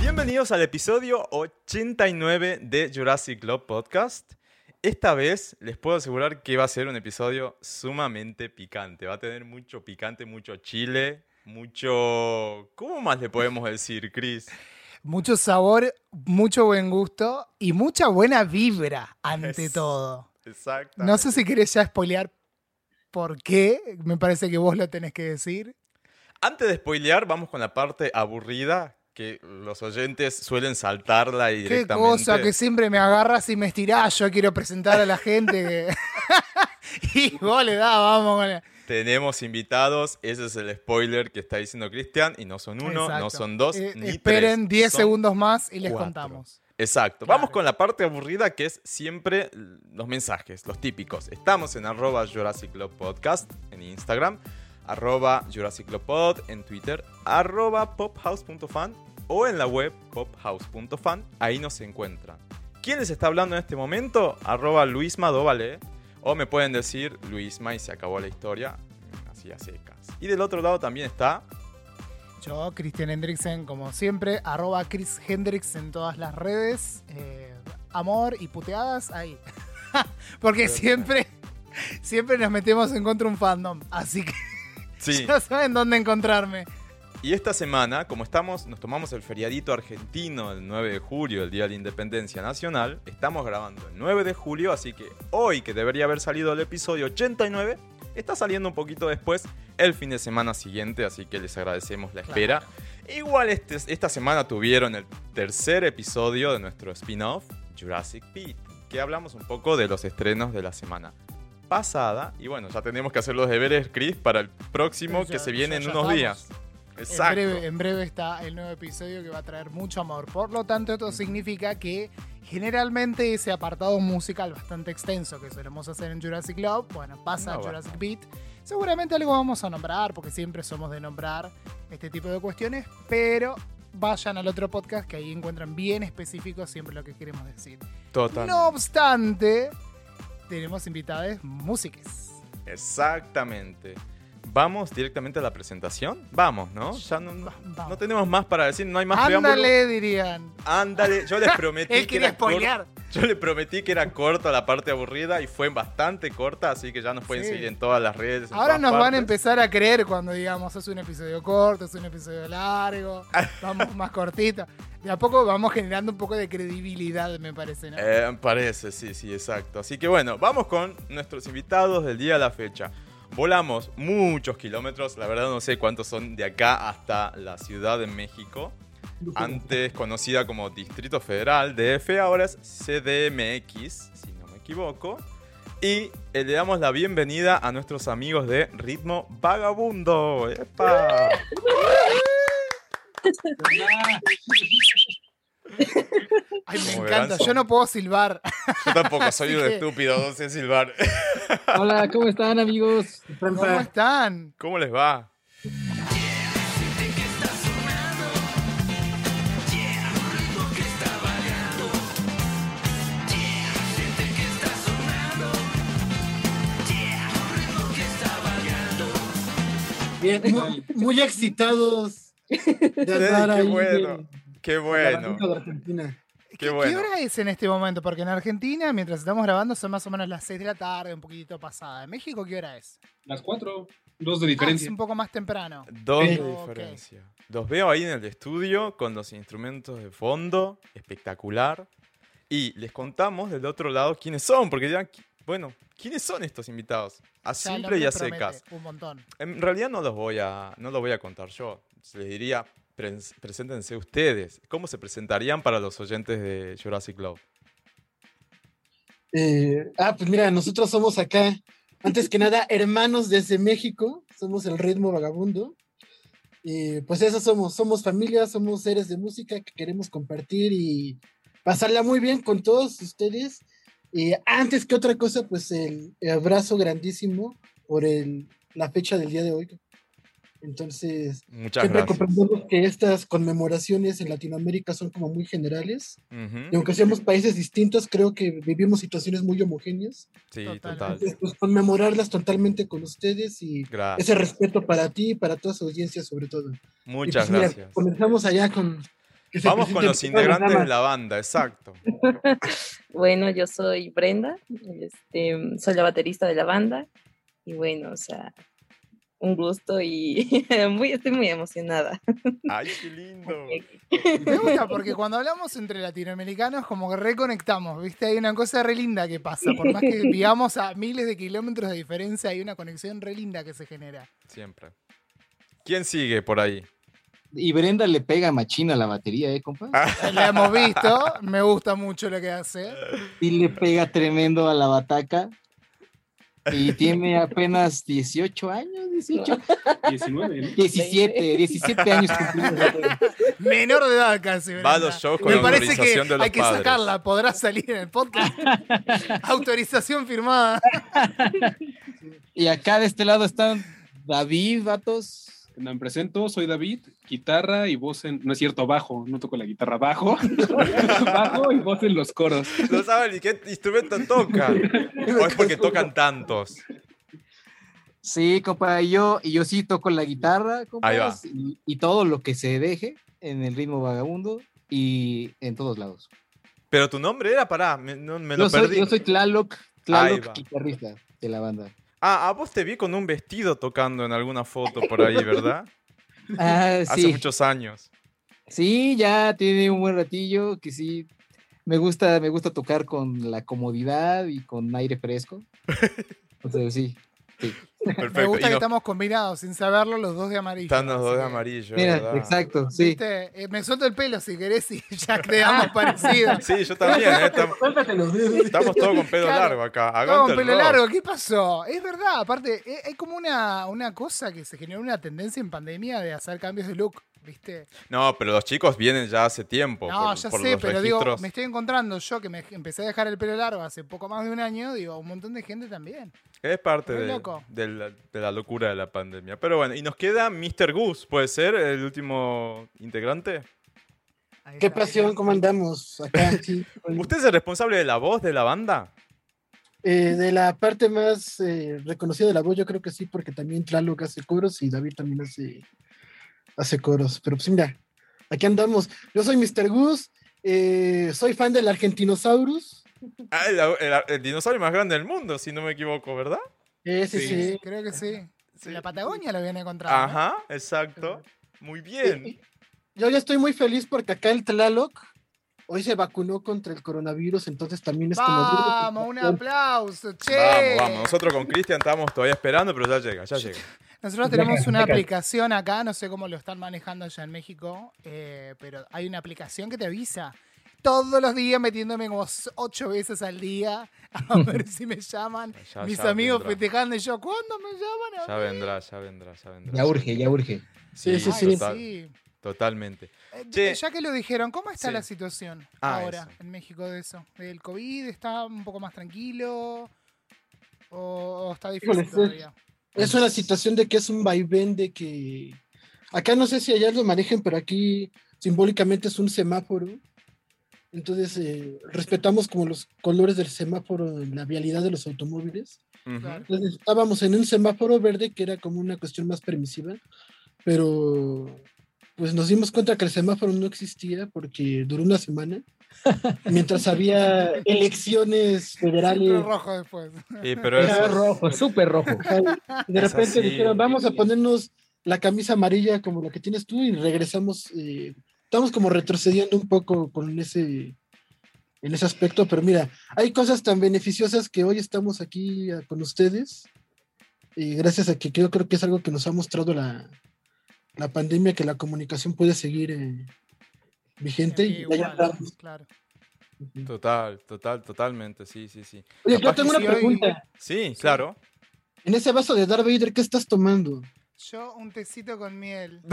Bienvenidos al episodio 89 de Jurassic Club Podcast. Esta vez les puedo asegurar que va a ser un episodio sumamente picante. Va a tener mucho picante, mucho chile, mucho... ¿Cómo más le podemos decir, Chris? Mucho sabor, mucho buen gusto y mucha buena vibra ante Es- todo. Exacto. No sé si querés ya spoilear por qué. Me parece que vos lo tenés que decir. Antes de spoilear, vamos con la parte aburrida que los oyentes suelen saltarla y Qué directamente. cosa que siempre me agarras y me estirás. Yo quiero presentar a la gente que... y vos le das, vamos. con la- Tenemos invitados, ese es el spoiler que está diciendo Cristian, y no son uno, no son dos, Eh, ni esperen tres, 10 son segundos más y les cuatro. contamos. Exacto. Claro. Vamos con la parte aburrida que es siempre los mensajes, los típicos. Estamos en arroba Jurassic Club Podcast en Instagram, arroba Jurassic Club Pod en Twitter, arroba pophouse.fan o en la web pophouse.fan. Ahí nos encuentran. ¿Quién les está hablando en este momento? Arroba Luisma Dovale. O me pueden decir Luisma y se acabó la historia. Así a secas. Y del otro lado también está Yo, Cristian Hendricksen, como siempre, arroba Chris Hendricks en todas las redes. Eh, amor y puteadas, ahí. Porque siempre, siempre nos metemos en contra un fandom. Así que Sí. ya saben dónde encontrarme. Y esta semana, como estamos, nos tomamos el feriadito argentino el 9 de julio, el Día de la Independencia Nacional, estamos grabando el 9 de julio, así que hoy que debería haber salido el episodio 89, está saliendo un poquito después el fin de semana siguiente, así que les agradecemos la espera. Igual este- esta semana tuvieron el tercer episodio de nuestro spin-off, Jurassic Pete, que hablamos un poco de los estrenos de la semana pasada. Y bueno, ya tenemos que hacer los deberes, Chris, para el próximo Ya- que se viene ya- en unos estamos. días. En Exacto. breve, en breve está el nuevo episodio que va a traer mucho amor. Por lo tanto, esto significa que generalmente ese apartado musical bastante extenso que solemos hacer en Jurassic Club, bueno, pasa No a va. Jurassic Beat. Seguramente algo vamos a nombrar, porque siempre somos de nombrar este tipo de cuestiones, pero vayan al otro podcast que ahí encuentran bien específico siempre lo que queremos decir. Total. No obstante, tenemos invitadas músicas. Exactamente. ¿Vamos directamente a la presentación? Vamos, ¿no? Ya no, no, tenemos más para decir, no hay más preámbulo. Ándale, dirían. Ándale, yo les prometí Él que era spoilear. Yo le prometí que era corta la parte aburrida y fue bastante corta, así que ya nos pueden Sí. seguir en todas las redes. Ahora nos van a empezar a creer cuando digamos es un episodio corto, es un episodio largo, vamos más cortito. De a poco vamos generando un poco de credibilidad, me parece, ¿no? Eh, parece, sí, sí, exacto. Así que bueno, vamos con nuestros invitados del día a la fecha. Volamos muchos kilómetros, la verdad no sé cuántos son de acá hasta la Ciudad de México. Antes conocida como Distrito Federal, DF, ahora es CDMX, si no me equivoco. Y eh, le damos la bienvenida a nuestros amigos de Ritmo Vagabundo. ¡Epa! Ay, me encanta, verán, yo no puedo silbar. Yo tampoco soy un que- estúpido, no sé silbar. Hola, ¿cómo están amigos? ¿Cómo están? ¿Cómo les va? Bien, muy, muy excitados de andar qué ahí bueno, de- qué bueno. bandita de Argentina. ¿Qué, Qué qué bueno. hora es en este momento? Porque en Argentina, mientras estamos grabando, son más o menos las 6 de la tarde, un poquito pasada. ¿En México qué hora es? Las cuatro, dos de Ah, es diferencia. un poco más temprano. Dos de. Ok. diferencia. Los veo ahí en el estudio con los instrumentos de fondo, espectacular. Y les contamos del otro lado quiénes son, porque dirán, "Qui- bueno, ¿quiénes son estos invitados? A simple y a secas. Un montón. En realidad no los voy a, no los voy a contar yo. Les diría, preséntense ustedes. ¿Cómo se presentarían para los oyentes de Jurassic Club? Eh, ah, pues mira, nosotros somos acá, antes que nada, hermanos desde México, somos el ritmo vagabundo. Y pues eso somos, somos familia, somos seres de música que queremos compartir y pasarla muy bien con todos ustedes. Y antes que otra cosa, pues el, el abrazo grandísimo por el, la fecha del día de hoy. Entonces, Muchas siempre gracias. comprendemos que estas conmemoraciones en Latinoamérica son como muy generales. Ujú. Y aunque seamos países distintos, creo que vivimos situaciones muy homogéneas. Sí, Total. total. Entonces, pues conmemorarlas totalmente con ustedes y Gracias. ese respeto para ti y para toda su audiencia sobre todo. Y Muchas pues, mira, gracias. comenzamos allá con... que se Vamos con los integrantes de la banda, exacto. Bueno, yo soy Brenda, este, soy la baterista de la banda y bueno, o sea, un gusto y muy, estoy muy emocionada. Ay, qué lindo. Me gusta porque cuando hablamos entre latinoamericanos como que reconectamos, ¿viste? Hay una cosa re linda que pasa. Por más que vivamos a miles de kilómetros de diferencia, hay una conexión re linda que se genera. Siempre. ¿Quién sigue por ahí? Y Brenda le pega machina a la batería, ¿eh, compa? La hemos visto, me gusta mucho lo que hace. Y le pega tremendo a la bataca. Y tiene apenas 18 años, 18. 19, ¿no? 17, 17 años cumplidos. Menor de edad casi. Va a los shows con Me parece que de los hay que padres. sacarla, podrá salir en el podcast. Autorización firmada. Y acá de este lado están David, vatos. Me presento, soy David, guitarra y voz en. No es cierto, bajo, no toco la guitarra, bajo. bajo y voz en los coros. No saben ni qué instrumento toca. O es porque tocan tantos. Sí, compa, y yo, y yo sí toco la guitarra, compas, y, y todo lo que se deje en el ritmo vagabundo y en todos lados. Pero tu nombre era, pará, me, no, me lo Yo soy, perdí. yo soy Tlaloc, Tlaloc, guitarrista de la banda. Ah, a vos te vi con un vestido tocando en alguna foto por ahí, ¿verdad? Ah, Hace sí. muchos años. Sí, ya tiene un buen ratillo que sí. Me gusta, me gusta tocar con la comodidad y con aire fresco. Entonces, sí. Perfecto. Me gusta Y que estamos combinados, sin saberlo, los dos de amarillo. están los dos de amarillo, Mira, ¿verdad? exacto, sí. ¿viste? Eh, me suelto el pelo si querés y ya quedamos parecidos. Sí, yo también, ¿eh? Estamos, Suéltate los dedos. estamos todos con pelo Claro. largo acá. Todo Aguante con el pelo rock. largo, ¿qué pasó? Es verdad, aparte, eh, hay como una, una cosa que se generó una tendencia en pandemia de hacer cambios de look, ¿viste? No, pero los chicos vienen ya hace tiempo. No, por, ya por sé, los pero digo, me estoy encontrando yo que me empecé a dejar el pelo largo hace poco más de un año, digo, un montón de gente también. Es parte de, loco. de la, de la locura de la pandemia. Pero bueno, y nos queda Mr. Goose, ¿puede ser el último integrante? Qué pasión, ¿cómo andamos acá? Sí. ¿Usted es el responsable de la voz de la banda? Eh, de la parte más eh, reconocida de la voz, yo creo que sí, porque también Tlaloc hace coros y David también hace, hace coros. Pero pues mira, aquí andamos. Yo soy Mr. Goose, eh, soy fan del Argentinosaurus. Ah, el, el- el dinosaurio más grande del mundo, si no me equivoco, ¿verdad? Ese Sí. sí. Creo que sí. Sí. En la Patagonia lo habían encontrado. ¿no? Ajá, exacto. Muy bien. Yo ya estoy muy feliz porque acá el Tlaloc hoy se vacunó contra el coronavirus, entonces también es como... Vamos, un aplauso, che. Vamos, vamos. Nosotros con Cristian estamos todavía esperando, pero ya llega, ya llega. Nosotros tenemos una aplicación acá, no sé cómo lo están manejando allá en México, eh, pero hay una aplicación que te avisa. Todos los días metiéndome como ocho veces al día a ver si me llaman. Ya- Mis ya amigos vendrá. festejando y yo, ¿cuándo me llaman? a Ya ver?" vendrá, ya vendrá, ya vendrá. Ya urge, ya urge. Sí, sí, sí. total- sí. Totalmente. Eh, Che. Ya que lo dijeron, ¿cómo está Sí. la situación Ah, ahora eso. en México de eso? ¿El COVID está un poco más tranquilo? ¿O, o está difícil Híjole, Es una situación de que es un vaivén de que... Acá no sé si allá lo manejen, pero aquí simbólicamente es un semáforo. Entonces eh, respetamos como los colores del semáforo en la vialidad de los automóviles. Ujú. Claro. Entonces estábamos en un semáforo verde que era como una cuestión más permisiva, pero pues nos dimos cuenta que el semáforo no existía porque duró una semana, mientras había elecciones Siempre federales. rojo después. Y, pero eso, rojo, súper rojo. Y de repente así. dijeron, vamos a ponernos la camisa amarilla como la que tienes tú y regresamos, eh, estamos como retrocediendo un poco con ese, en ese aspecto, pero mira, hay cosas tan beneficiosas que hoy estamos aquí ah, con ustedes, y gracias a que yo creo que es algo que nos ha mostrado la, la pandemia, que la comunicación puede seguir eh, vigente y igual, claro. total, total, totalmente, sí, sí, sí. Oye, yo Capaz tengo una sí hoy- pregunta. Sí, claro. En ese vaso de Darth Vader, ¿qué estás tomando? Yo un tecito con miel.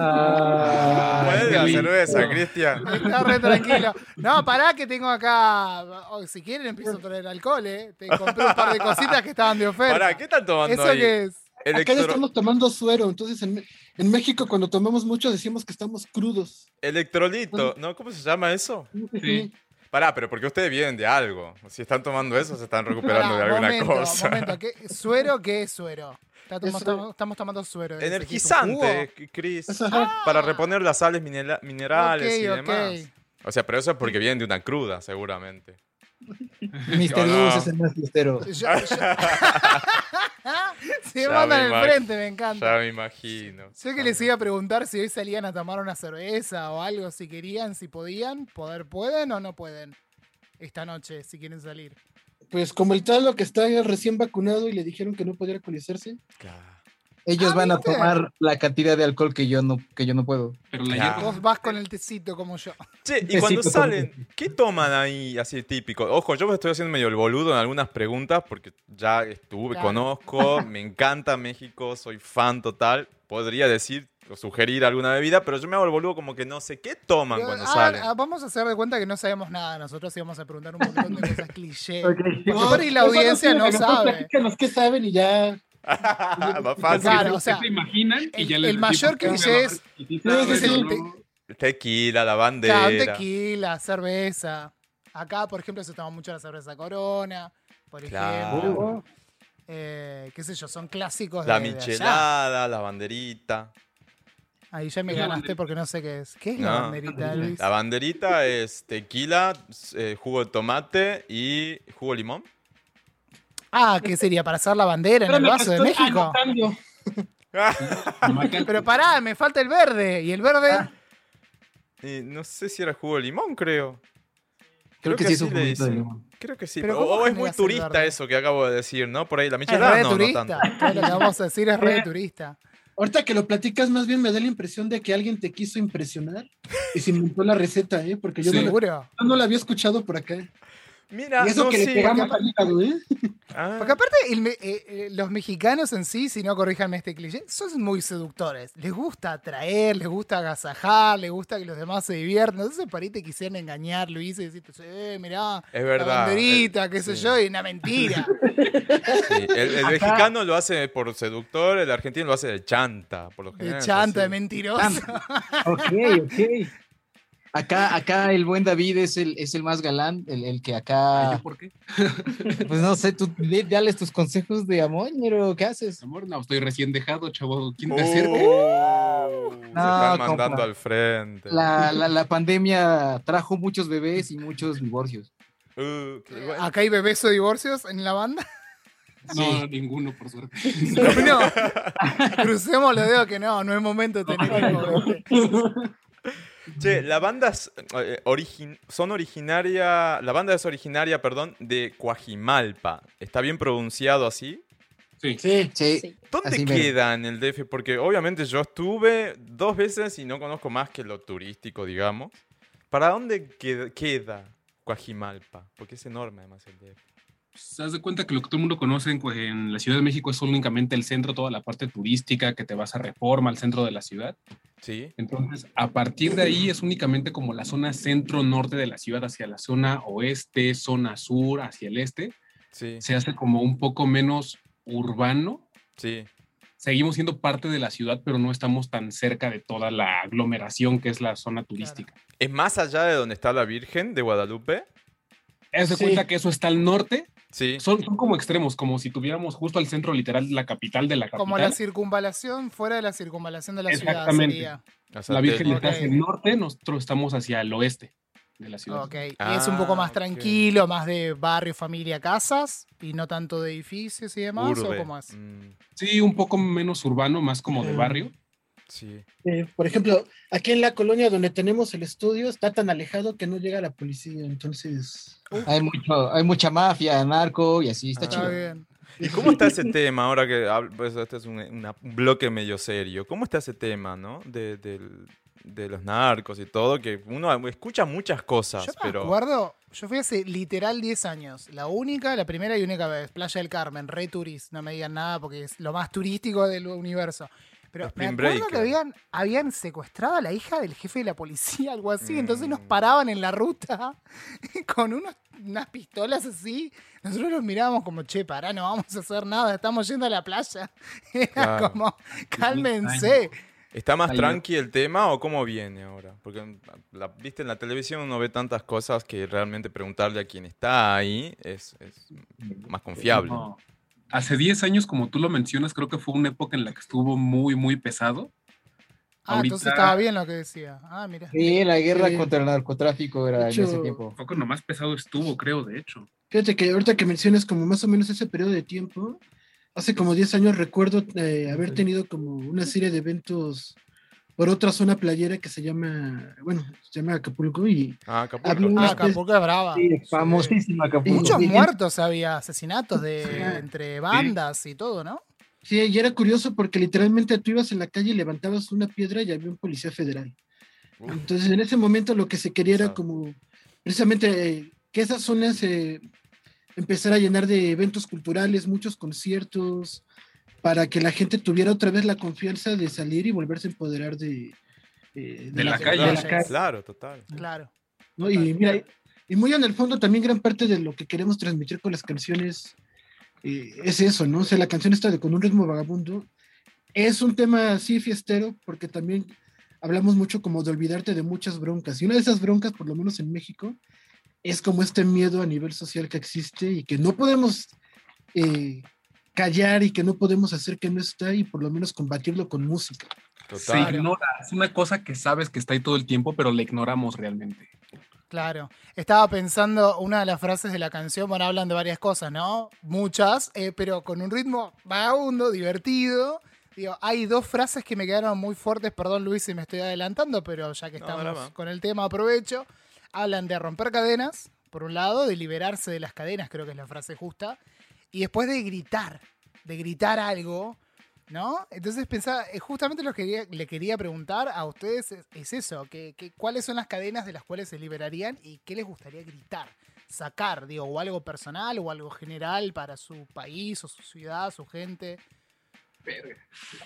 Ah, lindo. cerveza, Cristian. Está re tranquilo. No, pará que tengo acá. oh, si quieren empiezo a traer alcohol, ¿eh? Te compré un par de cositas que estaban de oferta. Pará, ¿qué están tomando ¿Eso ahí? qué es? Acá ya estamos tomando suero, entonces en, México cuando tomamos mucho decimos que estamos crudos. Electrolito, ¿no? ¿Cómo se llama eso? Sí. Pará, pero porque ustedes vienen de algo. Si están tomando eso, se están recuperando Pará, de alguna momento, cosa. momento. ¿qué- ¿Suero? ¿Qué es suero? Estamos, estamos tomando suero. ¿Es- es un Energizante? Cris. Ajá. Para reponer las sales minera- minerales y demás. O sea, pero eso es porque vienen de una cruda, seguramente. Mr. No, es el más fiestero. Yo- yo- Se Ya mandan al frente, me Ya encanta. me imagino. Sé que les iba a preguntar si hoy salían a tomar una cerveza o algo, si querían, si podían. ¿Poder pueden o no pueden? Esta noche, si quieren salir. Pues como el talo que está recién vacunado y le dijeron que no podía alcoholizarse. Claro. Ellos Ah, van a ¿viste? tomar la cantidad de alcohol que yo no, que yo no puedo. Pero la Claro. Vos vas con el tecito como yo. Che, y cuando salen, ¿qué toman ahí así típico? Ojo, yo me estoy haciendo medio el boludo en algunas preguntas porque ya estuve, Claro. conozco, me encanta México, soy fan total. Podría decir o sugerir alguna bebida, pero yo me hago el boludo como que no sé qué toman Pero, cuando ah, salen. ah, vamos a hacer de cuenta que no sabemos nada. Nosotros íbamos a preguntar un montón de cosas cliché. Ok. Porque por ahí la audiencia no sabe. Platícanos qué saben y ya. Va fácil. Claro, o ¿Qué sea, se imaginan? Y el- ya les el mayor cliché "Ah, es- sí, Sí, sí, sí. no". Tequila, la Claro, bandera. tequila, cerveza. Acá, por ejemplo, se toma mucho la cerveza Corona, por Claro. ejemplo. Eh, qué sé yo, son clásicos La de, de allá. michelada, la banderita. Ahí ya me ¿Qué es la ganaste porque no sé qué es. ¿Qué es la banderita, Luis? La banderita es tequila, eh, jugo de tomate y jugo de limón. Ah, ¿qué sería? ¿Para hacer la bandera en el vaso de estoy México? Pero pará, me falta el verde. ¿Y el verde? Ah. No sé si era jugo de limón, creo. Creo que sí es así un le juguito de dicen. limón. Creo que sí. Pero O, ¿cómo o es muy turista verde? eso que acabo de decir, ¿no? Por ahí la es michelada re no, no turista. tanto. Todo lo que vamos a decir es re de turista. Ahorita que lo platicas, más bien me da la impresión de que alguien te quiso impresionar y se inventó la receta, ¿eh? Porque yo, Sí. no, la, yo no la había escuchado por acá. Mira, y eso no, que sí. le pegamos al hígado, ¿eh? Ah, Porque aparte, el eh, eh, los mexicanos en sí, si no corríjanme este cliché, son muy seductores. Les gusta atraer, les gusta agasajar, les gusta que los demás se diviertan. Entonces, te quisieran engañar, Luis, y decirte, eh, mirá, es la verdad. banderita, qué sé sí, yo, y una mentira. sí. El, el mexicano lo hace por seductor, el argentino lo hace de chanta, por lo De general. es chanta, de mentiroso. Ok, ok. Acá, acá el buen David es el, es el más galán, el, el que ¿Yo acá, por qué? pues no sé, tú dales tus consejos de amor, ñero, ¿qué haces? Amor, no, estoy recién dejado, chavo. ¿Quién te acerca? Oh, se No, están mandando compa. al frente. La, la, la pandemia trajo muchos bebés y muchos divorcios. Uh, bueno. Acá hay bebés o divorcios en la banda. No, ninguno, por suerte. No, crucemos los dedos que no, no es momento de tener hijos. Che, la banda es, eh, origin- son originaria, la banda es originaria, perdón, de Coajimalpa. ¿Está bien pronunciado así? Sí. Sí. Sí. ¿Dónde Así queda en el DF? Porque obviamente yo estuve dos veces y no conozco más que lo turístico, digamos. ¿Para dónde queda, queda Coajimalpa? Porque es enorme además el DF. Se das de cuenta que lo que todo el mundo conoce en, en la Ciudad de México es únicamente el centro, toda la parte turística, que te vas a Reforma, al centro de la ciudad. ¿Sí? Entonces, a partir de ahí es únicamente como la zona centro-norte de la ciudad, hacia la zona oeste, zona sur, hacia el este. Sí, Se hace como un poco menos urbano. sí. Seguimos siendo parte de la ciudad, pero no estamos tan cerca de toda la aglomeración que es la zona turística. ¿Es más allá de donde está la Virgen de Guadalupe? Haz de Sí. cuenta que eso está al norte. Sí. Son, son como extremos, como si tuviéramos justo al centro literal la capital de la capital. Como la circunvalación, fuera de la circunvalación de la ciudad Exactamente. sería. O sea, La Virgen está hacia el norte, nosotros estamos hacia el oeste de la ciudad. Ok, y Ah, es un poco más ok. tranquilo, más de barrio, familia, casas, y no tanto de edificios y demás, urbe. ¿o cómo es? Mm, Sí, un poco menos urbano, más como de Mm. barrio. Sí. Eh, por ejemplo, aquí en la colonia donde tenemos el estudio está tan alejado que no llega la policía, entonces... hay, mucho, hay mucha mafia, narco y así, está Ah. Chido. bien. ¿Y cómo está ese tema ahora que pues este es un, una- un bloque medio serio? ¿Cómo está ese tema, no? De, del- de los narcos y todo, que uno escucha muchas cosas, Yo me pero... acuerdo, yo fui hace literal 10 años. La única, la primera y única vez, Playa del Carmen, re turist. No me digan nada porque es lo más turístico del universo. Pero me acuerdo que habían, habían secuestrado a la hija del jefe de la policía, algo así. Entonces nos Mm. paraban en la ruta con unos- unas pistolas así. Nosotros los mirábamos como, che, pará, no vamos a hacer nada, estamos yendo a la playa. Era Claro. como, cálmense. ¿Está más tranqui el tema o cómo viene ahora? Porque, la, viste, en la televisión uno ve tantas cosas que realmente preguntarle a quien está ahí es, es más confiable. No. Hace 10 años, como tú lo mencionas, creo que fue una época en la que estuvo muy, muy pesado. Ah, Ahorita- entonces estaba bien lo que decía. Ah, mira. Sí, la guerra Sí. contra el narcotráfico era De en ese hecho, tiempo. Fue cuando más pesado estuvo, creo, de hecho. Fíjate que ahorita que mencionas como más o menos ese periodo de tiempo, hace como 10 años recuerdo eh, haber tenido como una serie de eventos por otra zona playera que se llama, bueno, se llama Acapulco y Ah, Acapulco. Ah, Acapulco es brava. Sí, famosísima Acapulco. Muchos Sí. muertos había, asesinatos de Sí. entre bandas y todo, ¿no? sí, y era curioso porque literalmente tú ibas en la calle y levantabas una piedra y había un policía federal. Uf, Entonces en ese momento lo que se quería era como precisamente eh, que esas zonas se empezara a llenar de eventos culturales, muchos conciertos, para que la gente tuviera otra vez la confianza de salir y volverse a empoderar de, eh, De la calle. de la Claro. calle, Claro, total. Claro. ¿no? Y mira, y muy en el fondo también gran parte de lo que queremos transmitir con las canciones eh, es eso, ¿no? O sea, la canción está de con un ritmo vagabundo es un tema así fiestero porque también hablamos mucho como de olvidarte de muchas broncas. Y una de esas broncas, por lo menos en México, es como este miedo a nivel social que existe y que no podemos eh, callar y que no podemos hacer que no está y por lo menos combatirlo con música. Se Total. ignora. Es una cosa que sabes que está ahí todo el tiempo, pero la ignoramos realmente. Claro. Estaba pensando una de las frases de la canción, bueno, hablan de varias cosas, ¿no? Muchas, eh, pero con un ritmo vagabundo, divertido. Digo, hay dos frases que me quedaron muy fuertes, perdón Luis si me estoy adelantando, pero ya que No, estamos drama. con el tema aprovecho. Hablan de romper cadenas, por un lado, de liberarse de las cadenas, creo que es la frase justa, y después de gritar, de gritar algo, ¿no? Entonces pensaba, eh, justamente lo que quería- le quería preguntar a ustedes es, es eso, que, que cuáles son las cadenas de las cuales se liberarían y qué les gustaría gritar, sacar, digo, o algo personal o algo general para su país o su ciudad, su gente.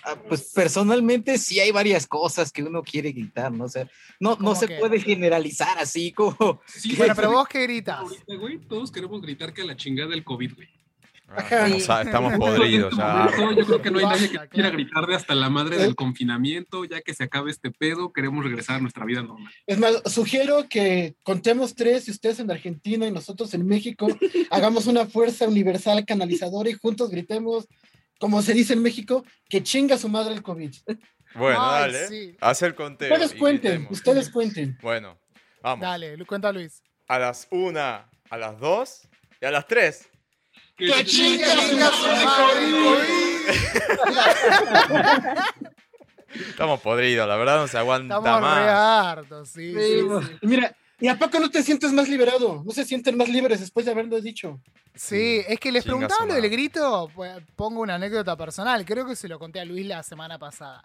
Ah, pues personalmente sí hay varias cosas que uno quiere gritar, ¿no? O sea, no, no ¿Cómo se qué? puede generalizar así como... Sí, Bueno, pero vos qué gritas. Ahorita, güey, todos queremos gritar que a la chingada del COVID, güey. Ah, Ajá. estamos, a- estamos podridos ya. Yo creo que no hay nadie que quiera claro. gritar de hasta la madre del confinamiento, ya que se acabe este pedo, queremos regresar a nuestra vida normal. Es más, sugiero que contemos tres y ustedes en Argentina y nosotros en México hagamos una fuerza universal canalizadora y juntos gritemos, como se dice en México, que chinga su madre el COVID. Bueno, Ay, dale. sí. Haz el conteo. Ustedes cuenten, gritemos. ustedes cuenten. Bueno, vamos. Dale, cuenta Luis. A las una, a las dos y a las tres. ¡Que madre el Estamos podridos, la verdad no se aguanta Estamos re más. hartos, sí, sí, Mira, ¿y a poco no te sientes más liberado? ¿No se sienten más libres después de haberlo dicho? Sí, es que les Chinga preguntaba lo del grito, pues, pongo una anécdota personal, creo que se lo conté a Luis la semana pasada.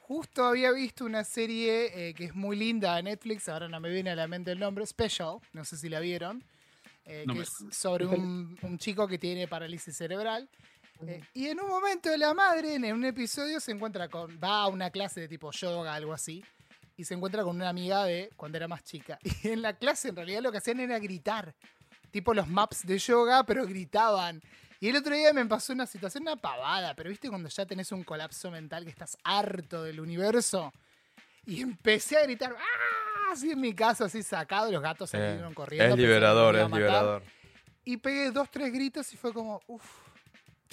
Justo había visto una serie eh, que es muy linda de Netflix, ahora no me viene a la mente el nombre, Special, no sé si la vieron, eh, No que me es sobre un, un chico que tiene parálisis cerebral. eh, y en un momento la madre en un episodio se encuentra con, va a una clase de tipo yoga, algo así, y se encuentra con una amiga de cuando era más chica. Y en la clase en realidad lo que hacían era gritar tipo los maps de yoga, pero gritaban. Y el otro día me pasó una situación, una pavada, pero viste cuando ya tenés un colapso mental que estás harto del universo. Y empecé a gritar, ¡ah! Así en mi casa, así sacado, los gatos Eh, salieron corriendo. es liberador, es liberador. Y pegué dos, tres gritos y fue como, uff,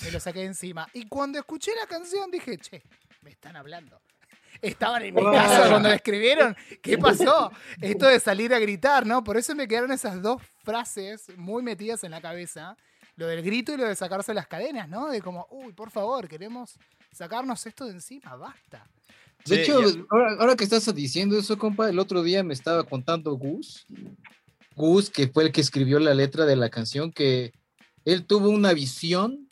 me lo saqué de encima. Y cuando escuché la canción dije, che, me están hablando. Estaban en mi casa cuando la escribieron. ¿Qué pasó? Esto de salir a gritar, ¿no? Por eso me quedaron esas dos frases muy metidas en la cabeza. Lo del grito y lo de sacarse las cadenas, ¿no? De como, uy, por favor, queremos sacarnos esto de encima, basta. De Sí, hecho, ya- ahora, ahora que estás diciendo eso, compa, el otro día me estaba contando Gus, Gus, que fue el que escribió la letra de la canción, que él tuvo una visión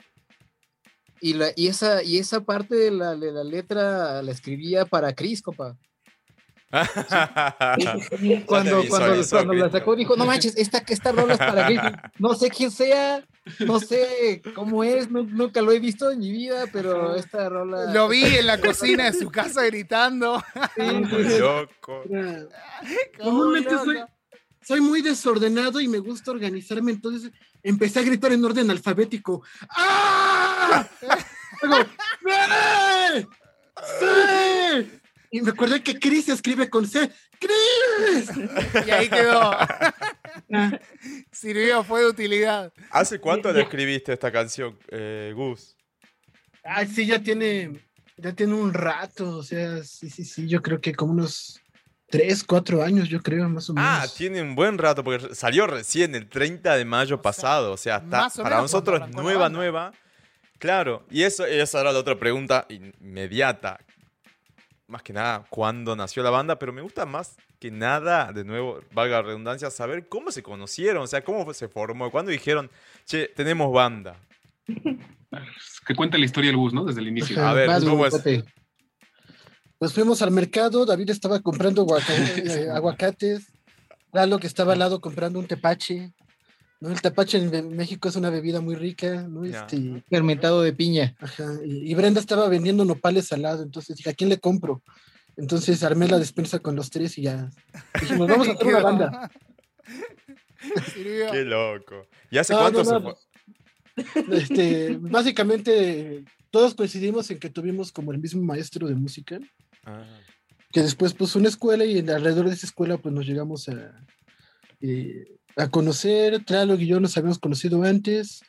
y, la, y, esa, y esa parte de la, de la letra la escribía para Chris, compa. cuando, te cuando, visualizó, cuando la sacó dijo, no manches, esta, esta rola es para gay. No sé quién sea, no sé cómo es, nu- nunca lo he visto en mi vida, pero esta rola... Lo vi en la cocina de su casa gritando. Sí. Loco. Loco. soy, soy muy desordenado y me gusta organizarme, entonces empecé a gritar en orden alfabético. ¡Ah! Luego, ¡Sí! Me acordé que Chris se escribe con C. ¡Chris! Y ahí quedó. Sirvió, fue de utilidad. ¿Hace cuánto le escribiste esta canción, eh, Gus? Ay, sí, ya tiene, ya tiene un rato, o sea, sí, sí, sí, yo creo que como unos tres, cuatro años, yo creo, más o menos. Ah, tiene un buen rato, porque salió recién el 30 de mayo pasado. O sea, está, o para nosotros nueva, nueva. Claro, y eso, esa era la otra pregunta inmediata. Más que nada, ¿cuándo nació la banda? Pero me gusta más que nada, de nuevo, valga la redundancia, saber cómo se conocieron, o sea, cómo se formó, cuándo dijeron, che, tenemos banda. Que cuenta la historia del bus, ¿no? Desde el inicio. A ver, Vas, ¿cómo es? Gugote. Pues fuimos al mercado, David estaba comprando aguaca- eh, aguacates, Lalo que estaba al lado comprando un tepache. ¿No? El tepache en México es una bebida muy rica, ¿no? Este, Fermentado de piña. ajá, y, y Brenda estaba vendiendo nopales al lado, entonces dije, ¿a quién le compro? Entonces armé la despensa con los tres y ya. Dijimos, vamos a hacer una banda. Qué loco. ¿Y hace No, cuánto no, se fue? Este, básicamente, todos coincidimos en que tuvimos como el mismo maestro de música. Ah, que después puso una escuela y en- alrededor de esa escuela pues nos llegamos a, eh, a conocer, Tlaloc y yo nos habíamos conocido antes,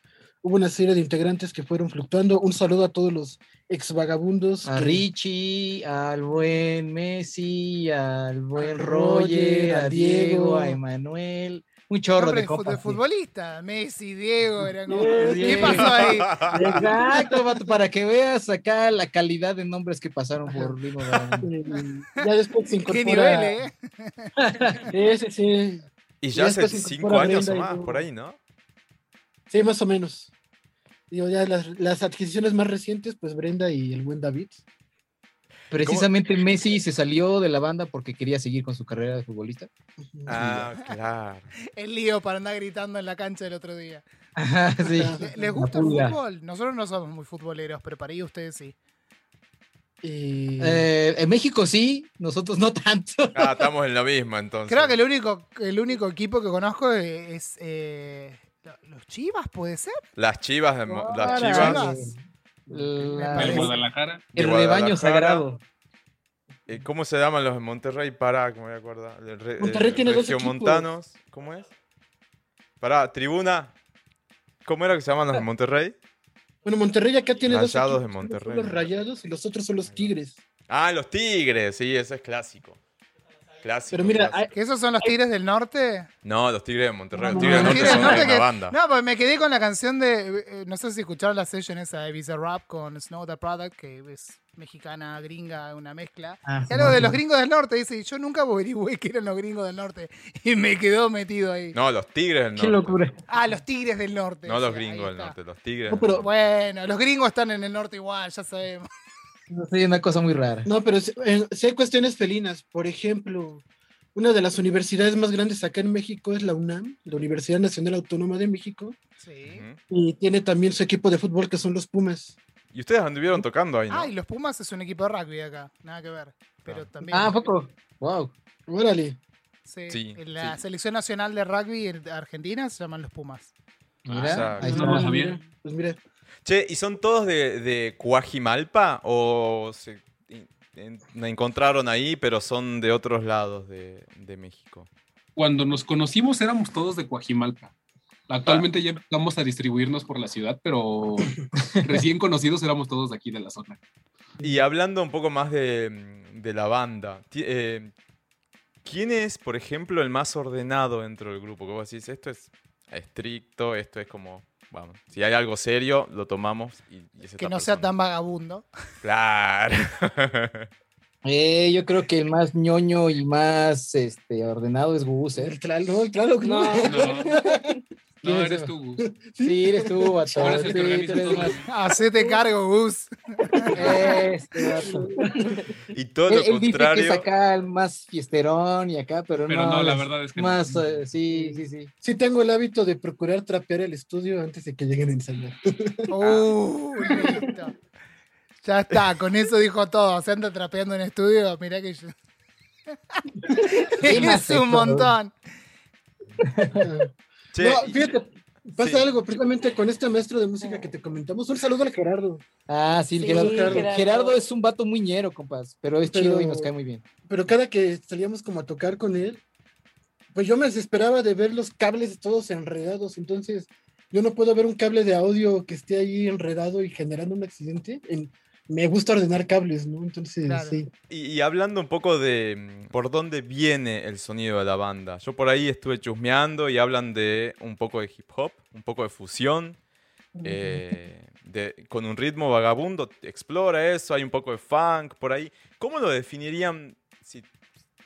hubo una serie de integrantes que fueron fluctuando, un saludo a todos los ex vagabundos. A que- Richie, al buen Messi, al buen Al Roger, Roger, a a Diego, Diego. a Emanuel. Un chorro de compas. de futbolista. Messi, Diego, era como. ¿Qué pasó ahí? Exacto, vato, para que veas acá la calidad de nombres que pasaron por eh, ya después se Qué incorpora. nivel, ¿eh? Sí, sí, sí. Y Y ya hace cinco años o y más, por ahí, ¿no? Sí, más o menos. Digo, ya las, las adquisiciones más recientes, pues Brenda y el buen David. Precisamente Messi se salió de la banda porque quería seguir con su carrera de futbolista. Ah, claro. El lío para andar gritando en la cancha el otro día. Ajá, sí. Ajá. ¿Le- ¿Les gusta el fútbol? Nosotros no somos muy futboleros, pero para ahí ustedes sí. Y- Eh, en México sí, nosotros no tanto. Ah, estamos en la misma entonces. Creo que el único, el único equipo que conozco es eh, lo- los Chivas, ¿puede ser? Las chivas de Mo- las chivas. Chivas. La- El. Guadalajara. el rebaño sagrado. Eh, ¿Cómo se llaman los de Monterrey? Pará, que me voy a acordar. El re- Monterrey el tiene dos Regiomontanos. ¿Cómo es? Pará, Tribuna. ¿Cómo era que se llaman los de Monterrey? Bueno, Monterrey acá tiene dos Rayados de equipos, uno Monterrey. los rayados y los otros son los tigres. Ah, los Tigres, sí, ese es clásico. Clásico. Pero mira, clásico. ¿Que esos son los Tigres del Norte? No, los Tigres de Monterrey. Los No, Tigres del no, Norte Tigres son del Norte una que- banda. No, pues me quedé con la canción de. eh, no sé si escucharon la session esa de Visa Rap con Snow the Product, que es mexicana, gringa, una mezcla. Ah, Y algo de los gringos del norte, dice, yo nunca averigüé que eran los gringos del norte. Y me quedó metido ahí. No, los Tigres del Qué Norte. locura. Ah, los tigres del norte. No los gringos del norte, los Tigres. No, del pero- norte. Bueno, los gringos están en el norte igual, ya sabemos. Sí, una cosa muy rara. No, pero sí, eh, sí hay cuestiones felinas. Por ejemplo, una de las universidades más grandes acá en México es la UNAM, la Universidad Nacional Autónoma de México, Sí. Y tiene también su equipo de fútbol que son los Pumas. Y ustedes anduvieron tocando ahí, ¿no? Ah, y los Pumas es un equipo de rugby acá, nada que ver. Pero Ah. también. Ah, poco. Wow. Órale. Sí, Sí, en la sí. selección nacional de rugby en Argentina se llaman los Pumas. Mira, Ah, ahí no está. lo sabía. Pues mira, Che, ¿y son todos de, de Coajimalpa o se en- en- encontraron ahí, pero son de otros lados de, de México? Cuando nos conocimos éramos todos de Coajimalpa. Actualmente ya empezamos a distribuirnos por la ciudad, pero recién conocidos éramos todos de aquí de la zona. Y hablando un poco más de, de la banda, eh, ¿quién es, por ejemplo, el más ordenado dentro del grupo? Que vos decís, esto es estricto, esto es como, vamos, si hay algo serio, lo tomamos y, y es Que no sea tan vagabundo. Claro. Eh, yo creo que el más ñoño y más este, ordenado es Gus, ¿eh? el Tlaloc, el Tlaloc, no. No. ¿Quién No, es eres tú, Gus. Sí, eres tú. Ahora Sí, más- Hacete cargo, Gus. Este vato. Y todo Él, lo él dice que contrario. es acá el más fiesterón y acá, pero, Pero no. no, la verdad es que no. Más, eh, sí, sí, sí. Sí tengo el hábito de procurar trapear el estudio antes de que lleguen a ensayar. Uh, listo. Ya está, con eso dijo todo. Se anda trapeando en estudio. Mirá que yo. ¿Qué más es un montón. No, fíjate, pasa sí. algo precisamente con este maestro de música que te comentamos. Un saludo al Gerardo. Ah, sí, Sí, Gerardo, Gerardo. Gerardo es un vato muy ñero, compas, pero es chido y nos cae muy bien. Pero cada que salíamos como a tocar con él, pues yo me desesperaba de ver los cables todos enredados. Entonces, yo no puedo ver un cable de audio que esté ahí enredado y generando un accidente. En- me gusta ordenar cables, ¿no? Entonces, Claro. sí. Y, y hablando un poco de mm, por dónde viene el sonido de la banda. Yo por ahí estuve chusmeando y hablan de un poco de hip hop, un poco de fusión, eh, de- con un ritmo vagabundo. Explora eso, hay un poco de funk por ahí. ¿Cómo lo definirían si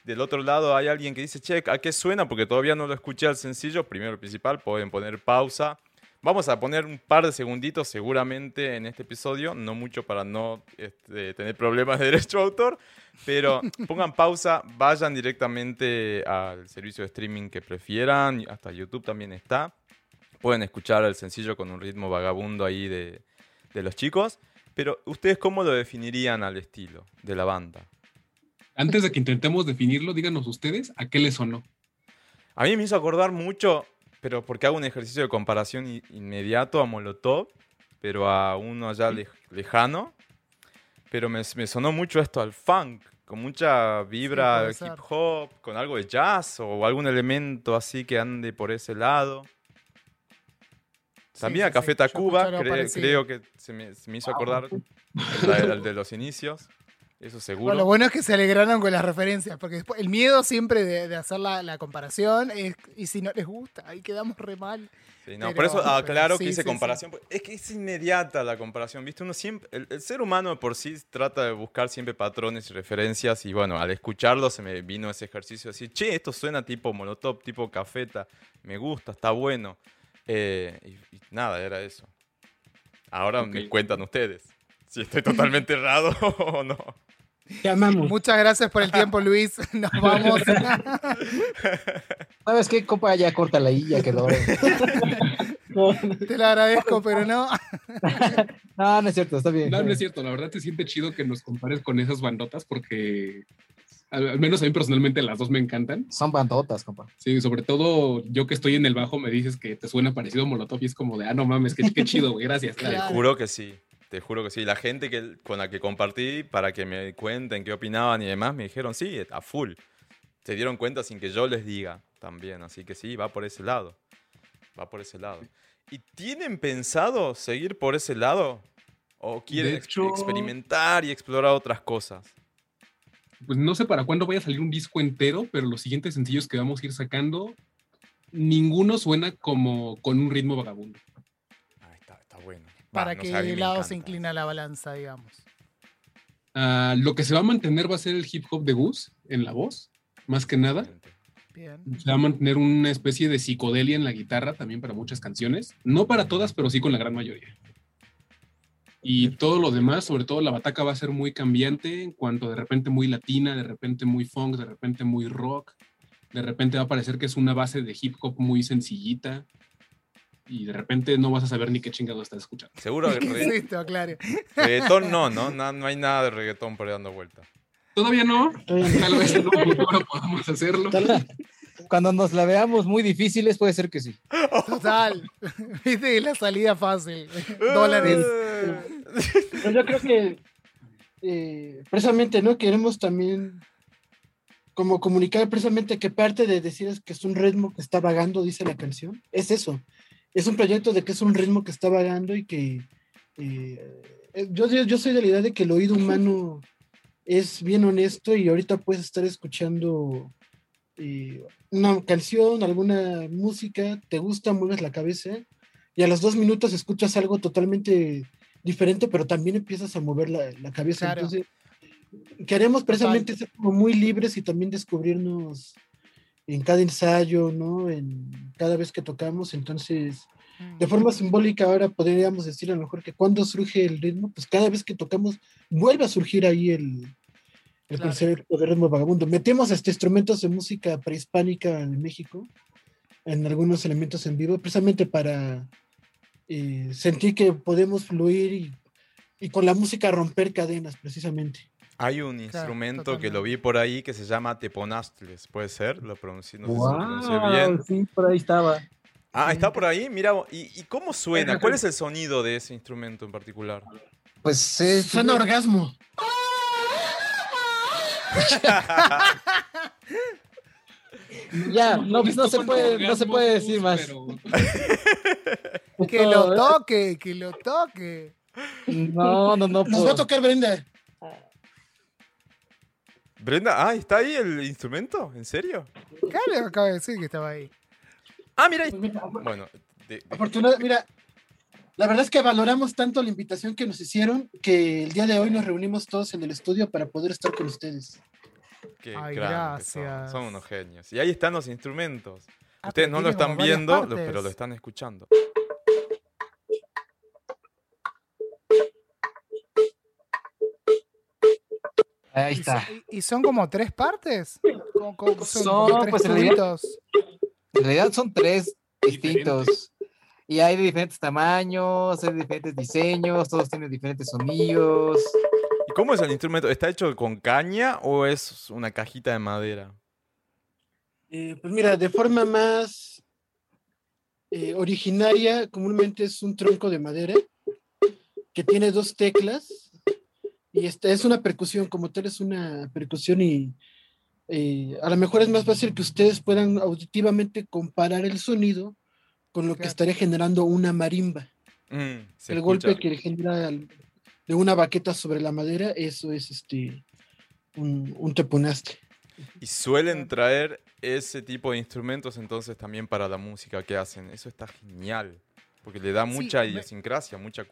del otro lado hay alguien que dice, che, ¿a qué suena? Porque todavía no lo escuché al sencillo. Primero, principal, pueden poner pausa. Vamos a poner un par de segunditos seguramente en este episodio, no mucho para no este, tener problemas de derecho de autor, pero pongan pausa, vayan directamente al servicio de streaming que prefieran, hasta YouTube también está. Pueden escuchar el sencillo con un ritmo vagabundo ahí de, de los chicos, pero ¿ustedes cómo lo definirían al estilo de la banda? Antes de que intentemos definirlo, díganos ustedes a qué le sonó. A mí me hizo acordar mucho, pero porque hago un ejercicio de comparación inmediato a Molotov, pero a uno allá lej- lejano. Pero me, me sonó mucho esto al funk, con mucha vibra ser. hip hop, con algo de jazz o algún elemento así que ande por ese lado. También sí, a Café sí, Tacuba, cre- parecido. creo que se me, se me hizo acordar el, el de los inicios. Eso seguro. Bueno, lo bueno es que se alegraron con las referencias, porque después, el miedo siempre de, de hacer la, la comparación es, y si no les gusta, ahí quedamos re mal. Sí, no, Pero- por eso pero aclaro sí, que hice sí, comparación. porque Es que es inmediata la comparación, ¿viste? Uno siempre, el, el ser humano por sí trata de buscar siempre patrones y referencias y bueno, al escucharlo se me vino ese ejercicio de decir, che, esto suena tipo Molotov, tipo Cafeta, me gusta, está bueno. Eh, y, y nada, era eso. Ahora me cuentan ustedes si estoy totalmente errado o no. Te amamos. Muchas gracias por el tiempo, Luis. Nos vamos. ¿Sabes qué, compa? Ya córtala ahí, ya quedó. Te lo agradezco, pero no. No, no es cierto, está bien. No, no es cierto, la verdad te siente chido que nos compares con esas bandotas porque al, al menos a mí personalmente las dos me encantan. Son bandotas, compa. Sí, sobre todo yo que estoy en el bajo me dices que te suena parecido a Molotov y es como de, ah, no mames, qué, qué chido, güey, gracias. Te Claro. juro que sí. Te juro que sí. La gente que, con la que compartí para que me cuenten qué opinaban y demás, me dijeron sí, a full. Se dieron cuenta sin que yo les diga también. Así que sí, va por ese lado. Va por ese lado. ¿Y tienen pensado seguir por ese lado? ¿O quieren hecho- experimentar y explorar otras cosas? Pues no sé para cuándo vaya a salir un disco entero, pero los siguientes sencillos que vamos a ir sacando, ninguno suena como con un ritmo vagabundo. Para no que me lado se inclina la balanza, digamos. Ah, lo que se va a mantener va a ser el hip hop de Gus en la voz, más que nada. Bien. Se va a mantener una especie de psicodelia en la guitarra también para muchas canciones. No para todas, pero sí con la gran mayoría. Y todo lo demás, sobre todo la bataca, va a ser muy cambiante en cuanto de repente muy latina, de repente muy funk, de repente muy rock. De repente va a parecer que es una base de hip hop muy sencillita. Y de repente no vas a saber ni qué chingado estás escuchando. Seguro que ¿Qué es re- esto? Claro. reggaetón no, ¿no? No, no hay nada de reggaetón por ahí dando vuelta. Todavía no. Tal vez en un futuro podamos hacerlo. Cuando nos la veamos muy difíciles, puede ser que sí. Total. Viste la salida fácil. Dólares. Pero yo creo que eh, precisamente, ¿no? Queremos también como comunicar precisamente que parte de decir es que es un ritmo que está vagando, dice la canción, es eso. Es un proyecto de que es un ritmo que está vagando y que eh, eh, yo, yo soy de la idea de que el oído humano es bien honesto y ahorita puedes estar escuchando eh, una canción, alguna música, te gusta, mueves la cabeza y a los dos minutos escuchas algo totalmente diferente, pero también empiezas a mover la, la cabeza. Claro. Entonces, queremos precisamente ser como muy libres y también descubrirnos en cada ensayo, ¿no? En cada vez que tocamos, entonces, de forma simbólica ahora podríamos decir a lo mejor que cuando surge el ritmo, pues cada vez que tocamos vuelve a surgir ahí el, el Claro. concepto de ritmo vagabundo. Metemos hasta instrumentos de música prehispánica en México, en algunos elementos en vivo, precisamente para eh, sentir que podemos fluir y, y con la música romper cadenas, precisamente. Hay un instrumento que lo vi por ahí que se llama teponastles, ¿puede ser? Lo pronuncio, no sé si lo pronuncié bien. Wow, sí, por ahí estaba. Ah, está por ahí, mira, ¿y, y cómo suena? ¿Cuál es el sonido de ese instrumento en particular? Pues es. Suena orgasmo. Ya, no, pues no se puede, no se puede decir más. Que lo toque, que lo toque. No, no, no. Nos va a puedo. tocar Brenda. Brenda, ah, ¿está ahí el instrumento? ¿En serio? Claro, acaba de decir que estaba ahí. Ah, mira, ahí- bueno, de- de- Afortunadamente, mira, la verdad es que valoramos tanto la invitación que nos hicieron que el día de hoy nos reunimos todos en el estudio para poder estar con ustedes. qué Ay, grandes son, gracias. son unos genios. Y ahí están los instrumentos. Ah, Ustedes no lo están viendo, lo- pero lo están escuchando. Ahí ¿Y, está. y- y son como tres partes? Son tres pues, en realidad- tubitos. En realidad son tres distintos. Y hay de diferentes tamaños, hay de diferentes diseños, todos tienen diferentes sonidos. ¿Y cómo es el instrumento? ¿Está hecho con caña o es una cajita de madera? Eh, pues mira, de forma más eh, originaria, comúnmente es un tronco de madera que tiene dos teclas y esta es una percusión, como tal es una percusión y eh, a lo mejor es más fácil que ustedes puedan auditivamente comparar el sonido con lo que estaría generando una marimba. Mm, el escucha. golpe que genera de una baqueta sobre la madera, eso es este un, un teponaste. Y suelen traer ese tipo de instrumentos entonces también para la música que hacen. Eso está genial. Porque le da Sí, mucha me- idiosincrasia, mucha...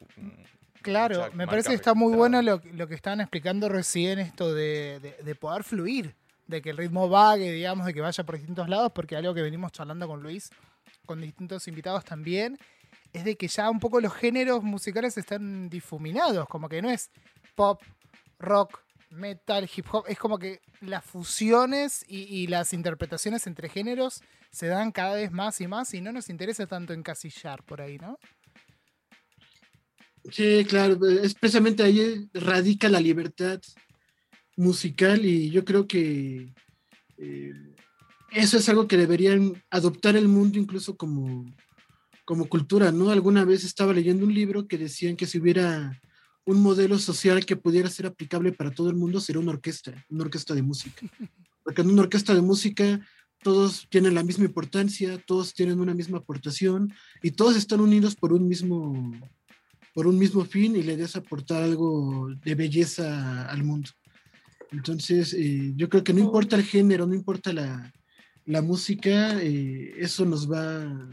Claro, me parece que está muy bueno lo, lo que estaban explicando recién, esto de, de- de poder fluir, de que el ritmo vague, digamos, de que vaya por distintos lados, porque algo que venimos charlando con Luis, con distintos invitados también, es de que ya un poco los géneros musicales están difuminados, como que no es pop, rock, metal, hip hop, es como que las fusiones y, y las interpretaciones entre géneros se dan cada vez más y más y no nos interesa tanto encasillar por ahí, ¿no? Sí, claro, es precisamente ahí radica la libertad musical y yo creo que eh, eso es algo que deberían adoptar el mundo incluso como, como cultura, ¿no? Alguna vez estaba leyendo un libro que decían que si hubiera un modelo social que pudiera ser aplicable para todo el mundo, sería una orquesta, una orquesta de música. Porque en una orquesta de música todos tienen la misma importancia, todos tienen una misma aportación y todos están unidos por un mismo por un mismo fin y le des aportar algo de belleza al mundo. Entonces, eh, yo creo que no importa el género, no importa la, la música, eh, eso nos va,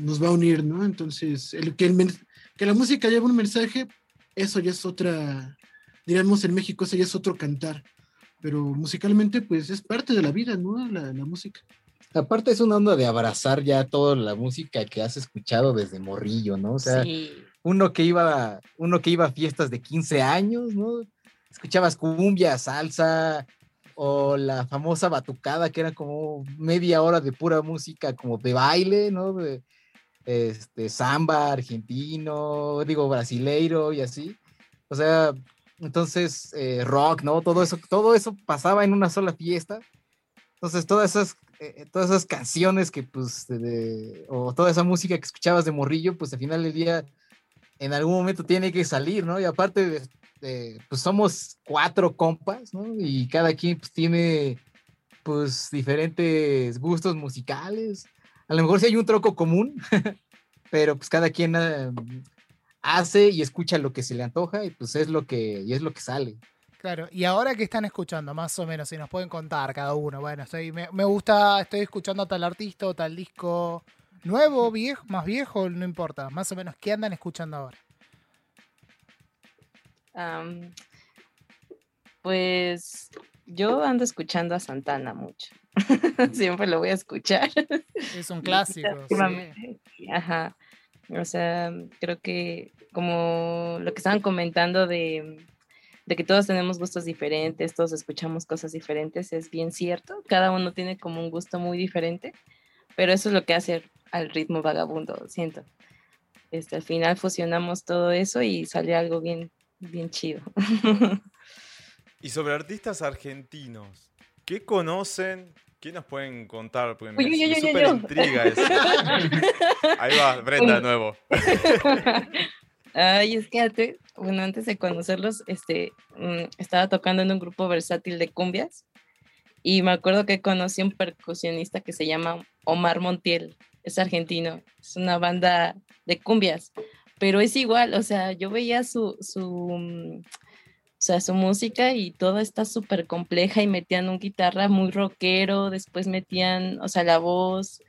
nos va a unir, ¿no? Entonces, el, que, el que la música lleve un mensaje, eso ya es otra, diríamos en México, eso ya es otro cantar. Pero musicalmente, pues es parte de la vida, ¿no? La, la música. Aparte es una onda de abrazar ya toda la música que has escuchado desde morrillo, ¿no? O sea, sí. Uno que iba, uno que iba a fiestas de 15 años, ¿no? Escuchabas cumbia, salsa o la famosa batucada que era como media hora de pura música como de baile, ¿no? De, este samba argentino, digo brasileiro y así. O sea, entonces eh, rock, ¿no? Todo eso, todo eso pasaba en una sola fiesta. Entonces todas esas eh, todas esas canciones que pues de- de- o toda esa música que escuchabas de morrillo, pues al final del día en algún momento tiene que salir, ¿no? Y aparte, de- de, pues somos cuatro compas, ¿no? Y cada quien pues, tiene, pues, diferentes gustos musicales. A lo mejor sí hay un troco común, pero pues cada quien eh, hace y escucha lo que se le antoja y pues es lo que, y es lo que sale. Claro, y ahora que están escuchando, más o menos, si nos pueden contar cada uno. Bueno, estoy, me, me gusta, estoy escuchando tal artista o tal disco nuevo, viejo, más viejo, no importa. Más o menos, ¿qué andan escuchando ahora? Pues yo ando escuchando a Santana mucho. siempre lo voy a escuchar. Es un clásico. sí. Ajá. O sea, creo que como lo que estaban comentando de, de que todos tenemos gustos diferentes, todos escuchamos cosas diferentes, es bien cierto. Cada uno tiene como un gusto muy diferente, pero eso es lo que hace al ritmo vagabundo, siento. Este, al final fusionamos todo eso y sale algo bien, bien chido. Y sobre artistas argentinos, ¿qué conocen? ¿Qué nos pueden contar? Porque me, Uy, uy, me uy. intriga eso. Ahí va, Brenda de nuevo. Ay, es que antes, bueno, antes de conocerlos, este, mm, estaba tocando en un grupo versátil de cumbias y me acuerdo que conocí a un percusionista que se llama Omar Montiel, es argentino, es una banda de cumbias, pero es igual, o sea, yo veía su, su, mm, o sea, su música y todo está súper compleja y metían un guitarra muy rockero, después metían, o sea, la voz,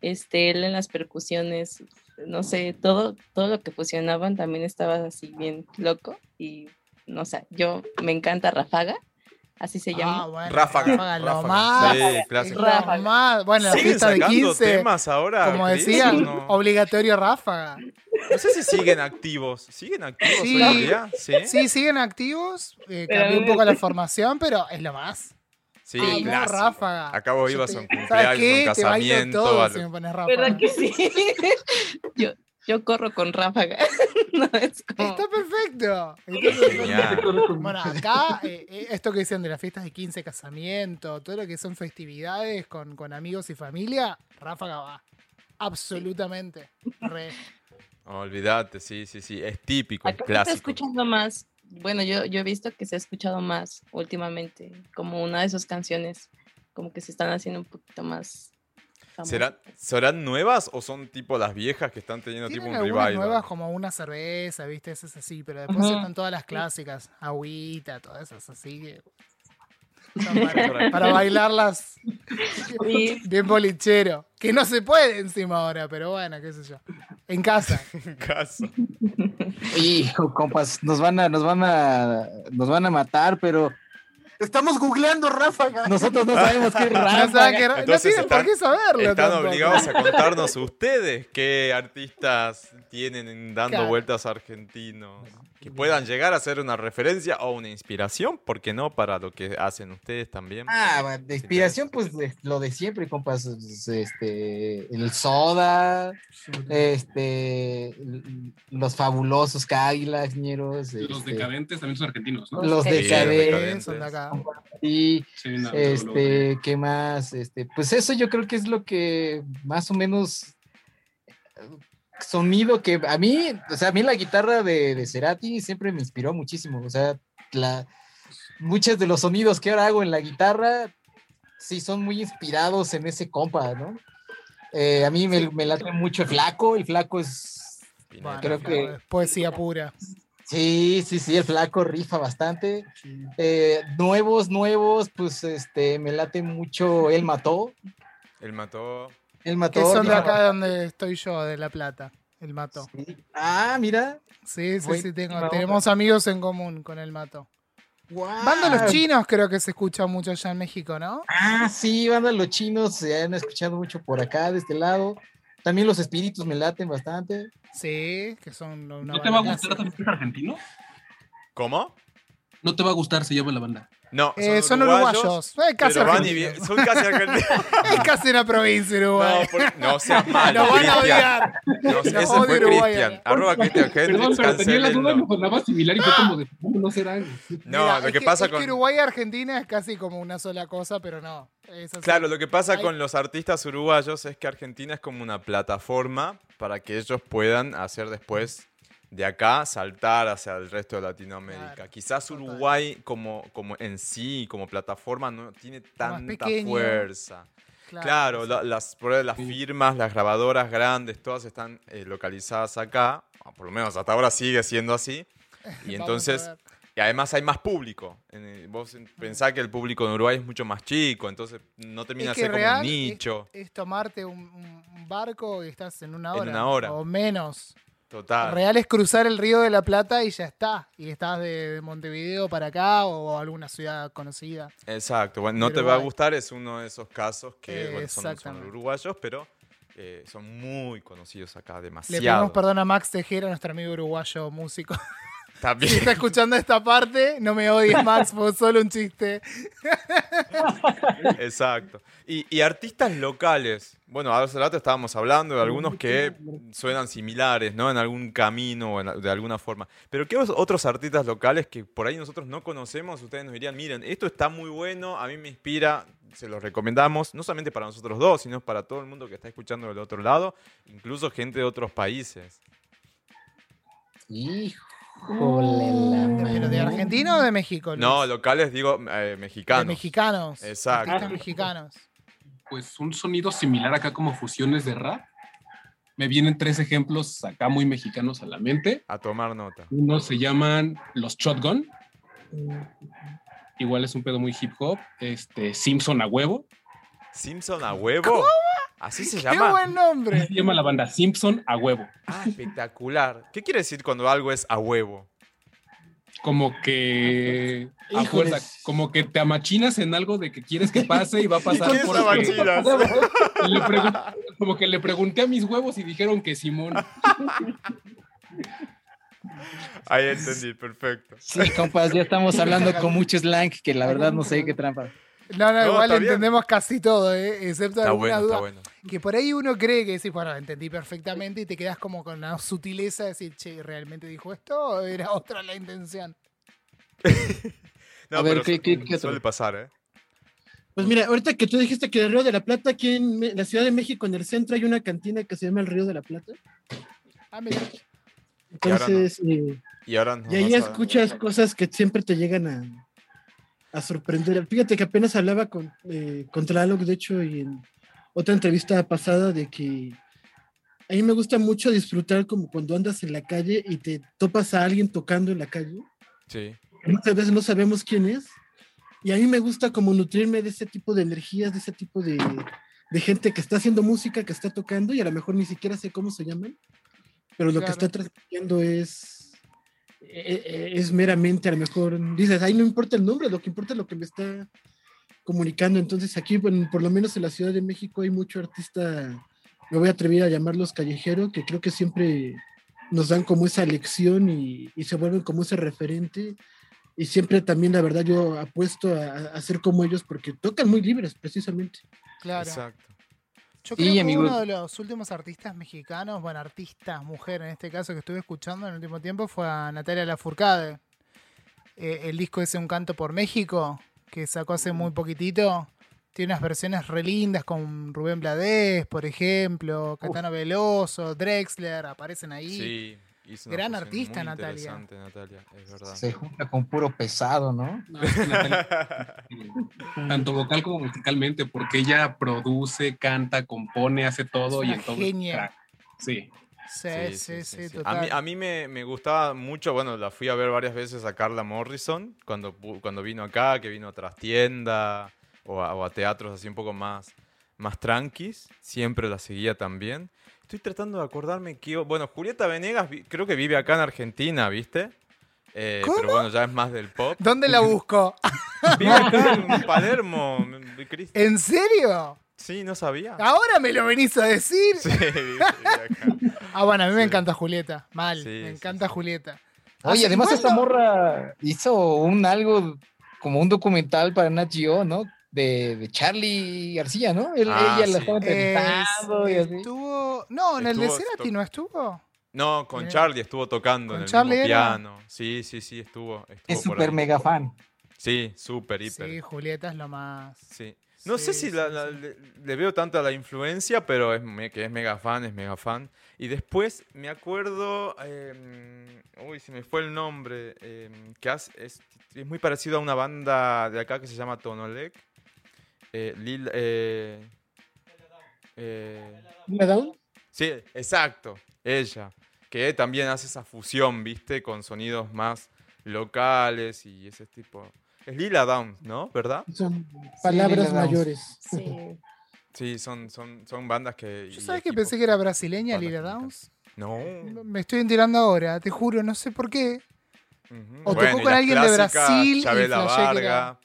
este, él en las percusiones, no sé, todo, todo lo que fusionaban también estaba así bien loco y no sé, yo me encanta Rafaga, así se llama. Ah, bueno, Ráfaga, lo ráfaga. más. Sí, clásico. lo Ráfaga. más. Bueno, la ¿Siguen fiesta de sacando 15, temas ahora? como decían, no? obligatorio ráfaga. No sé si siguen activos. ¿Siguen activos Sí. hoy en día? Sí. Sí, siguen activos. eh, cambió un poco la formación, pero es lo más. Sí, clásico. ráfaga. Acabo ibas a un ¿Sabes cumpleaños, un casamiento. todo a si lo- me pones ráfaga. ¿Verdad que sí? yo, yo corro con Ráfaga. no, es como... Está perfecto. Genial. Bueno, acá, eh, eh, esto que dicen de las fiestas de 15, casamiento, todo lo que son festividades con, con amigos y familia, Ráfaga va. Absolutamente. Re. No, olvídate, sí, sí, sí. Es típico, es se está clásico. escuchando más. Bueno, yo, yo he visto que se ha escuchado más últimamente, como una de sus canciones, como que se están haciendo un poquito más. ¿Serán, ¿Serán nuevas o son tipo las viejas que están teniendo tipo Tienen un algunas revival? nuevas como una cerveza, ¿viste? Esas así, pero después están todas las clásicas. Agüita, todas esas así que. para bailarlas Sí. bien bolichero. Que no se puede encima ahora, pero bueno, qué sé yo. En casa. En casa. Hijo, compas, nos van a, nos van a, nos van a matar, pero Estamos googleando ráfaga. nosotros no sabemos qué No, ráfaga. que- no Entonces tienen por qué saberlo. Están tampoco. obligados a contarnos ustedes qué artistas tienen dando Claro. vueltas argentinos. Que puedan llegar a ser una referencia o una inspiración, ¿por qué no? Para lo que hacen ustedes también. Ah, bueno, de inspiración, pues de- lo de siempre, compas. es, Este, el soda, este, los fabulosos Cadillacs, ñeros. Los este, decadentes también son argentinos, ¿no? Los Sí, decadentes. decadentes. Son de Y Sí, no, este, ¿qué más? Este, pues eso yo creo que es lo que más o menos eh, sonido que a mí, o sea, a mí la guitarra de, de Cerati siempre me inspiró muchísimo. O sea, la, muchos de los sonidos que ahora hago en la guitarra sí son muy inspirados en ese compa, ¿no? Eh, a mí me, me late mucho el flaco, el flaco es. Bueno, creo que- es Poesía pura. Sí, sí, sí, el flaco rifa bastante. Eh, nuevos, nuevos, pues este, me late mucho Él Mató. Él mató. Que Mató. son de acá donde estoy yo, de La Plata. El Mato. bastante. Ah, mira. Sí, sí, sí, tengo, tenemos amigos en común con el Mato. Banda Los Chinos creo que se escucha mucho allá en México, ¿no? Ah, sí, banda los chinos, se han escuchado mucho por acá, de este lado. También los espíritus me laten bastante. Sí, que son una ¿No te va a gustar también que es argentino? ¿Cómo? No te va a gustar, se llama la banda. No, Eh, son uruguayos. Eh, casi pero van y argentinos. vi- son casi argentinos. Es casi una provincia Uruguay. No, por- no seas malo, Lo van a odiar. No, ese odio fue Cristian. Arroba Cristian Perdón, pero tenía la duda, me cancelenlo. sonaba similar y fue como de, ¿cómo no será? No, Mira, lo es que pasa es con... Uruguay y Argentina es casi como una sola cosa, pero no. Claro, lo que pasa Hay- con los artistas uruguayos es que Argentina es como una plataforma para que ellos puedan hacer después de acá saltar hacia el resto de Latinoamérica. Claro, Quizás total. Uruguay como, como en sí, como plataforma, no tiene tanta fuerza. Claro, la- las, las firmas, las grabadoras grandes, todas están eh, localizadas acá. o por lo menos hasta ahora sigue siendo así. Y entonces y además hay más público. En el- vos pensás que el público en Uruguay es mucho más chico, entonces no termina Es de ser como un nicho. Es tomarte un, barco y estás en una En hora. una hora. O menos. Total. Real es cruzar el río de la Plata y ya está. Y estás de Montevideo para acá o alguna ciudad conocida. Exacto. Bueno, no te va a gustar, es uno de esos casos que Eh, bueno, son, son uruguayos, pero eh, son muy conocidos acá, Le pedimos demasiado. perdón a Max Tejera, nuestro amigo uruguayo músico. También. Si está escuchando esta parte, no me odies, Max, fue solo un chiste. Exacto. Y, y artistas locales. Bueno, hace rato estábamos hablando de algunos que suenan similares, ¿no? En algún camino o en- de alguna forma. Pero ¿qué os- otros artistas locales que por ahí nosotros no conocemos? Ustedes nos dirían, miren, esto está muy bueno, a mí me inspira, se los recomendamos, no solamente para nosotros dos, sino para todo el mundo que está escuchando del otro lado, incluso gente de otros países. Híjole, la ¿Pero de madre. Argentina o de México? Luis? No, locales digo eh, de mexicanos. mexicanos. Exacto. Artistas mexicanos. Pues un sonido similar acá como fusiones de rap. Me vienen tres ejemplos acá muy mexicanos a la mente. A tomar nota. Uno se llaman los Shotgun. Igual es un pedo muy hip hop. Este, Simpson a huevo. Simpson a huevo. Así se ¡Qué llama. buen nombre! Se llama la banda Simpson a huevo. Ah, espectacular. ¿Qué quiere decir cuando algo es a huevo? Como que a fuerza, como que te amachinas en algo de que quieres que pase y va a pasar ¿Qué es porque- amachinas? Le pregun- como que le pregunté a mis huevos y dijeron que Simón. Ahí entendí, perfecto. Sí, compas, ya estamos hablando con mucho slang que la verdad no sé qué trampa. No, no, No, igual bien. entendemos casi todo, ¿eh? excepto Está alguna bueno, duda. está bueno. Que por ahí uno cree que decís, bueno, entendí perfectamente y te quedas como con una sutileza de decir, che, ¿realmente dijo esto o era otra la intención? No, A ver, pero ¿qué- su- qué- qué suele pasar, ¿eh? Pues mira, ahorita que tú dijiste que el Río de la Plata, aquí en la Ciudad de México, en el centro, hay una cantina que se llama el Río de la Plata. Ah, mira. Y ahora no. Entonces, eh, Y ahora y ahí escuchas cosas que siempre te llegan a, a sorprender. Fíjate que apenas hablaba con, eh, con Tlaloc, de hecho, y en otra entrevista pasada, de que a mí me gusta mucho disfrutar como cuando andas en la calle y te topas a alguien tocando en la calle. Sí. Muchas veces no sabemos quién es. Y a mí me gusta como nutrirme de ese tipo de energías, de ese tipo de, de gente que está haciendo música, que está tocando y a lo mejor ni siquiera sé cómo se llaman, pero lo que está transmitiendo es, es meramente a lo mejor, dices, ahí no importa el nombre, lo que importa es lo que me está comunicando. Entonces aquí, bueno, por lo menos en la Ciudad de México hay mucho artista, me voy a atrever a llamarlos callejero, que creo que siempre nos dan como esa lección y, y se vuelven como ese referente. Y siempre también, la verdad, yo apuesto a, a ser como ellos porque tocan muy libres, precisamente. Claro. Exacto. Yo creo que amigo. uno de los últimos artistas mexicanos, bueno, artistas, mujer en este caso, que estuve escuchando en el último tiempo fue a Natalia Lafourcade. Eh, el disco ese Un Canto por México, que sacó hace muy poquitito, tiene unas versiones re lindas con Rubén Blades, por ejemplo, Catano Veloso, Drexler, aparecen ahí. Sí. Hizo una Gran artista, muy Natalia. interesante, Natalia, es verdad. Se junta con puro pesado, ¿no? No, es que Natalia- tanto vocal como musicalmente, porque ella produce, canta, compone, hace todo Es y una en todo. genia. Sí. Sí, sí, sí, A total. mí, a mí me, me gustaba mucho, bueno, la fui a ver varias veces a Carla Morrison cuando, cuando vino acá, que vino a Trastienda o a, o a teatros así un poco más, más tranquis. Siempre la seguía también. Estoy tratando de acordarme que, bueno, Julieta Venegas vi- creo que vive acá en Argentina, ¿viste? Eh, ¿Cómo? Pero bueno, ya es más del pop. ¿Dónde la busco? Vive acá en Palermo, mi Cristo. ¿En serio? Sí, no sabía. Ahora me lo venís a decir. Sí, vive, acá. Ah, bueno, a mí me encanta Julieta. Mal, Sí, me encanta sí. Julieta. Oye, además esta ¿cuándo? morra hizo un algo como un documental para Nat Geo, ¿no? De, de Charlie García, ¿no? Él- Ah, ella la sí. estaba entrevistando y Es- así. estuvo. No, en el de Cerati no estuvo. No, con Eh, Charlie estuvo tocando ¿con en el Charlie mismo era? piano. Sí, sí, sí, estuvo. estuvo Es súper mega fan. Sí, súper, hiper. Sí, Julieta es lo más. Sí. No sé Sí, si la- sí, la- sí. le, le veo tanta la influencia, pero es me- que es mega fan, es mega fan. Y después me acuerdo, eh, uy, se me fue el nombre, eh, que hace- es, es muy parecido a una banda de acá que se llama Tonolec. Eh, Lil- eh, eh, ¿Lila Down? Sí, exacto, ella, que también hace esa fusión, ¿viste? Con sonidos más locales y ese tipo. Es Lila Downs, ¿no? ¿Verdad? Son palabras mayores. Sí, son, son, son bandas que... Yo sabes que pensé que era brasileña Lila Downs. No. Me estoy enterando ahora, te juro, no sé por qué. O tocó Bueno, y con alguien de Brasil y Chabela flashé que era- Varga,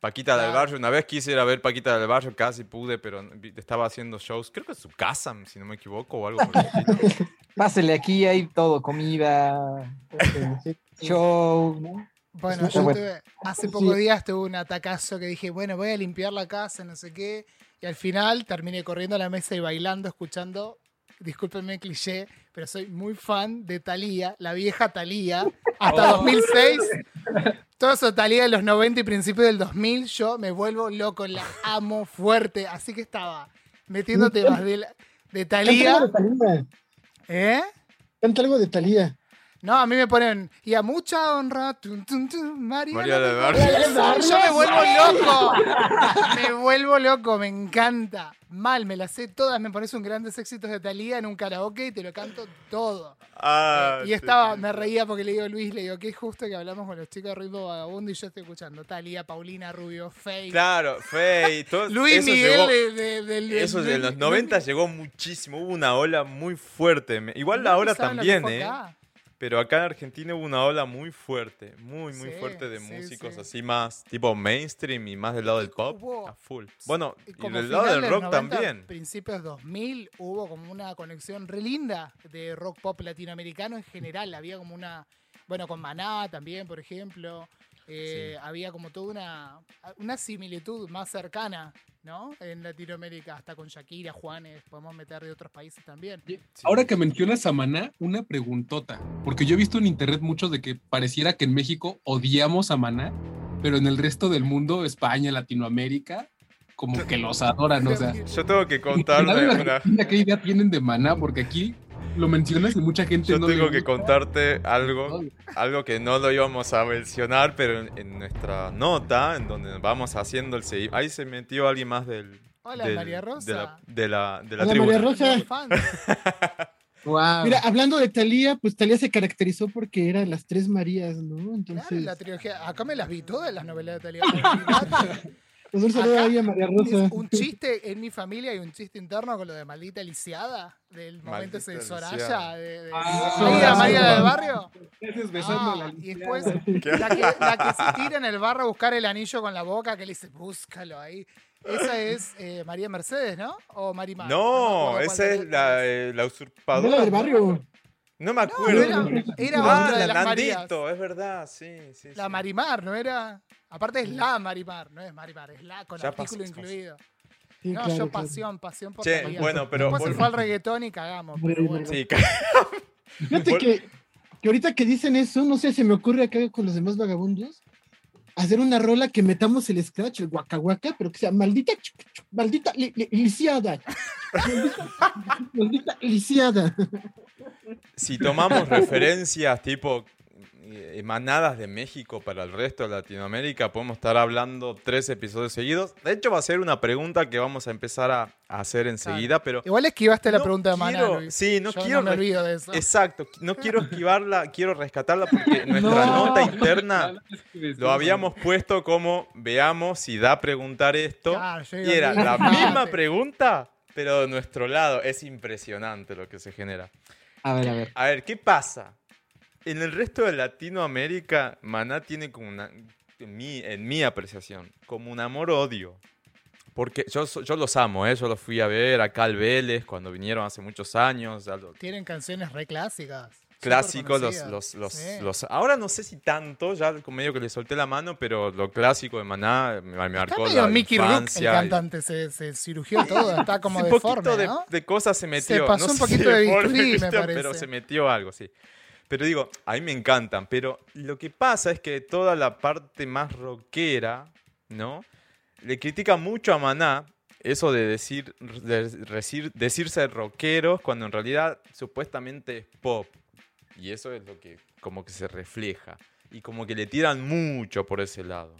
Paquita del. Barrio. Una vez quise ir a ver Paquita del Barrio, casi pude, pero estaba haciendo shows, creo que en su casa, si no me equivoco, o algo por el estilo. Pásele aquí, hay todo, comida, Sí. show, ¿no? Bueno, yo bueno. tuve- hace Sí. pocos días tuve un atacazo que dije, bueno, voy a limpiar la casa, no sé qué. Y al final terminé corriendo a la mesa y bailando, escuchando, discúlpenme el cliché, pero soy muy fan de Thalía, la vieja Thalía, hasta 2006. Todo eso Thalía de los 90 y principios del 2000, yo me vuelvo loco, la amo fuerte. Así que estaba metiendo temas de, la- de Canta algo Thalía. de Thalía. ¿Eh? Canta algo de Talía. No, a mí me ponen, y a mucha honra, tun, tun, tun, María, María la del mejor". Barrio. Yo me vuelvo loco. Me vuelvo loco, me encanta. Mal, me las sé todas. Me pones un grandes éxitos de Talía en un karaoke y te lo canto todo. Ah, Eh, y sí, estaba, sí. me reía porque le digo a Luis, le digo, qué justo que hablamos con los chicos de Ritmo Vagabundo y yo estoy escuchando Talía, Paulina, Rubio, Faye. Claro, Fey, todo Luis eso Miguel llegó- de, de- del- Eso en los del- 90 llegó muchísimo, hubo una ola muy fuerte. Igual ahora ¿Saben lo que también, ¿eh? acá? Pero acá en Argentina hubo una ola muy fuerte, muy, muy Sí, fuerte de sí, músicos sí. así más tipo mainstream y más del lado del pop. Hubo- A full. Bueno, Y y del lado del rock 90, también. Principios 2000 hubo como una conexión re linda de rock pop latinoamericano en general. Había como una, bueno, con Maná también, por ejemplo. Eh, Había como toda una, una similitud más cercana, ¿no? En Latinoamérica, hasta con Shakira, Juanes, podemos meter de otros países también. Ahora que mencionas a Maná, una preguntota. Porque yo he visto en internet mucho de que pareciera que en México odiamos a Maná, pero en el resto del mundo, España, Latinoamérica, como que los adoran. O sea, Yo tengo que ¿en contarle una... ¿qué idea tienen de Maná? Porque aquí lo mencionas y mucha gente Yo no le tengo que contarte algo, algo que no lo íbamos a mencionar, pero en, en nuestra nota, en donde vamos haciendo el seguimiento, ahí se metió alguien más del... Hola, del- María De la, Rosa. de la, de la Hola, tribuna. María Rosa. Wow. Mira, hablando de Talía, pues Talía se caracterizó porque era las tres Marías, ¿no? Claro, Entonces, la trilogía. Acá me las vi todas las novelas de Talía. un saludo Acá ahí a María Rosa. Es un chiste en mi familia y un chiste interno con lo de maldita lisiada, del momento ese de Soraya, de, de- Ah, Ahí a Soraya. María del barrio. La Ah, y después la que, la que se tira en el barro a buscar el anillo con la boca, que le dice, búscalo ahí. Esa es eh, María Mercedes, ¿no? O Marimar. No, esa es la, eh, la No usurpadora. la del barrio. No me No, acuerdo. era, era ah, otra de la las Marías. Es verdad, sí, sí. La sí. Marimar, ¿no era? Aparte es la Marimar, no es Marimar, es la con Ya artículo pasó, incluido. Sí, No, claro, yo pasión, pasión por Che, Thalía. bueno, pero Después se fue al reggaetón y cagamos, pero bueno. Sí, Fíjate Vol- que, que ahorita que dicen eso, no sé, se me ocurre acá con los demás vagabundos hacer una rola que metamos el scratch, el guacahuaca, pero que sea maldita, maldita li- li- lisiada. Maldita, maldita lisiada. si tomamos referencias tipo emanadas de México para el resto de Latinoamérica, podemos estar hablando tres episodios seguidos. De hecho, va a ser una pregunta que vamos a empezar a, a hacer enseguida, pero Igual esquivaste la pregunta de Maná, quiero- Luis. sí, no Yo quiero me re- olvido de eso. exacto, no quiero esquivarla, quiero rescatarla porque nuestra No. nota interna lo habíamos puesto como veamos si da preguntar esto. Claro, Y era la misma pregunta, pero de nuestro lado. Es impresionante lo que se genera. A ver, a ver. A ver, ¿qué pasa? En el resto de Latinoamérica, Maná tiene como una, en mi, en mi apreciación, como un amor-odio. Porque yo, yo los amo, ¿eh? Yo los fui a ver acá al Vélez cuando vinieron hace muchos años. Tienen canciones re clásicas. clásicos, los, los, los, Sí. los- Ahora no sé si tanto, ya con medio que le solté la mano, pero lo clásico de Maná me, me marcó medio la Mickey Rook, el infancia. y- cantante, se, se cirugió todo, está como un deforme, poquito de, ¿no? de cosas se metió. pasó no un sé si poquito de bisturí, me parece. Pero se metió algo, sí. Pero digo, a me encantan. Pero lo que pasa es que toda la parte más rockera, ¿no? Le critica mucho a Maná eso de decir, de decir- decirse rockeros cuando en realidad supuestamente es pop. Y eso es lo que como que se refleja. Y como que le tiran mucho por ese lado.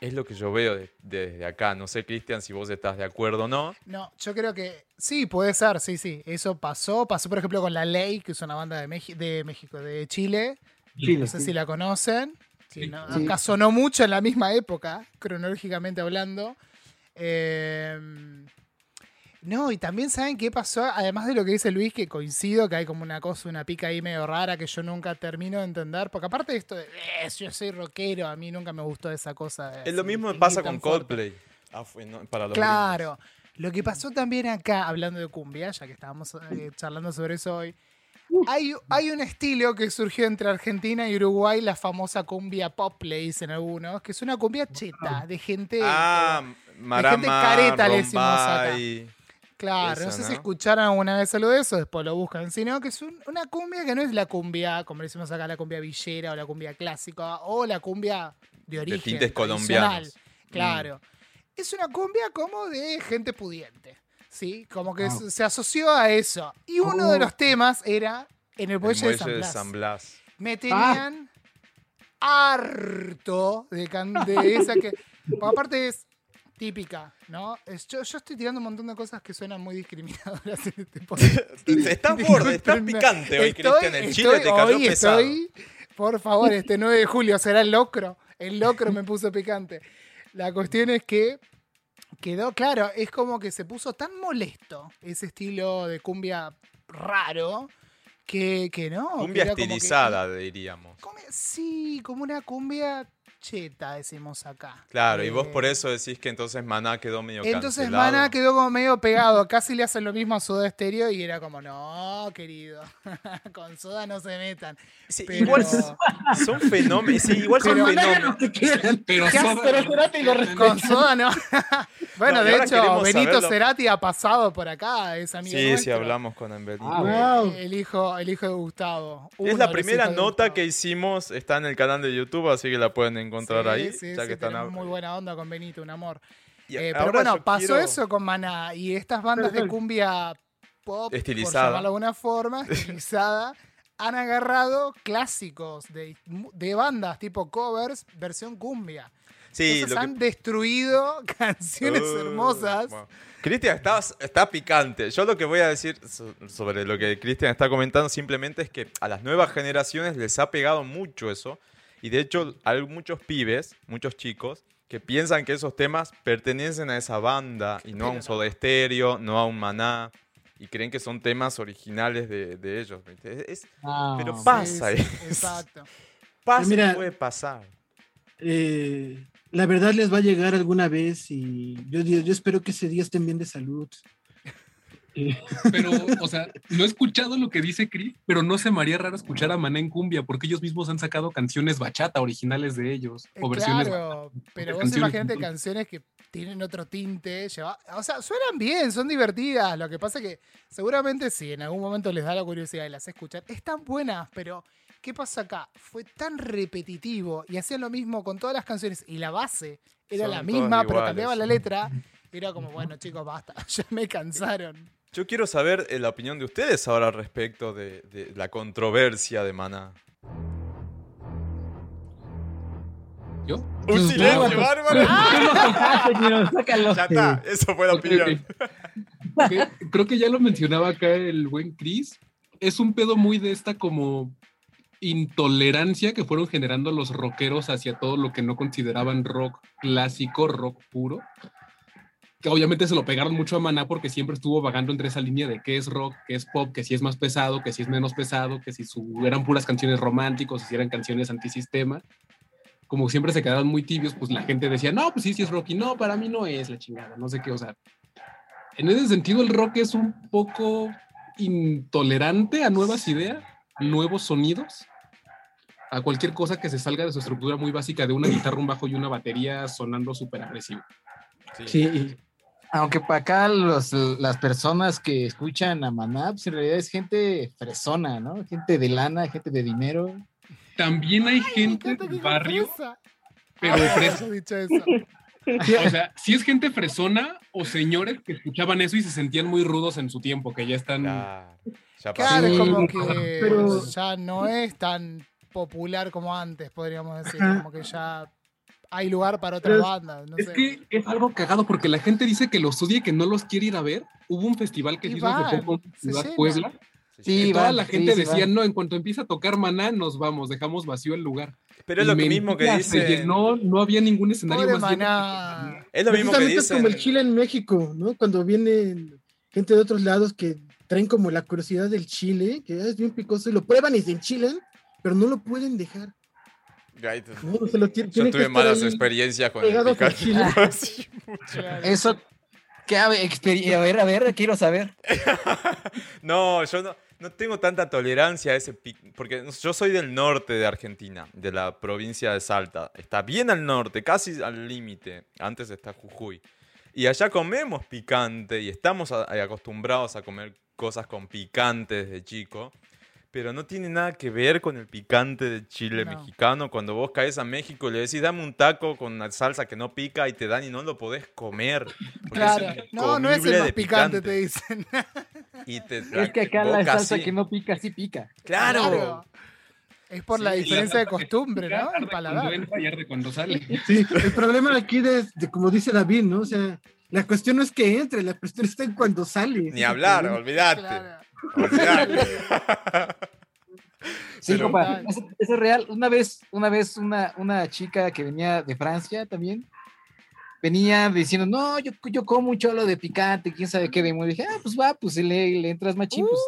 Es lo que yo veo de- desde acá. No sé, Cristian, si vos estás de acuerdo o no. No, yo creo que sí, puede ser, sí, sí. Eso pasó. Pasó, por ejemplo, con La Ley, que es una banda de, Meji- de México, de Chile. Chile, No sé sí. si la conocen. que Sí. no- Sí. Acá sonó mucho en la misma época, cronológicamente hablando. Eh, No, y también saben qué pasó, además de lo que dice Luis, que coincido, que hay como una cosa, una pica ahí medio rara que yo nunca termino de entender, porque aparte de esto de, "Eh, yo soy rockero, a mí nunca me gustó esa cosa. de Es lo así, mismo que pasa con fuerte. Coldplay. Ah, fue, no, para los Claro. Lo que pasó también acá, hablando de cumbia, ya que estábamos eh, charlando sobre eso hoy, hay, hay un estilo que surgió entre Argentina y Uruguay, la famosa cumbia pop, le dicen algunos, que es una cumbia cheta, de gente... Ah, eh, Marama, careta le decimos acá. Claro, no sé si escucharon alguna vez algo de eso, después lo buscan, sino que es un- una cumbia que no es la cumbia, como le decimos acá, la cumbia villera o la cumbia clásica o la cumbia de origen. tintes tradicional. colombianos. Mm. Claro. Es una cumbia como de gente pudiente, ¿sí? Como que Ah. se- asoció a eso. Y uno de los temas era en el El muelle, de San de Blas. San Blas. Me tenían harto de, de esa que. porque aparte es típica, ¿no? Es- yo, yo estoy tirando un montón de cosas que suenan muy discriminadoras en este podcast. Estás borde, estás picante hoy, Estoy- Cristian. El chile te cayó hoy pesado. estoy- por favor, este 9 de julio será el locro. El locro me puso picante. La cuestión es que quedó claro, es como que se puso tan molesto ese estilo de cumbia raro que, que no. Cumbia que- estilizada, diríamos. Cumbia- sí, como una cumbia cheta, decimos acá. Claro, y vos Eh, por eso decís que entonces Maná quedó medio Entonces cancelado. Maná quedó como medio pegado. Casi le hacen lo mismo a Soda Stereo y era como, no, querido. Con Soda no se metan. Sí, Pero- Igual son fenómenos. Sí, igual son Pero- fenómenos. quieran. Pero. Con Soda no. bueno, No, de hecho, Benito saberlo. Cerati ha pasado por acá, es amigo Sí, sí, hablamos con Ambelito. Ah, wow. El hijo, el hijo de Gustavo. es la primera nota que hicimos, está en el canal de YouTube, así que la pueden encontrar Sí, ahí. sí, ya sí, que están hab- muy buena onda con Benito, un amor. Y Eh, pero bueno, pasó quiero- eso con Maná y estas bandas de cumbia pop, Estilizada. por llamarlo de alguna forma, estilizada, han agarrado clásicos de, de bandas tipo covers, versión cumbia. Sí, Entonces lo que- han destruido canciones Uh, hermosas. bueno. Cristian, está, está picante. Yo lo que voy a decir so- sobre lo que Cristian está comentando simplemente es que a las nuevas generaciones les ha pegado mucho eso. Y de hecho hay muchos pibes, muchos chicos, que piensan que esos temas pertenecen a esa banda y no a un. Soda Stereo, no a un Maná. Y creen que son temas originales de, de ellos. Ah, Pero pasa sí, eso. Exacto. pasa, mira- puede pasar. eh, la verdad les va a llegar alguna vez y yo, yo, yo espero que ese día estén bien de salud. Pero, o sea, no he escuchado lo que dice Chris, pero no se me haría raro escuchar a Maná en cumbia, porque ellos mismos han sacado canciones bachata originales de ellos, Eh, o versiones. claro, pero vos canciones. imagínate canciones que tienen otro tinte, lleva- o sea, suenan bien, son divertidas, lo que pasa es que seguramente si en algún momento les da la curiosidad y las escuchan, están buenas, pero ¿qué pasa acá? Fue tan repetitivo y hacían lo mismo con todas las canciones y la base era Son la misma, pero cambiaba la letra, era como, bueno chicos, basta, ya me cansaron. Yo quiero saber eh, la opinión de ustedes ahora respecto de, de la controversia de Maná. ¿Yo? Un silencio, bárbaro. Sácalo. Ya está, eso fue la opinión. ok. Que- Creo que ya lo mencionaba acá el buen Chris. Es un pedo muy de esta como intolerancia que fueron generando los rockeros hacia todo lo que no consideraban rock clásico, rock puro. Que obviamente se lo pegaron mucho a Maná porque siempre estuvo vagando entre esa línea de qué es rock, qué es pop, que si es más pesado, que si es menos pesado, que si su- eran puras canciones románticos, si eran canciones antisistema. Como siempre se quedaron muy tibios, pues la gente decía, no, pues sí, sí es rock y no, para mí no es la chingada, no sé qué, o sea, en ese sentido, el rock es un poco intolerante a nuevas ideas, nuevos sonidos, a cualquier cosa que se salga de su estructura muy básica de una guitarra, un bajo y una batería sonando súper agresivo. sí, Aunque para acá los, las personas que escuchan a Maná, pues en realidad es gente fresona, ¿no? Gente de lana, gente de dinero. También hay gente encanta de que barrio, pero Ah, fresa. dicho eso. O sea, si es gente fresona o señores que escuchaban eso y se sentían muy rudos en su tiempo, que ya están... Claro, ya pasó. Claro, es Sí, como que pero- ya no es tan popular como antes, podríamos decir. Como que ya hay lugar para otras bandas. No Es sé. que es algo cagado porque la gente dice que los odia y que no los quiere ir a ver. Hubo un festival que se hizo hace van, poco en Ciudad. Puebla. Sí, que toda van, la sí, gente sí, decía, van. no, en cuanto empieza a tocar Maná, nos vamos, dejamos vacío el lugar. Pero es Y lo que mismo que dicen. llenó, no había ningún escenario Pobre más. Maná. Es lo mismo que Precisamente es dicen. como el Chile en México, ¿no? Cuando vienen gente de otros lados que traen como la curiosidad del chile, que es bien picoso, y lo prueban y se enchilan, pero no lo pueden dejar. No, se lo ti- Yo que tuve estar malas experiencias con el. Sí. Claro. Eso, ¿qué? A ver, a ver, a ver, quiero saber. No, yo no, no tengo tanta tolerancia a ese pic, porque yo soy del norte de Argentina, de la provincia de Salta. Está bien al norte, casi al límite. Antes está Jujuy. Y allá comemos picante y estamos a- acostumbrados a comer cosas con picante desde chico. Pero no tiene nada que ver con el picante de chile No. mexicano. Cuando vos caes a México y le decís, dame un taco con una salsa que no pica y te dan y no lo podés comer. Claro. es No, no es el más de picante, te dicen. Y te, Es que acá la salsa así. que no pica, sí pica. ¡Claro! Es por la diferencia de costumbre, ¿no? El paladar. cuando sale. Sí, el problema aquí de, de como dice David, ¿no? O sea, la cuestión no es que entre, la cuestión está en cuando sale. Ni es hablar, olvídate. Claro. Sí, Pero- compa, eso, eso es real. Una vez, una vez una, una chica que venía de Francia también, venía diciendo, no, yo, yo como un cholo de picante, quién sabe qué demo. dije, ah, pues va, pues le, le entras machín, pues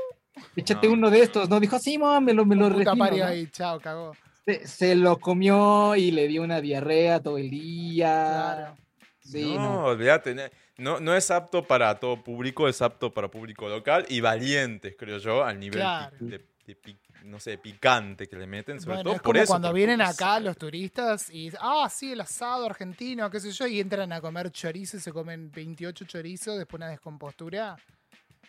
échate No. uno de estos, ¿no? Dijo, sí, mamá, me lo, me lo Puta refino, parió ¿no? ahí, chao, cagó. se, se lo comió y le dio una diarrea todo el día. Claro. Sí, no, no. olvídate. ne- No, no es apto para todo público, es apto para público local y valientes, creo yo, al nivel Claro. de, de no sé, picante que le meten, sobre Bueno, todo es por como eso. cuando vienen es- acá los turistas y ah, sí, el asado argentino, qué sé yo, y entran a comer chorizo y se comen 28 chorizos, después una descompostura.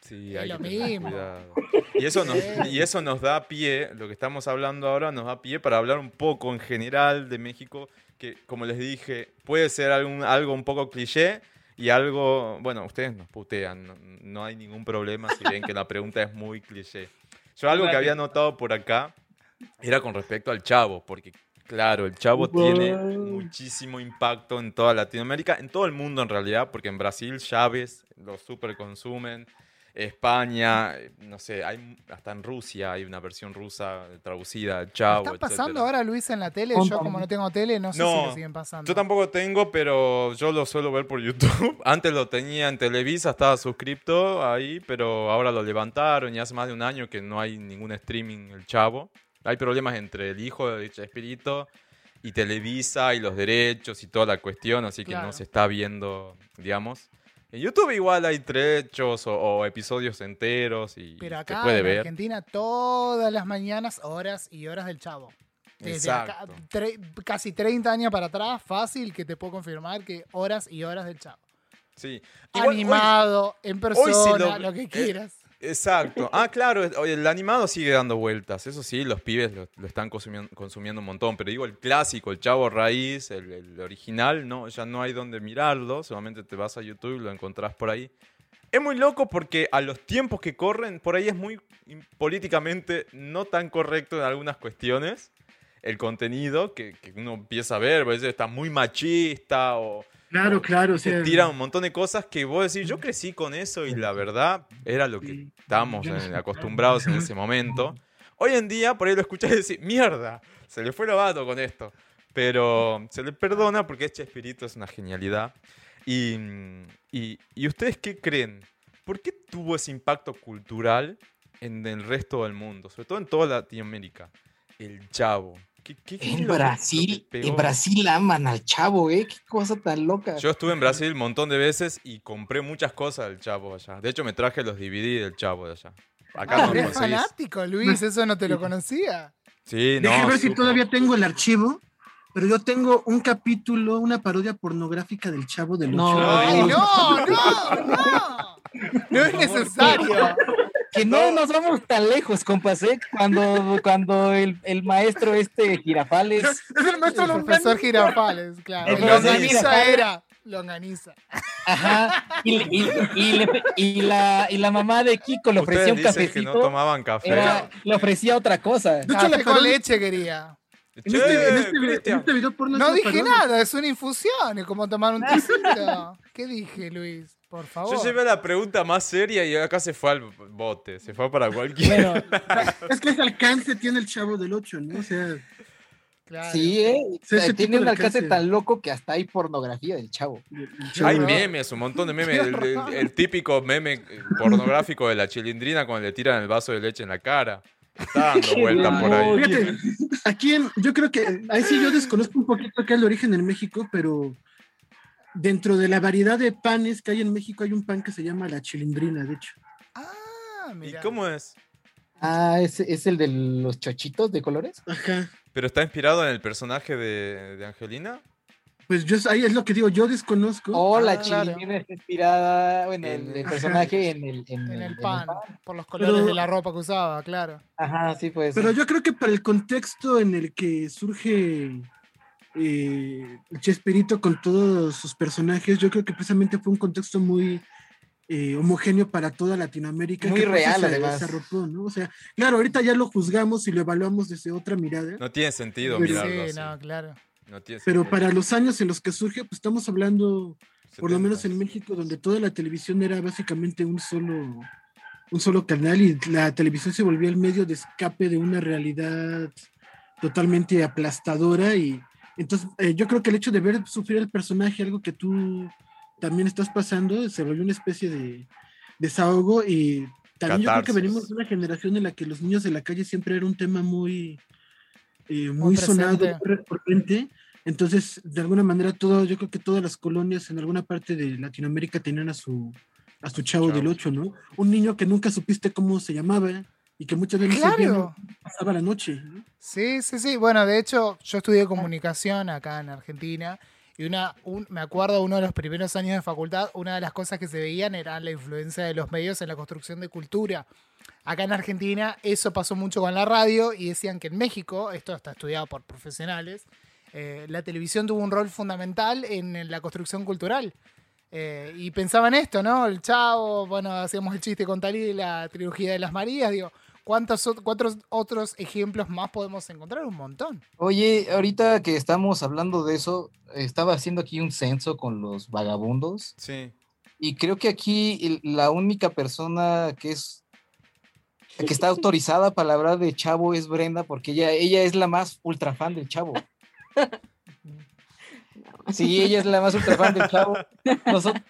Sí, es hay lo que mismo. cuidado. Y eso, nos, y eso nos da pie, lo que estamos hablando ahora nos da pie para hablar un poco en general de México, que como les dije, puede ser algún, algo un poco cliché y algo, bueno, ustedes nos putean, no, no hay ningún problema si ven que la pregunta es muy cliché. Yo algo que había notado por acá era con respecto al chavo, porque claro, el chavo tiene muchísimo impacto en toda Latinoamérica, en todo el mundo en realidad, porque en Brasil Chávez lo super consumen, España, no sé, hay hasta en Rusia hay una versión rusa traducida, al chavo, ¿Están pasando etcétera. ahora, Luis, en la tele? Yo, como no tengo tele, no sé si lo siguen pasando. Yo tampoco tengo, pero yo lo suelo ver por YouTube. Antes lo tenía en Televisa, estaba suscripto ahí, pero ahora lo levantaron y hace más de un año que no hay ningún streaming el chavo. Hay problemas entre el hijo de Chespirito y Televisa y los derechos y toda la cuestión, así que Claro. no se está viendo, digamos. En YouTube igual hay trechos o, o episodios enteros y Pero se acá puede en ver. Argentina, todas las mañanas, horas y horas del chavo. Desde acá, tre- casi 30 años para atrás, fácil que te puedo confirmar que horas y horas del chavo. Sí. Igual hoy- Animado, en persona, lo- que eh, quieras. Exacto. Ah, claro, el- animado sigue dando vueltas. Eso sí, los pibes lo, lo están consumiendo, consumiendo un montón. Pero digo, el clásico, el chavo raíz, el, el original, no, ya no hay donde mirarlo. Solamente te vas a YouTube y lo encontrás por ahí. Es muy loco porque a los tiempos que corren, por ahí es muy políticamente no tan correcto en algunas cuestiones. El contenido que, que uno empieza a ver, a veces está muy machista o, Claro, claro, se sea, tira un montón de cosas que vos decís, yo crecí con eso y la verdad era lo que Sí. estábamos acostumbrados en ese momento. Hoy en día por ahí lo escuchás y decís, mierda, se le fue el vato con esto. Pero se le perdona porque este espíritu es una genialidad. Y, y, ¿Y ustedes qué creen? ¿Por qué tuvo ese impacto cultural en el resto del mundo? Sobre todo en toda Latinoamérica. El chavo. ¿Qué, qué- qué es En Brasil, en Brasil aman al chavo, ¿eh? Qué cosa tan loca. Yo estuve en Brasil un montón de veces y compré muchas cosas del Chavo allá. De hecho, me traje los DVD del Chavo de allá. Acá Ah, no eres fanático, Luis, eso no te lo conocía. Sí, no. Déjame ver si todavía tengo el archivo, pero yo tengo un capítulo, una parodia pornográfica del Chavo del No. Ocho. ¡Ay, no, no, no! No es necesario. Que no nos vamos tan lejos, compas, ¿eh? Cuando, cuando el, el maestro este Girafales Es el maestro El profesor Girafales, claro. El profesor Longaniza era. Longaniza. Aja, y, y- y le- y la, y la mamá de Kiko le ofrecía un dicen que no cafecito, tomaban café. era- le ofrecía otra cosa. De hecho, Café con leche quería. En este, en este video- en este video porno No dije parodia. nada, es una infusión, es como tomar un tecito. ¿Qué dije, Luis? Por favor. Yo llevé la pregunta más seria y acá se fue al bote. Se fue para cualquier. Bueno, Es que ese alcance tiene el Chavo del Ocho, ¿no? O sea, Claro. Sí, ¿eh? Tiene un alcance tan loco que hasta hay pornografía del chavo. Hay memes, un montón de memes. El, el- el típico meme pornográfico de la chilindrina cuando le tiran el vaso de leche en la cara. Está dando vueltas por ahí. Fíjate, aquí en- yo creo que ahí sí yo desconozco un poquito qué es el origen en México, pero dentro de la variedad de panes que hay en México hay un pan que se llama la chilindrina, de hecho. Ah, ¿Y mira. cómo es? Ah, ¿es, es el de los chochitos de colores? Ajá. ¿Pero está inspirado en el personaje de, de Angelina? Pues yo ahí es lo que digo, yo desconozco. Oh, la Ah, claro. chilindrina está inspirada, bueno, En- el, el personaje en el, en, En el- el en pan, por los colores Pero- de la ropa que usaba, claro. Ajá, sí, pues. Pero yo creo que para el contexto en el que surge eh, Chespirito con todos sus personajes, yo creo que precisamente fue un contexto muy eh, homogéneo para toda Latinoamérica. Muy que eso real, se además. O sea, claro, ahorita ya lo juzgamos y lo evaluamos desde otra mirada, No tiene sentido Pero- mirarlo Sí, así. no, claro. No tiene pero sentido. para los años en los que surge, pues estamos hablando, por lo menos en 70s. México, donde toda la televisión era básicamente un solo, un solo canal y la televisión se volvió el medio de escape de una realidad totalmente aplastadora y entonces eh, yo creo que el hecho de ver sufrir al personaje, algo que tú también estás pasando, se volvió una especie de desahogo y también yo creo que Catarsis. venimos de una generación en la que los niños de la calle siempre era un tema muy, eh, Muy muy sonado, presente. muy recurrente. Entonces, de alguna manera, todo, yo creo que todas las colonias en alguna parte de Latinoamérica tenían a su, a su chavo, Chavo. del 8, ¿no? Un niño que nunca supiste cómo se llamaba y que muchas veces Claro. pasaba la noche. ¿no? Sí, sí, sí. Bueno, de hecho, yo estudié comunicación acá en Argentina y una, un- me acuerdo uno de los primeros años de facultad, una de las cosas que se veían era la influencia de los medios en la construcción de cultura. Acá en Argentina eso pasó mucho con la radio y decían que en México, esto está estudiado por profesionales, eh, la televisión tuvo un rol fundamental en, en la construcción cultural. Eh, y pensaban esto, ¿no? El Chavo, bueno, hacíamos el chiste con Talí de la trilogía de las Marías, digo, ¿cuántos, cuántos otros ejemplos más podemos encontrar? Un montón. Oye, ahorita que estamos hablando de eso, estaba haciendo aquí un censo con los vagabundos Sí. y creo que aquí la única persona que es que está autorizada para hablar de Chavo es Brenda porque ella ella es la más ultra fan del Chavo. Sí, ella es la más ultra fan del Chavo. Nosotros,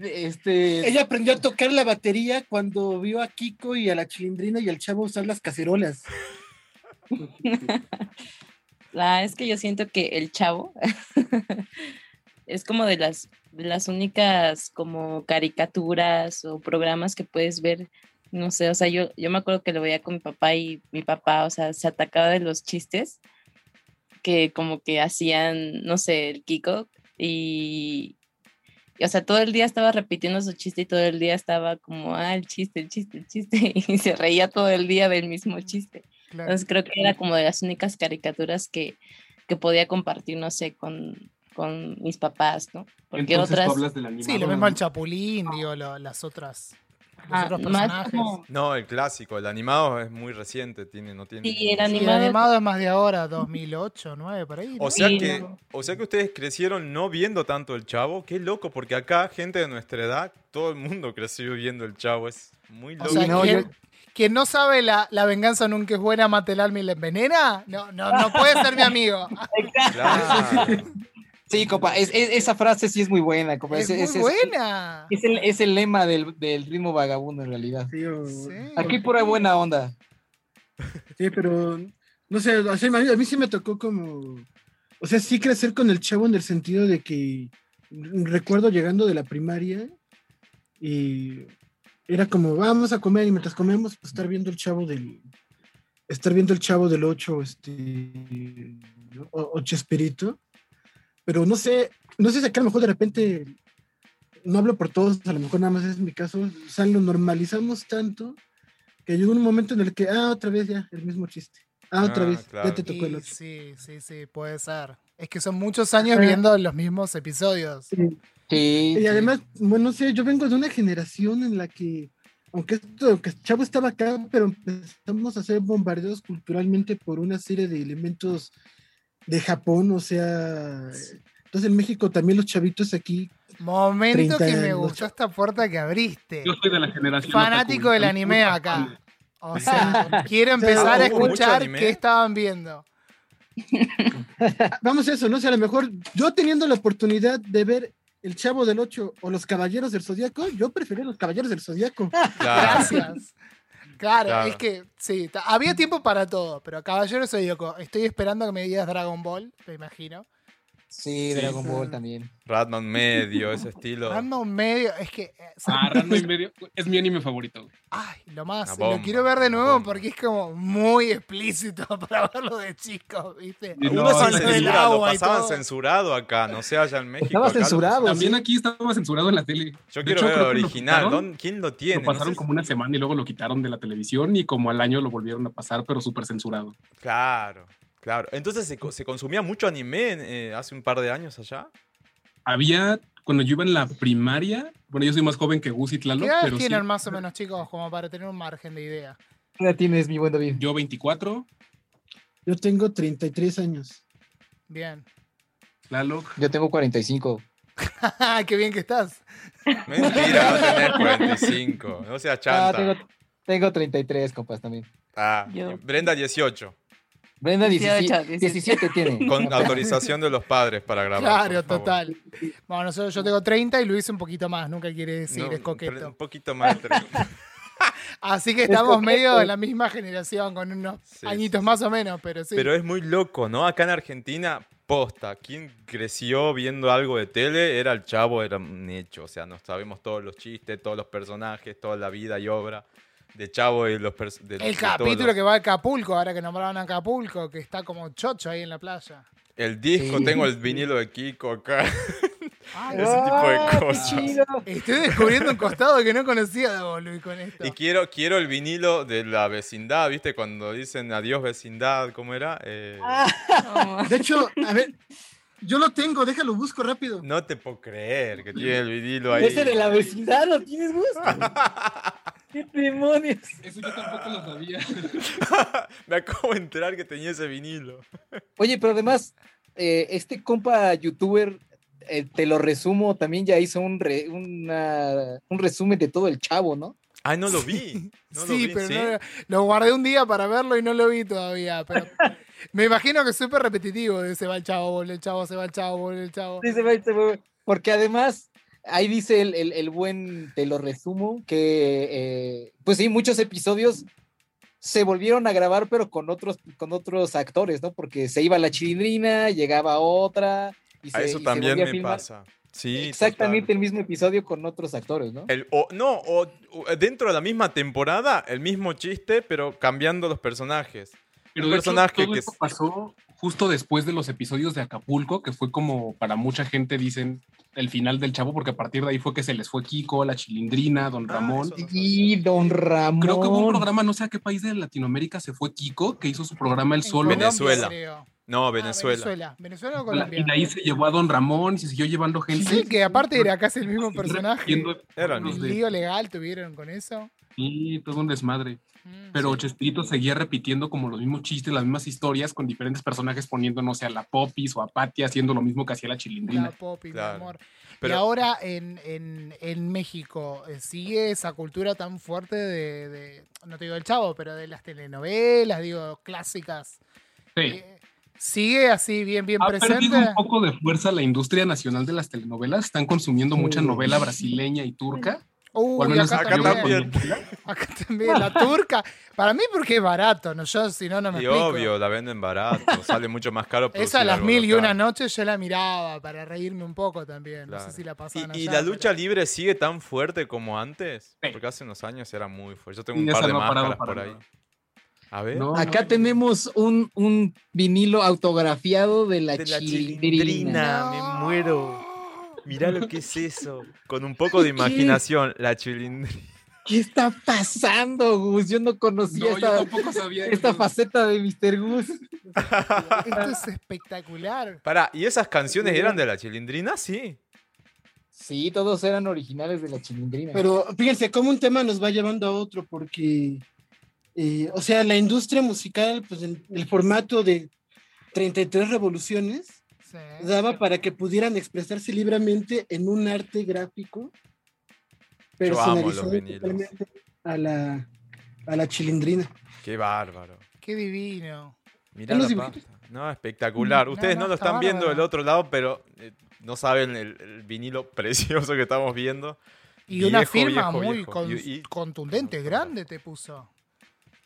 este, Ella aprendió a tocar la batería cuando vio a Kiko y a la chilindrina y al chavo usar las cacerolas. La, es que yo siento que el chavo es como de las, de las únicas como caricaturas o programas que puedes ver, no sé, o sea, yo, yo me acuerdo que lo veía con mi papá y mi papá, o sea, se atacaba de los chistes que como que hacían, no sé, el Kiko y, y, o sea, todo el día estaba repitiendo su chiste y todo el día estaba como, ah, el chiste, el chiste, el chiste, y se reía todo el día del mismo chiste. Claro. Entonces creo que era como de las únicas caricaturas que, que podía compartir, no sé, con, con mis papás, ¿no? Porque Entonces tú otras... hablas del animado. Sí, lo mismo el Chapulín, digo, lo- las otras. Los otros más personajes. como- No, el clásico, el animado es muy reciente, tiene, no tiene. Sí, el Sí, el animado- es más de ahora, 2008, 2009, por ahí. ¿no? O sea, Sí, que, no. o sea que ustedes crecieron no viendo tanto el chavo. Qué loco, porque acá, gente de nuestra edad, todo el mundo creció viendo el chavo. Es muy O loco. sea, no, quien, yo- quien no sabe la, la venganza nunca es buena, mata el alma y la envenena, no, no, no puede ser mi amigo. Claro. Sí, compa, es- es- esa frase sí es muy buena, compa, Es muy buena. Es el, es el lema del, del ritmo vagabundo en realidad. Sí, o- Sí. Aquí pura buena onda. sí, pero no sé, o sea, a mí, a mí sí me tocó como, o sea, sí crecer con el chavo en el sentido de que recuerdo llegando de la primaria y era como, vamos a comer y mientras comemos, pues estar viendo el chavo del, estar viendo el chavo del 8, este, o, o Chespirito, pero no sé, no sé si acá a lo mejor de repente, no hablo por todos, a lo mejor nada más es mi caso, o sea, lo normalizamos tanto que llegó un momento en el que, ah, otra vez ya, el mismo chiste. Ah, otra Ah, vez, claro. ya te tocó el otro. sí, sí, sí, puede ser. Es que son muchos años Ajá. viendo los mismos episodios. Sí, Y sí. además, bueno, no sé, yo vengo de una generación en la que, aunque esto, aunque Chavo estaba acá, pero empezamos a ser bombardeados culturalmente por una serie de elementos de Japón, o sea, entonces en México también los chavitos aquí, Momento 30 que me gustó esta puerta que abriste. Yo soy de la generación. Fanático otaku, del anime acá. O sea, quiero empezar a escuchar qué estaban viendo. Vamos a eso, ¿no? O sea, a lo mejor yo teniendo la oportunidad de ver El Chavo del Ocho o Los Caballeros del Zodíaco, yo prefería Los Caballeros del Zodíaco. Claro. Gracias. Claro, Claro. es que sí, había tiempo para todo, pero Caballero Zodíaco, estoy esperando que me digas Dragon Ball, me imagino. Sí, Sí. Dragon Ball también. Ratman medio, ese estilo. Ando medio, es que. eh, Ah, Ranma y medio es mi anime favorito. güey. Ay, lo más. Lo quiero ver de nuevo porque es como muy explícito para verlo de chico, ¿viste? No, lo del censura, lo pasaban todo. censurado acá, no sé allá en México. Estaba acá- censurado. También sí. aquí estaba censurado en la tele. Yo De quiero hecho, ver el lo original. quitaron. ¿Dónde- ¿Quién lo tiene? Lo No pasaron sé como una semana y luego lo quitaron de la televisión y como al año lo volvieron a pasar, pero súper censurado. Claro, claro. Entonces se, se consumía mucho anime eh, hace un par de años allá. Había, cuando yo iba en la primaria, bueno, yo soy más joven que Gus y Tlaloc, ¿Qué edad pero sí, tienen más o menos, chicos, como para tener un margen de idea? ¿Qué edad tienes, mi buen David? yo 24, Yo tengo 33 años. Bien. Tlaloc, Yo tengo 45. Qué bien que estás. Mentira, no tenés 45. No seas Ah, chanta. tengo, tengo 33, compas, también. Ah, Yo. Brenda 18. Brenda 18, 17, 17 tiene. Con autorización de los padres para grabar. Claro, total. Bueno, nosotros, yo tengo 30 y Luis un poquito más, nunca quiere decir, No, es Un coqueto. poquito más. Así que Es estamos coqueto. medio de la misma generación, con unos Sí, añitos sí, más sí. o menos, pero sí. Pero es muy loco, ¿no? Acá en Argentina, posta. Quien creció viendo algo de tele era el chavo, era un hecho. O sea, nos sabemos todos los chistes, todos los personajes, toda la vida y obra de chavo y los de- el capítulo los- que va a Acapulco, ahora que nombraron a Acapulco, que está como chocho ahí en la playa. El disco, Sí. tengo el vinilo de Kiko acá. Ay, Ese tipo de ¡Ah, cosas. Estoy descubriendo un costado que no conocía de vos, Luis, con esto. Y quiero, quiero el vinilo de la vecindad, ¿viste? Cuando dicen adiós vecindad, ¿cómo era? Eh, Oh, De hecho, a ver, yo lo tengo, déjalo, busco rápido. No te puedo creer que tiene el vinilo ahí. Ese de la vecindad, ¿lo tienes gusto? ¿Qué demonios? eso yo tampoco lo sabía. Me acabo de enterar que tenía ese vinilo. Oye, pero además, eh, este compa youtuber, eh, te lo resumo, también ya hizo un, re- una- un resumen de todo el chavo, ¿no? Ay, no lo vi. No lo sí, vi, pero ¿sí? no- lo guardé un día para verlo y no lo vi todavía. Pero me imagino que es súper repetitivo. de Se va el chavo, vuelve el chavo, se va el chavo, vuelve el chavo. Sí, se va, se va. Porque además, ahí dice el, el- el buen, te lo resumo, que eh, pues sí, muchos episodios se volvieron a grabar, pero con otros, con otros actores, ¿no? Porque se iba la chilindrina, llegaba otra. Y A se- eso también me filmar pasa. Sí, Exactamente el mismo episodio con otros actores, ¿no? El- o- no, o, o dentro de la misma temporada, el mismo chiste, pero cambiando los personajes. Pero Un de hecho, personaje todo que esto es- pasó justo después de los episodios de Acapulco, que fue como para mucha gente dicen el final del chavo, porque a partir de ahí fue que se les fue Kiko, la Chilindrina, Don Ah, Ramón. no Y Don Ramón. Creo que hubo un programa, no sé a qué país de Latinoamérica se fue Kiko, que hizo su programa En solo. Venezuela. No, Ah, Venezuela. Venezuela. Venezuela o Colombia. Y de ahí se llevó a Don Ramón y se siguió llevando gente. Sí, que aparte era casi el mismo personaje. Era el ¿Un lío legal tuvieron con eso? Sí, todo un desmadre. Mm, Pero. Chespirito seguía repitiendo como los mismos chistes, las mismas historias, con diferentes personajes poniendo, no sé, a la Popis o a Patty haciendo lo mismo que hacía la La Chilindrina. Poppy, mi Claro. amor. Pero- Y ahora en, en, en México, eh, ¿sigue esa cultura tan fuerte de, de- no te digo el chavo, pero de las telenovelas, digo, clásicas? Sí. Eh, ¿Sigue así bien, bien Ha presente? perdido un poco de fuerza la industria nacional de las telenovelas. Están consumiendo mucha novela brasileña y turca. Menos acá, acá también. también. Acá también, la turca. Para mí porque es barato, ¿no? Yo si no, no me Y explico. obvio, la venden barato, sale mucho más caro. Esa a las mil y local. una noches yo la miraba para reírme un poco también. No Claro. sé si la ¿Y, pasaban y allá, la pero- lucha libre sigue tan fuerte como antes? Sí. Porque hace unos años era muy fuerte. Yo tengo Y un par de no máscaras por ahí. A ver. No, Acá no, tenemos un, un vinilo autografiado de la, de la chilindrina. chilindrina, me muero. Mirá lo que es eso. Con un poco de imaginación, la chilindrina. ¿Qué está pasando, Gus? Yo no conocía No, esta, sabía. faceta de Mr. Gus. Esto es espectacular. Pará, ¿y esas canciones eran de la chilindrina? Sí. Sí, todos eran originales de la chilindrina. Pero fíjense cómo un tema nos va llevando a otro, porque, eh, o sea, la industria musical, pues en el formato de 33 revoluciones, Sí. daba para que pudieran expresarse libremente en un arte gráfico personalizado totalmente a la, a la chilindrina. Qué bárbaro. Qué divino. Mirá ¿En los la pasta. No, espectacular. No, Ustedes no, no, lo está están viendo bárbaro. del otro lado, pero eh, no saben el, el vinilo precioso que estamos viendo. Y una firma viejo, muy viejo. con- Y- y- contundente, grande te puso.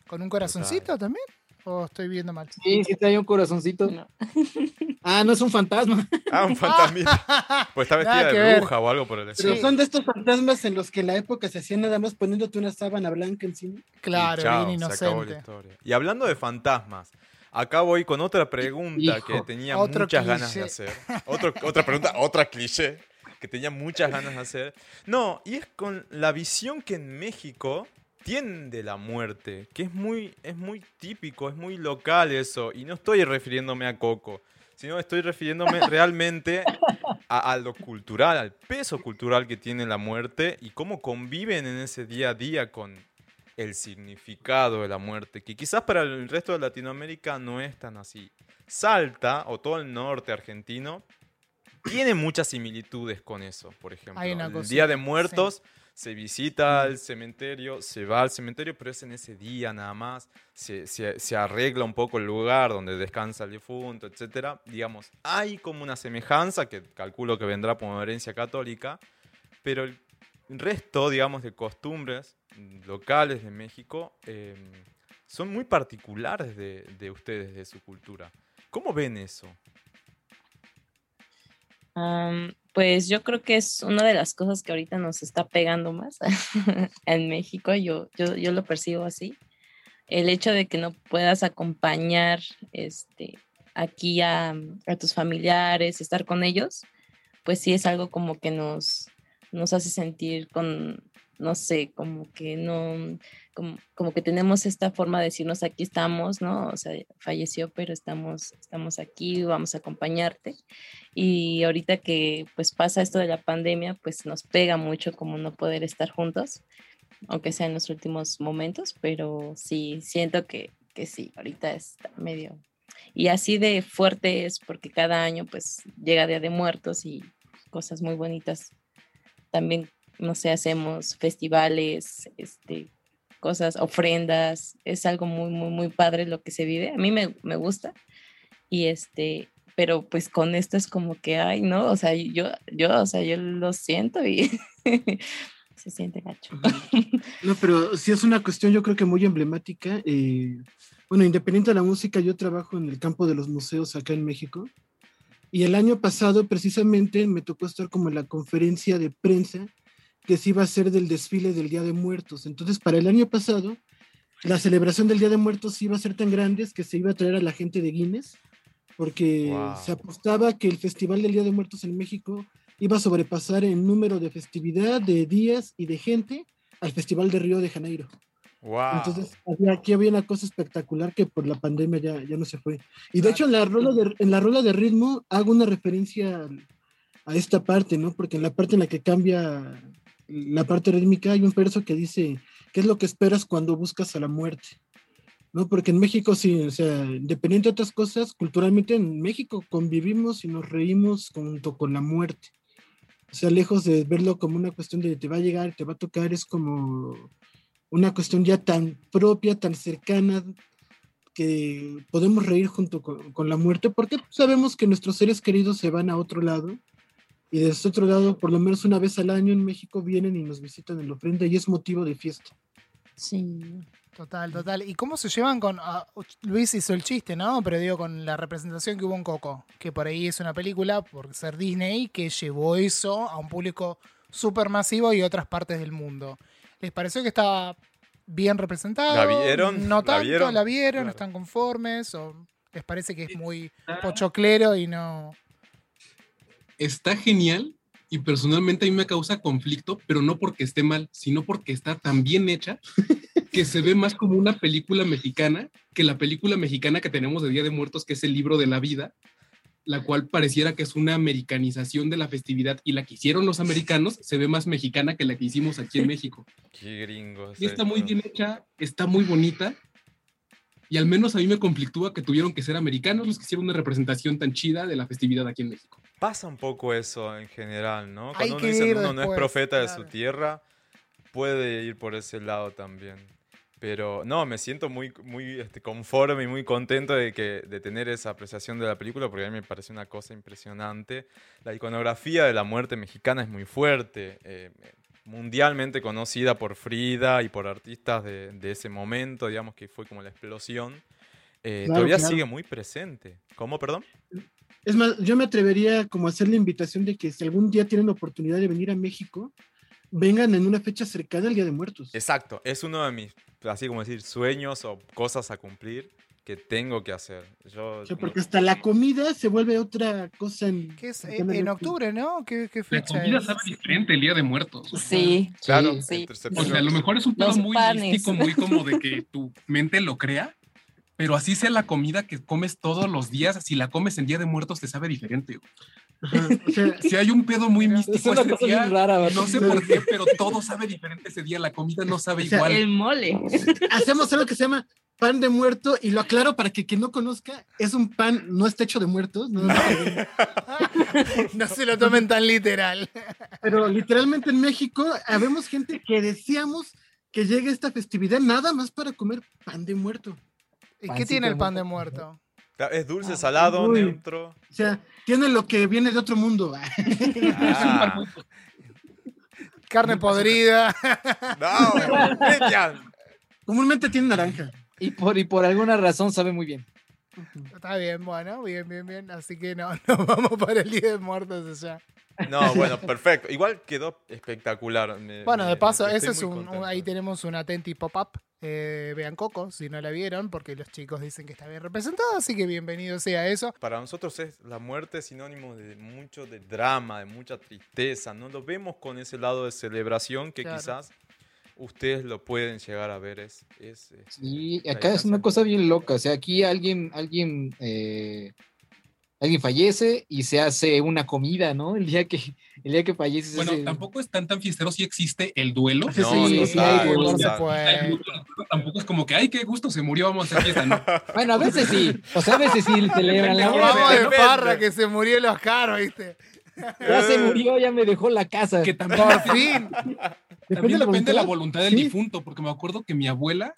¿Con un corazoncito también? ¿O estoy viendo mal? Sí, sí trae un corazoncito. No. Ah, no es un fantasma. Ah, un fantasmita. Pues está vestida de ver. bruja o algo por el Pero estilo. son de estos fantasmas en los que en la época se hacían nada más poniéndote una sábana blanca encima. Claro, Y chao, bien se acabó la inocente. historia. Y hablando de fantasmas, acá voy con otra pregunta Hijo, que tenía otro muchas ganas de hacer. Otro- otra pregunta, otra cliché que tenía muchas ganas de hacer. No, y es con la visión que en México tienen de la muerte, que es muy, es muy típico, es muy local eso. Y no estoy refiriéndome a Coco, sino estoy refiriéndome realmente a, a lo cultural, al peso cultural que tiene la muerte y cómo conviven en ese día a día con el significado de la muerte, que quizás para el resto de Latinoamérica no es tan así. Salta, o todo el norte argentino, tiene muchas similitudes con eso, por ejemplo. Hay una el Día de Muertos se visita al cementerio, se va al cementerio, pero es en ese día nada más. Se, se- se arregla un poco el lugar donde descansa el difunto, etc. Digamos, hay como una semejanza que calculo que vendrá por herencia católica, pero el resto, digamos, de costumbres mm, locales de México eh, son muy particulares de, de ustedes, de su cultura. ¿Cómo ven eso? Am, pues yo creo que es una de las cosas que ahorita nos está pegando más en México, yo, yo, yo lo percibo así. El hecho de que no puedas acompañar este, aquí a, tus familiares, estar con ellos, pues sí es algo como que nos, nos hace sentir con, no sé, como que no, como, como que tenemos esta forma de decirnos aquí estamos, ¿no? O sea, falleció, pero estamos, estamos aquí, vamos a acompañarte. Y ahorita que pues pasa esto de la pandemia, pues nos pega mucho como no poder estar juntos, aunque sea en los últimos momentos, pero sí, siento que, que sí, ahorita está medio... Y así de fuerte es porque cada año pues llega Día de Muertos y cosas muy bonitas. También, no sé, hacemos festivales, este, cosas, ofrendas, es algo muy, muy, muy padre lo que se vive. A mí me, me gusta. Y este, pero pues con esto es como que, ay, no, o sea, yo, yo, o sea, yo lo siento y se siente gacho. No, pero sí es una cuestión yo creo que muy emblemática. eh, bueno, independiente de la música, yo trabajo en el campo de los museos acá en México. Y el año pasado precisamente me tocó estar como en la conferencia de prensa que se iba a hacer del desfile del Día de Muertos. Entonces, para el año pasado, la celebración del Día de Muertos iba a ser tan grande que se iba a traer a la gente de Guinness, porque Wow. se apostaba que el Festival del Día de Muertos en México iba a sobrepasar en número de festividad, de días y de gente al Festival de Río de Janeiro. ¡Wow! Entonces, había- aquí había una cosa espectacular que por la pandemia ya, ya no se fue. Y de hecho, en la, rola de, en la rola de ritmo hago una referencia a esta parte, ¿no? Porque en la parte en la que cambia la parte rítmica hay un verso que dice, ¿qué es lo que esperas cuando buscas a la muerte? ¿No? Porque en México, sí, o sea, independiente de otras cosas, culturalmente en México convivimos y nos reímos junto con la muerte. O sea, lejos de verlo como una cuestión de te va a llegar, te va a tocar, es como una cuestión ya tan propia, tan cercana, que podemos reír junto con, con la muerte, porque sabemos que nuestros seres queridos se van a otro lado, y de ese otro lado, por lo menos una vez al año en México, vienen y nos visitan en la ofrenda, y es motivo de fiesta. Sí. Total, total. ¿Y cómo se llevan con... ah, Luis hizo el chiste, ¿no? Pero digo, con la representación que hubo en Coco, que por ahí es una película, por ser Disney, que llevó eso a un público súper masivo y otras partes del mundo. ¿Les pareció que estaba bien representado? ¿La vieron? No ¿La tanto, vieron? ¿la vieron? Claro. ¿Están conformes? ¿O les parece que es muy pochoclero y no...? Está genial y personalmente a mí me causa conflicto, pero no porque esté mal, sino porque está tan bien hecha que se ve más como una película mexicana que la película mexicana que tenemos de Día de Muertos, que es el libro de la vida, la cual pareciera que es una americanización de la festividad y la que hicieron los americanos se ve más mexicana que la que hicimos aquí en México. ¡Qué gringos! Y está muy bien hecha, está muy bonita. Y al menos a mí me conflictúa que tuvieron que ser americanos los que hicieron una representación tan chida de la festividad aquí en México. Pasa un poco eso en general, ¿no? Hay Cuando uno que dice uno no es profeta de su claro. tierra, puede ir por ese lado también. Pero no, me siento muy, muy este, conforme y muy contento de, que, de tener esa apreciación de la película porque a mí me parece una cosa impresionante. La iconografía de la muerte mexicana es muy fuerte, eh, mundialmente conocida por Frida y por artistas de, de, ese momento, digamos que fue como la explosión. Eh, Claro, todavía claro. sigue muy presente. ¿Cómo, perdón? Es más, yo me atrevería como a hacer la invitación de que si algún día tienen oportunidad de venir a México, vengan en una fecha cercana al Día de Muertos. Exacto, es uno de mis, así como decir, sueños o cosas a cumplir que tengo que hacer. Yo, porque hasta la comida se vuelve otra cosa en... Que es en en, octubre, ¿no? ¿Qué, qué La fecha comida es? sabe diferente el día de muertos. Sí, claro, sí. O sea, a lo mejor es un pedo muy panes. místico, muy como de que tu mente lo crea, pero así sea la comida que comes todos los días, si la comes en Día de Muertos te sabe diferente. Ajá, o sea, Si hay un pedo muy Es místico una ese cosa día, rara, ¿verdad? no sé por qué, pero todo sabe diferente ese día, la comida no sabe O sea, igual. El mole. hacemos algo que se llama pan de muerto y lo aclaro para que quien no conozca, es un pan, no está hecho de muertos, no, no se lo tomen tan literal. pero literalmente en México habemos gente que deseamos que llegue esta festividad nada más para comer pan de muerto. ¿Y qué tiene el pan de muerto. Es dulce, salado, Uy. neutro. O sea, tiene lo que viene de otro mundo. Ah, Carne podrida. no. Comúnmente tiene naranja. Y por, y por alguna razón sabe muy bien. Está bien, bueno, bien, bien, bien. Así que no, nos vamos para el Día de Muertos allá. No, bueno, perfecto. Igual quedó espectacular. me- Bueno, de paso, ese es un, ahí tenemos un Atenti pop-up. Eh, vean Coco, si no la vieron, porque los chicos dicen que está bien representado, así que bienvenido sea eso. Para nosotros es la muerte es sinónimo de mucho de drama, de mucha tristeza. No lo vemos con ese lado de celebración que Claro. quizás ustedes lo pueden llegar a ver. Es, es, es- Sí, acá es una cosa bien loca. O sea, aquí alguien, alguien, eh, alguien fallece y se hace una comida, ¿no? El día que, el día que fallece. se Bueno, hace- tampoco es tan tan fiestero si existe el duelo. Sí, No, sí, sí, hay duelo, No se total. puede. Tampoco es como que, ay, qué gusto, se murió, vamos a hacer fiesta, ¿no? Bueno, a veces sí. O sea, a veces sí celebran la vamos de farra que se murió el Oscar, ¿viste? Ya se murió, ya me dejó la casa. Que también, Por fin. también depende de la voluntad. del Sí. difunto, porque me acuerdo que mi abuela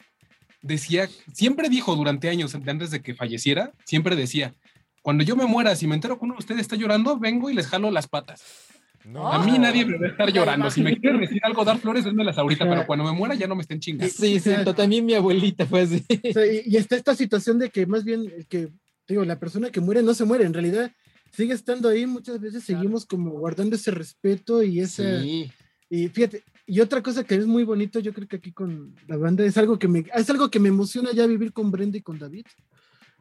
decía, siempre dijo durante años, antes de que falleciera, siempre decía, cuando yo me muera, si me entero que uno de ustedes está llorando, vengo y les jalo las patas. No. A mí nadie me va a estar llorando. Si me quieren decir algo, dar flores, démelas ahorita, pero cuando me muera ya no me estén chingando. Sí, sí, también mi abuelita fue así. Y, está esta situación de que más bien que, digo, la persona que muere no se muere, en realidad sigue estando ahí, muchas veces Claro. seguimos como guardando ese respeto y esa... Sí. Y fíjate, y otra cosa que es muy bonito, yo creo que aquí con la banda, es algo que me, es algo que me emociona ya vivir con Brenda y con David.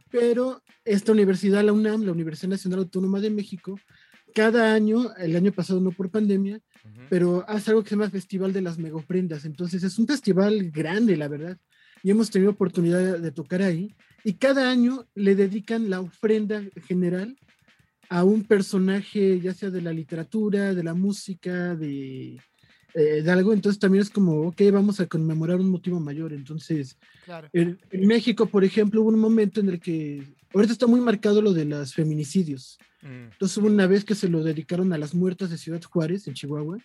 Pero esta universidad, la UNAM, la Universidad Nacional Autónoma de México, cada año, el año pasado no por pandemia, Ujú. pero hace algo que se llama Festival de las Megofrendas. Entonces es un festival grande, la verdad. Y hemos tenido oportunidad de, de tocar ahí. Y cada año le dedican la ofrenda general a un personaje, ya sea de la literatura, de la música, de, eh, de algo. Entonces también es como, ok, vamos a conmemorar un motivo mayor. Entonces, Claro. en, en México, por ejemplo, hubo un momento en el que, ahorita está muy marcado lo de los feminicidios. Mm. Entonces hubo una vez que se lo dedicaron a las muertas de Ciudad Juárez, en Chihuahua.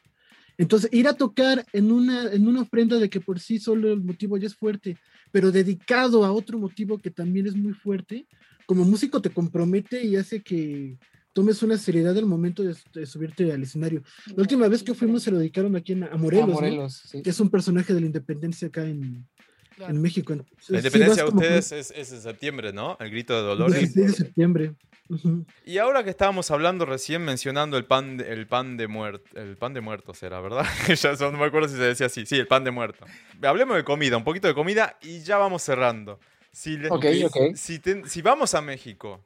Entonces, ir a tocar en una, en una ofrenda de que por sí solo el motivo ya es fuerte, pero dedicado a otro motivo que también es muy fuerte, como músico te compromete y hace que tomes una seriedad al momento de, de subirte al escenario. La última vez que fuimos se lo dedicaron aquí en, a Morelos, A ¿no? Morelos, sí. que es un personaje de la independencia acá en, claro. en México. Entonces, La sí independencia de como ustedes es, es en septiembre, ¿no? El grito de el Dolores. 16 de septiembre. Y ahora que estábamos hablando recién mencionando el pan de, el pan de muerto, el pan de muertos era, ¿verdad? ya son- no me acuerdo si se decía así. Sí, el pan de muerto. Hablemos de comida, un poquito de comida y ya vamos cerrando. Si, le- Ok, si- ok. Si, ten- si vamos a México,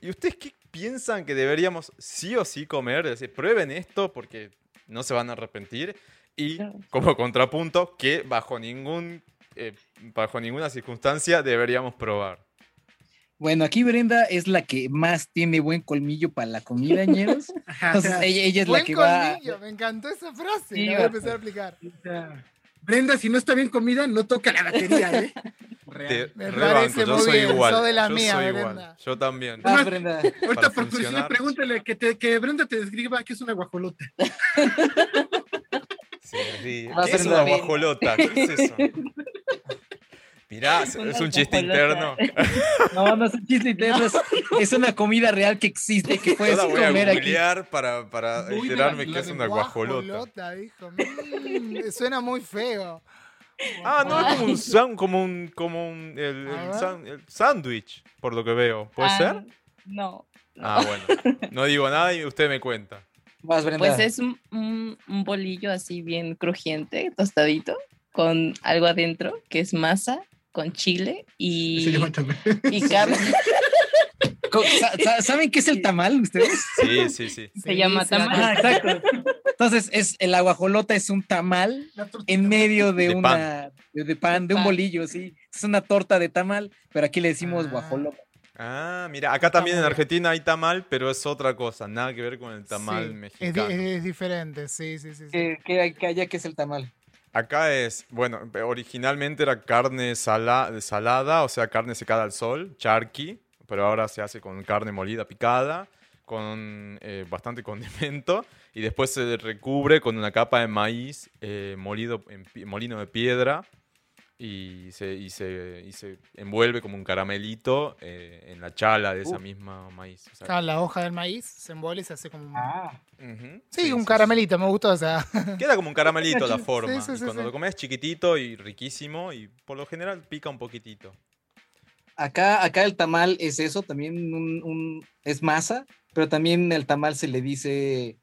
¿y ustedes qué piensan que deberíamos sí o sí comer? Es decir, prueben esto porque no se van a arrepentir. Y como contrapunto, que bajo ningún eh, bajo ninguna circunstancia deberíamos probar. Bueno, aquí Brenda es la que más tiene buen colmillo para la comida, ñeros. Entonces, ella, ella es la Buen que va. colmillo, me encantó esa frase. Sí, la voy a va. empezar a aplicar. Brenda, si no está bien comida, no toca la batería, ¿eh? Te Me parece yo muy soy bien, igual. de la yo mía, soy Brenda. igual. Yo también. Ah, Brenda. Ahorita por curiosidad, funcionar. pregúntale que, te, que Brenda te describa qué es una guajolota. Sí, a ¿Qué es una guajolota? ¿Qué es eso? Mirá, es Una un chiste guajolota. interno. No, no es un chiste interno, es, es una comida real que existe, que Yo puedes la voy a comer aquí. googlear para, para enterarme la- que es una guajolota. Guajolota, dijo. Mm, suena muy feo. Ah, no, es como un san- como un, como un, el, A el san- el sándwich, por lo que veo. ¿Puede Ah, ser? No. no. Ah, bueno. No digo nada y usted me cuenta. Brenda. Pues es un, un- un bolillo así bien crujiente, tostadito, con algo adentro, que es masa, con chile Se y, y carne. ¿Saben qué es el tamal ustedes? Sí, sí, sí. Se llama tamal. Ah, exacto. Entonces, es, el aguajolota es un tamal en medio de, De una de, de pan, de un Pan. bolillo, sí. Es una torta de tamal, pero aquí le decimos Ah. guajolota. Ah, mira, acá también en. Argentina hay tamal, pero es otra cosa, nada que ver con el tamal Sí, mexicano. es diferente, sí, sí, sí. sí. ¿Qué, qué, qué allá que es el tamal? Acá es, bueno, originalmente era carne sala- salada, o sea, carne secada al sol, charqui, pero ahora se hace con carne molida picada, con eh, bastante condimento, y después se recubre con una capa de maíz eh, molido en molino de piedra, y se, y se, y se envuelve como un caramelito eh, en la chala de esa misma maíz. o sea, Acá la hoja del maíz se envuelve y se hace como un... ujú, Sí, un sí, caramelito, me gustó, o sea... Queda como un caramelito la Sí, forma. sí, y cuando sí. lo comes chiquitito y riquísimo y por lo general pica un poquitito. Acá, acá el tamal es eso, también un, un- es masa, pero también el tamal se le dice,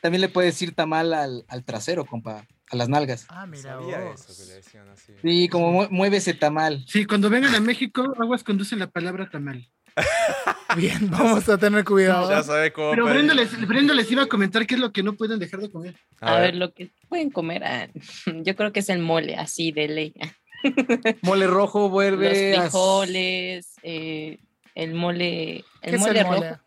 también le puede decir tamal al, al trasero, compa, a las nalgas. Ah, mira sabía vos. eso que le decían así. Sí, como mue- mueve ese tamal. Sí, cuando vengan a México, aguas conducen la palabra tamal. Bien, vamos a tener cuidado. Ya sabes cómo. Pero. Brenda les, Brenda les iba a comentar qué es lo que no pueden dejar de comer. A, ver. lo que pueden comer. ah, yo creo que es el mole, así de ley. Mole rojo Los vuelve a- frijoles, eh, el mole, ¿Qué el es mole el rojo.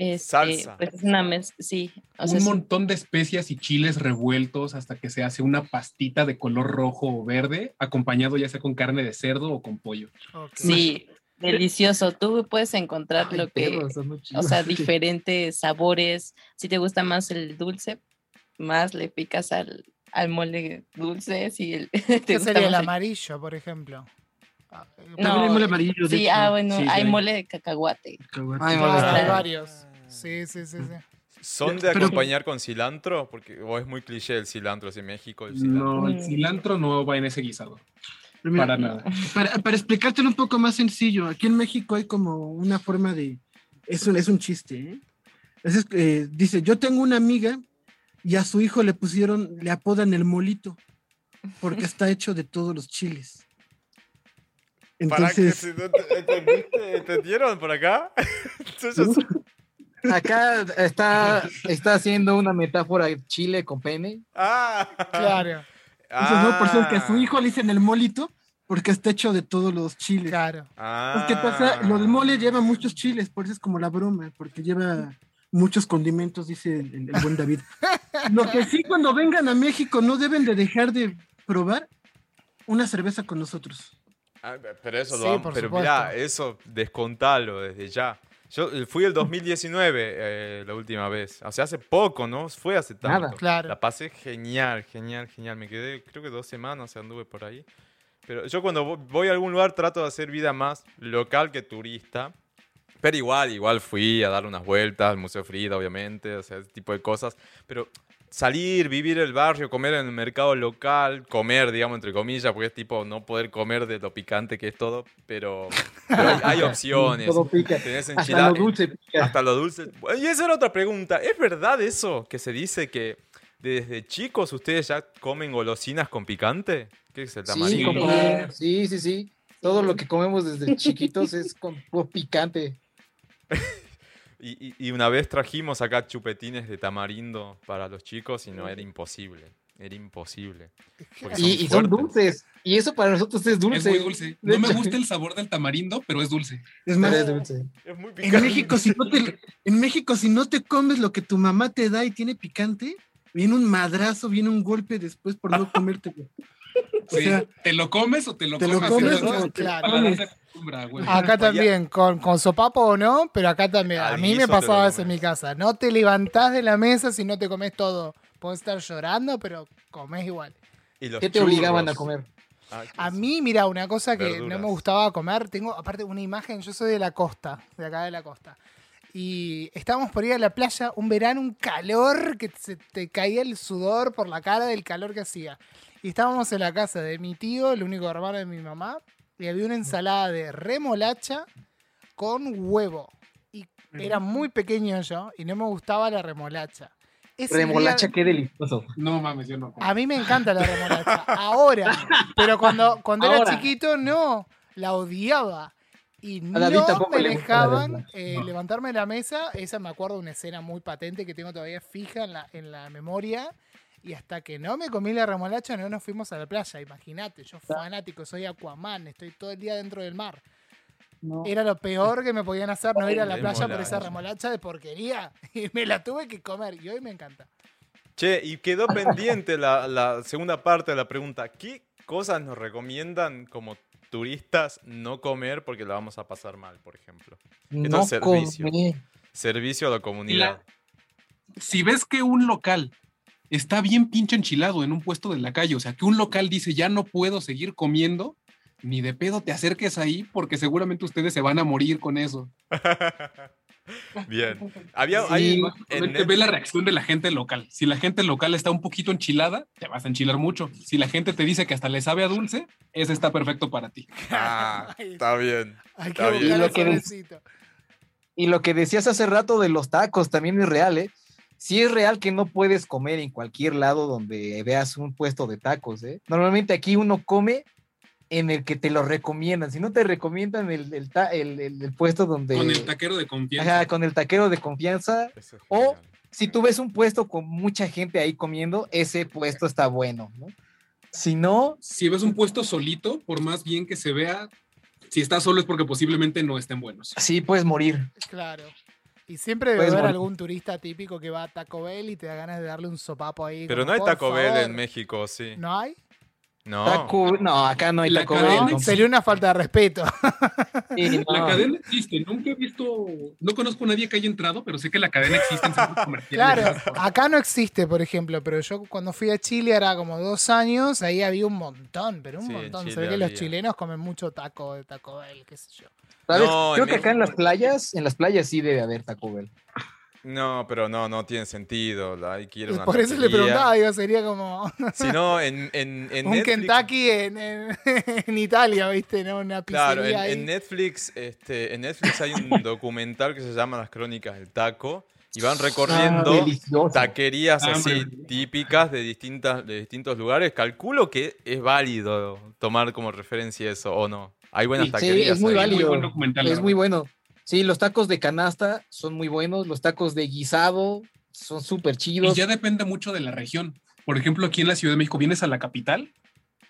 Este, Salsa. Pues es una mezcla, sí. O sea, un montón de especias y chiles revueltos hasta que se hace una pastita de color rojo o verde, acompañado ya sea con carne de cerdo o con pollo. Sí, delicioso. Tú puedes encontrar Ay, lo que, o sea, diferentes sabores. Si te gusta más el dulce, más le picas al, al mole dulce. Si el, te ¿Qué sería el amarillo, por ejemplo? Ah, eh, No, También hay mole amarillo. Sí, hecho. ah, bueno, Sí, hay mole de cacahuate. cacahuate. Ay, ah, mole. hay Ah. varios. Sí, sí, sí, sí. ¿Son de Pero- acompañar con cilantro? Porque o es muy cliché el cilantro, así en México el cilantro. No, el cilantro no va en ese guisado. Mira, Para nada. Para, para explicártelo un poco más sencillo, aquí en México hay como una forma de... Es un, es un chiste, ¿eh? Eh, dice, yo tengo una amiga y a su hijo le pusieron, le apodan el molito, porque está hecho de todos los chiles. Entonces. ¿Entendieron por acá? Entonces, Acá está, está haciendo una metáfora de chile con pene. ah, Claro, entonces, no, por eso es que a su Ah. hijo le dicen el molito, porque está hecho de todos los chiles. claro. Ah. Es que pasa, lo del mole lleva muchos chiles, por eso es como la broma, porque lleva muchos condimentos, dice el, buen David. Lo que sí, cuando vengan a México, no deben de dejar de probar una cerveza con nosotros. Ah, pero eso Sí, lo vamos- por pero supuesto. eso descontalo desde ya. Yo eh, fui el 2019 eh, la última vez. O sea, hace poco, ¿no? Fue hace tanto. Nada. Claro. La pasé genial, genial, genial. Me quedé, creo que dos semanas anduve por ahí. Pero yo cuando vo- voy a algún lugar trato de hacer vida más local que turista. Pero igual, igual fui a dar unas vueltas al Museo Frida, obviamente, o sea, ese tipo de cosas. Pero salir, vivir el barrio, comer en el mercado local, comer, digamos, entre comillas, porque es tipo no poder comer de lo picante que es todo, pero, pero hay, hay opciones. Todo pica. Tenés Hasta lo dulce pica. hasta lo dulce. Y esa era otra pregunta. ¿Es verdad eso que se dice que desde chicos ustedes ya comen golosinas con picante? ¿Qué es el Sí, sí, sí, sí. Todo lo que comemos desde chiquitos es con puro picante. Y, y- y una vez trajimos acá chupetines de tamarindo para los chicos y no era imposible. Era imposible. Porque Y, y son dulces. Y eso para nosotros es dulce. Es muy dulce. No me gusta el sabor del tamarindo, pero es dulce. Es más, es dulce. Es muy en. México, si no te, en México, si no te comes lo que tu mamá te da y tiene picante, viene un madrazo, viene un golpe después por no comértelo. O sea, ¿Te lo comes o te lo ¿te lo comes? comes Entonces, o te- Claro. Acá también, con, con sopapo o no, pero acá también. A mí me pasaba eso en mi casa. No te levantás de la mesa si no te comes todo. Puedes estar llorando, pero comes igual. Y los ¿Qué te obligaban a churros. comer? Ah, A mí, mira, una cosa que no Verduras. me gustaba comer, tengo aparte una imagen, yo soy de la costa, de acá de la costa. Y estábamos por ir a la playa, un verano, un calor, que se te caía el sudor por la cara del calor que hacía. Y estábamos en la casa de mi tío, el único hermano de mi mamá, y había una ensalada de remolacha con huevo. Y era muy pequeño yo y no me gustaba la remolacha. Ese día- Remolacha, qué delicioso. No mames, yo no. a mí me encanta la remolacha. Ahora. Pero cuando, cuando era Ahora. chiquito, no. La odiaba. Y no me dejaban eh, levantarme de la mesa. Esa me acuerdo de una escena muy patente que tengo todavía fija en la, en la memoria. Y hasta que no me comí la remolacha, no nos fuimos a la playa. Imagínate, yo fanático, soy Aquaman, estoy todo el día dentro del mar. No. Era lo peor que me podían hacer, no ir a la playa por esa Remolacha. de porquería. Y me la tuve que comer. Y hoy me encanta. Che, y quedó pendiente la, la segunda parte de la pregunta. ¿Qué cosas nos recomiendan como turistas no comer porque la vamos a pasar mal, por ejemplo? No es servicio. comer. Servicio a la comunidad. Si ves que un local está bien pinche enchilado en un puesto de la calle, o sea, que un local dice ya no puedo seguir comiendo, ni de pedo te acerques ahí porque seguramente ustedes se van a morir con eso. Bien. Había, Sí, hay en Básicamente ve la reacción de la gente local. Si la gente local está un poquito enchilada, te vas a enchilar mucho. Si la gente te dice que hasta le sabe a dulce, ese está perfecto para ti. Ah, está bien. Hay que Está bien. buscar Y lo que. Y lo que decías hace rato de los tacos también es real, ¿eh? Sí es real que no puedes comer en cualquier lado donde veas un puesto de tacos, ¿eh? Normalmente aquí uno come en el que te lo recomiendan. Si no te recomiendan el, el, ta- el- el- el puesto donde... Con el taquero de confianza. Ajá, con el taquero de confianza. Es O-. Si tú ves un puesto con mucha gente ahí comiendo, ese puesto está bueno, ¿no? Si no, Si ves un puesto solito, por más bien que se vea, si está solo es porque posiblemente no estén buenos. sí puedes morir. Claro. Y siempre debe Puedes haber algún turista típico que va a Taco Bell y te da ganas de darle un sopapo ahí. Pero como, no hay "Por Taco Bell favor". en México, sí. ¿No hay? No. Taco, no, acá no hay La Taco cadena Bell. ¿No? Sería una falta de respeto. Sí, La cadena existe, nunca he visto, no conozco a nadie que haya entrado, pero sé que la cadena existe en centros comerciales. Claro, acá no existe, por ejemplo, pero yo cuando fui a Chile era como dos años, ahí había un montón, pero un Sí, montón. Se ve que los chilenos comen mucho taco de Taco Bell, qué sé yo. ¿Sabes? No, Creo que acá en las playas, en las playas sí debe haber Taco Bell. No, pero no, no tiene sentido. la- Hay que ir a una Por eso le preguntaba, digo, sería como Si no, en, en, en un Netflix- Kentucky en, en- en Italia, ¿viste? ¿No? Una pizzería Claro, en, ahí. en Netflix, este, en Netflix hay un documental que se llama Las Crónicas del Taco y van recorriendo Ah, delicioso. taquerías Ah, así hombre. típicas de distintas de distintos lugares. Calculo que es válido tomar como referencia eso o no. Hay buenas Sí, taquerías. es muy ahí. válido. buen documental, la Es muy bueno. Sí, los tacos de canasta son muy buenos, los tacos de guisado son súper Y chidos. ya depende mucho de la región. Por ejemplo, aquí en la Ciudad de México vienes a la capital,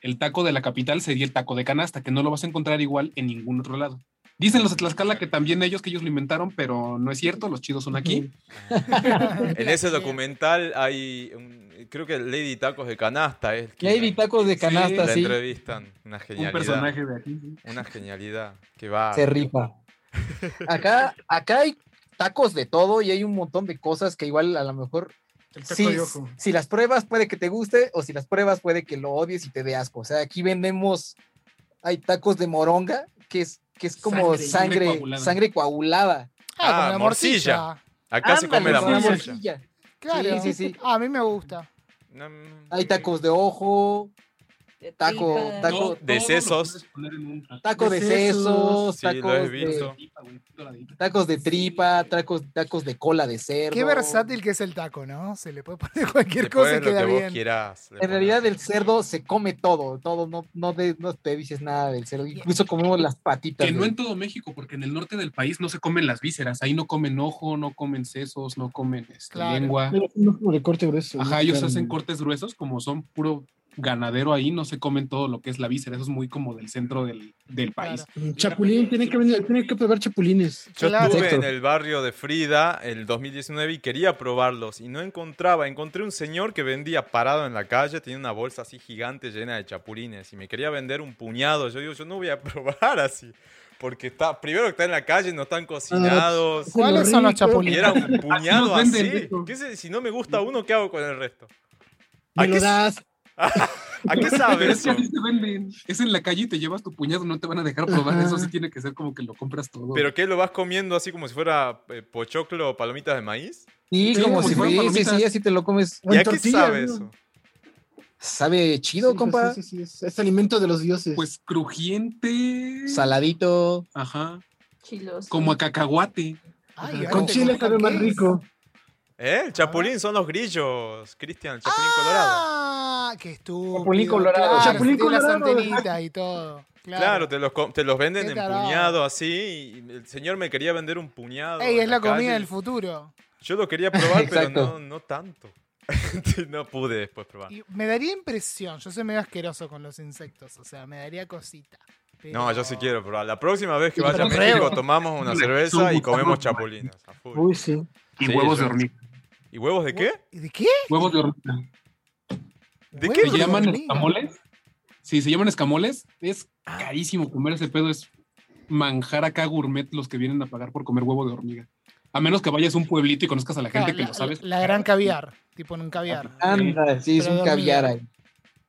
el taco de la capital sería el taco de canasta, que no lo vas a encontrar igual en ningún otro lado. Dicen los de Tlaxcala que también ellos, que ellos lo inventaron, pero no es cierto, los chidos son aquí. En ese documental hay, un- creo que Lady Tacos de Canasta es quien Lady tacos de Sí, canasta, la sí, entrevistan. Una Un genialidad. personaje de aquí. sí. Una genialidad. Que va. se rifa. Acá, acá hay tacos de todo y hay un montón de cosas que igual a lo mejor si, si las pruebas puede que te guste o si las pruebas puede que lo odies y te dé asco. O sea, aquí vendemos, hay tacos de moronga, que es, que es como Sangre, sangre, sangre sangre coagulada. Ah, como Ah, la morcilla. morcilla. Acá se come la con la morcilla. morcilla. Claro. Sí, sí, sí. A mí me gusta. No, Hay tacos de ojo, De Taco- tripa. taco- de sesos. taco. de De sesos. Sí, tacos, de, tacos de tripa, tacos, tacos de cola de cerdo. Qué versátil que es el taco, ¿no? Se le puede poner cualquier le cosa y pones lo queda que vos bien. quieras. le En pones. realidad el cerdo se come todo, todo, no, no, de- no te dices nada del cerdo, incluso comemos las patitas. Que no en todo México, porque en el norte del país no se comen las vísceras. Ahí no comen ojo, no comen sesos, no comen este, Claro. lengua. Pero no como de corte grueso. Ajá, ¿no? ellos Claro. hacen cortes gruesos, como son puro ganadero ahí, no se comen todo lo que es la víscera. Eso es muy como del centro del, del país. Mm, Chapulín, tiene que venir, tiene que probar chapulines. Yo Claro. estuve en el barrio de Frida el 2019 y quería probarlos y no encontraba. Encontré un señor que vendía parado en la calle, tenía una bolsa así gigante llena de chapulines y me quería vender un puñado. Yo digo, yo no voy a probar así. Porque está, primero que está en la calle, no están cocinados. ¿Cuáles son los Y chapulines? era un puñado así. eso. ¿Qué sé? Si no me gusta uno, ¿qué hago con el resto? Me ¿A lo das. ¿A qué sabe Pero es que venden. En la calle y te llevas tu puñado, no te van a dejar probar. Ajá. Eso sí tiene que ser como que lo compras todo. ¿Pero qué? ¿Lo vas comiendo así como si fuera eh, pochoclo o palomitas de maíz? Sí, Sí, como como si fuera, sí, sí, palomitas. así te lo comes. ¿Y a qué sabe ¿no? eso? Sabe chido, Sí, compa. Sí, sí, sí, es, es alimento de los dioses. Pues crujiente. Saladito. Aja. Chilos. Como a cacahuate. Ay, Ajá, Con chile sabe más rico. ¿Eh? El chapulín son los grillos, Cristian, el chapulín colorado. Ah, qué estúpido. Chapulín colorado. Claro, Chapulín tiene las colorado. antenitas y todo. Claro, Claro, te los, te los venden en puñado así. Y el señor me quería vender un puñado. Ey, es la comida calle. del futuro. Yo lo quería probar, pero no, no tanto. no pude después probar. Y me daría impresión, yo soy medio asqueroso con los insectos, o sea, me daría cosita. No, yo sí quiero probar. La próxima vez que vaya a México tomamos una cerveza y comemos chapulines. Uy, sí. Y Sí, huevos yo- de hormiga. ¿Y huevos de qué? ¿Y ¿De qué? Huevos de hormiga. ¿De qué? ¿Se de llaman escamoles? Sí, se llaman escamoles. Es Ah. carísimo comer ese pedo. Es manjar acá gourmet los que vienen a pagar por comer huevo de hormiga. A menos que vayas a un pueblito y conozcas a la gente que la, lo sabes. la gran caviar, tipo en un caviar. Anda, sí, es un caviar ahí.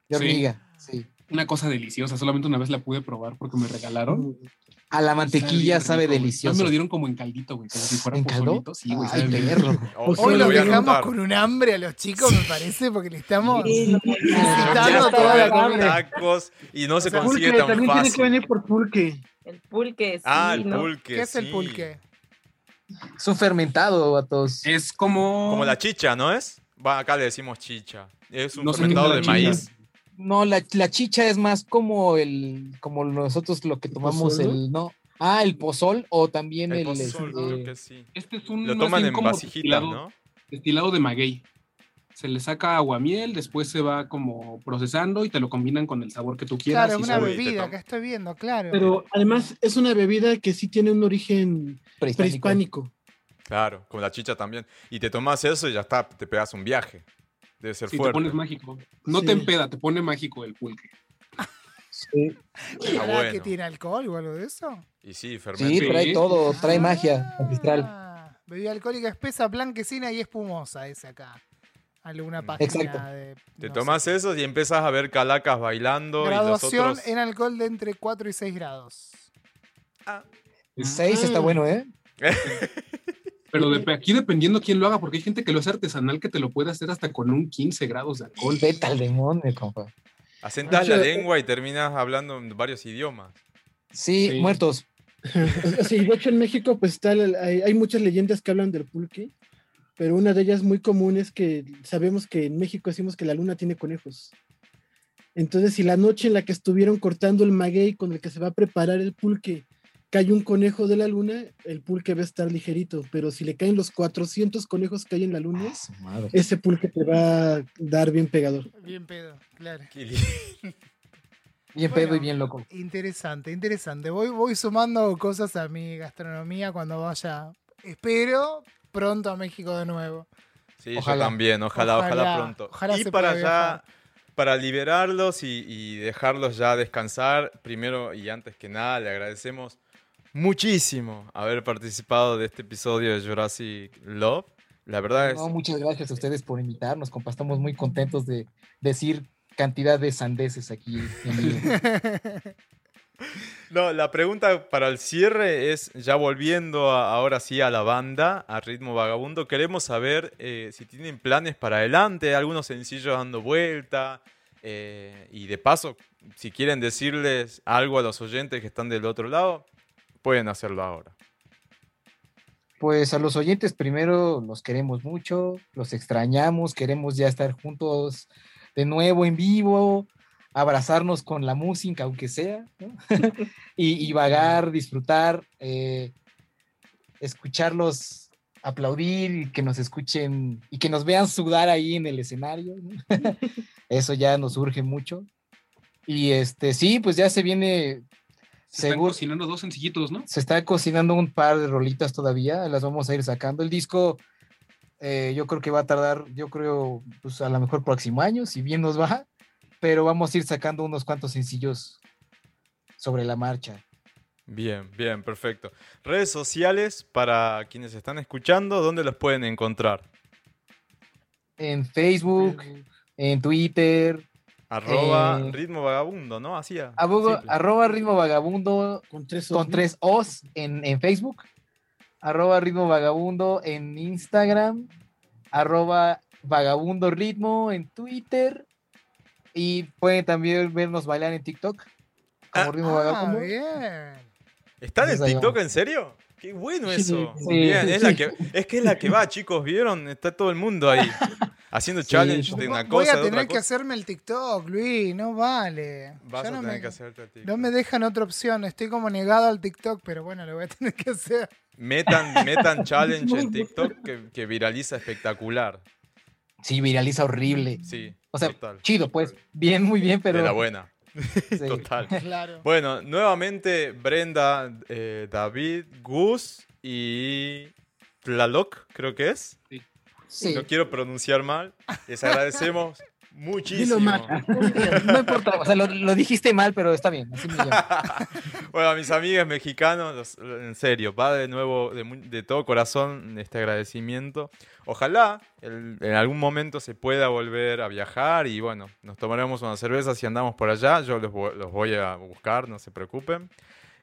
De Sí. hormiga, sí. Una cosa deliciosa. Solamente una vez la pude probar porque me regalaron. A la mantequilla sabe rico, delicioso. me lo dieron como en caldito, güey. Como si fuera ¿En caldo? Sí, güey. Ay, perro. Hoy Hoy lo dejamos con un hambre a los chicos, me parece, porque le estamos toda la comer comida. tacos y no se sea, consigue Pulque, tan también tiene que venir por pulque. El pulque, sí, Ah, el ¿no? pulque. ¿Qué es el pulque? Es un fermentado, vatos. Es como. Como la chicha, ¿no es? Va, acá le decimos chicha. Es un No fermentado de maíz. No, la, la chicha es más como el, como nosotros lo que tomamos el, no. Ah, el pozol o también El el, pozol, este, creo que sí. Este es un. Lo toman en como vasijitas, destilado- ¿no? Destilado de maguey. Se le saca aguamiel, después se va como procesando y te lo combinan con el sabor que tú quieras. Claro, y una bebida, acá estoy viendo, claro. Pero además es una bebida que sí tiene un origen prehispánico. prehispánico. Claro, como la chicha también. Y te tomas eso y ya está, te pegas un viaje. Debe ser Sí, te fuerte. pones mágico. No Sí. te empeda, te pone mágico el pulque. Sí, ¿Será bueno. que tiene alcohol o algo de eso? Y sí, Sí, fermento. trae Sí. todo, trae magia Ah, magistral. Bebida alcohólica espesa, blanquecina y espumosa, ese acá. Alguna página Exacto. de. Te no tomas sé. eso y empiezas a ver calacas bailando y los Graduación otros... en alcohol de entre 4 y 6 grados. Es- Seis está bueno, ¿eh? Pero de- aquí dependiendo quién lo haga, porque hay gente que lo hace artesanal que te lo puede hacer hasta con un 15 grados de alcohol. Vete al demonio, compa. Asentas la Mucho- lengua y terminas hablando en varios idiomas. Sí, Sí. muertos. Sí, de hecho en México pues está, hay, hay muchas leyendas que hablan del pulque, pero una de ellas muy común es que sabemos que en México decimos que la luna tiene conejos. Entonces, si la noche en la que estuvieron cortando el maguey con el que se va a preparar el pulque cae un conejo de la luna, el pulque va a estar ligerito, pero si le caen los 400 conejos que hay en la luna, Ah, ese pulque te va a dar bien pegador. Bien pedo, claro. Bien Bueno. pedo y bien loco. Interesante, interesante. Voy, voy sumando cosas a mi gastronomía cuando vaya. Espero pronto a México de nuevo. Sí, Ojalá. yo también, ojalá, ojalá, Ojalá, pronto. ojalá y para viajar. para liberarlos y, y dejarlos ya descansar, primero y antes que nada, le agradecemos muchísimo haber participado de este episodio de Jurassic Love. La verdad es... No, muchas gracias a ustedes por invitarnos, compa. Estamos muy contentos de decir cantidad de sandeces aquí en. No, la pregunta para el cierre es, ya volviendo a- ahora sí a la banda, a Ritmo Vagabundo, queremos saber eh, si tienen planes para adelante, algunos sencillos dando vuelta, eh, y de paso, si quieren decirles algo a los oyentes que están del otro lado, pueden hacerlo ahora. Pues a los oyentes primero los queremos mucho, los extrañamos, queremos ya estar juntos de nuevo en vivo, abrazarnos con la música, aunque sea, ¿no? y, y vagar, disfrutar, eh, escucharlos aplaudir y que nos escuchen y que nos vean sudar ahí en el escenario. ¿no? Eso ya nos urge mucho. Y este, sí, pues ya se viene, Se están cocinando dos sencillitos, ¿no? se está cocinando un par de rolitas todavía, las vamos a ir sacando. El disco, eh, yo creo que va a tardar, yo creo, pues a lo mejor próximo año, si bien nos va, pero vamos a ir sacando unos cuantos sencillos sobre la marcha. Bien, bien, perfecto. Redes sociales para quienes están escuchando, ¿dónde los pueden encontrar? En Facebook, en Twitter, Arroba Eh, ritmo vagabundo, ¿no? Simple. arroba ritmo vagabundo Con tres con ojos. tres O's en, en Facebook, arroba ritmo vagabundo en Instagram, arroba vagabundo ritmo en Twitter y pueden también vernos bailar en TikTok como Ah, ritmo Ah, vagabundo. bien. ¿Están en Entonces TikTok en serio? Qué bueno eso. sí, Bien, sí, es, la que, es que es la que va, chicos, ¿vieron? Está todo el mundo ahí haciendo Sí, challenge de una Voy cosa, a de tener otra que cosa. hacerme el TikTok, Luis, no vale. Vas Ya a no, tener me, que hacerte el TikTok. no me dejan otra opción, estoy como negado al TikTok, pero bueno, lo voy a tener que hacer. Metan, metan challenge en TikTok que, que viraliza espectacular. Sí, viraliza horrible. Sí, O sea, total. chido, pues. Bien, muy bien, pero. de la buena. sí. Total. Claro. Bueno, nuevamente Brenda, eh, David, Gus y Tlaloc, creo que es. Sí. No quiero pronunciar mal. Les agradecemos muchísimo. No importa, o sea, lo, lo dijiste mal, pero está bien. Así me bueno, a mis amigas mexicanos, en serio, va de nuevo, de, todo corazón este agradecimiento. Ojalá el- en algún momento se pueda volver a viajar y bueno, nos tomaremos una cerveza si andamos por allá. Yo los, los voy a buscar, no se preocupen.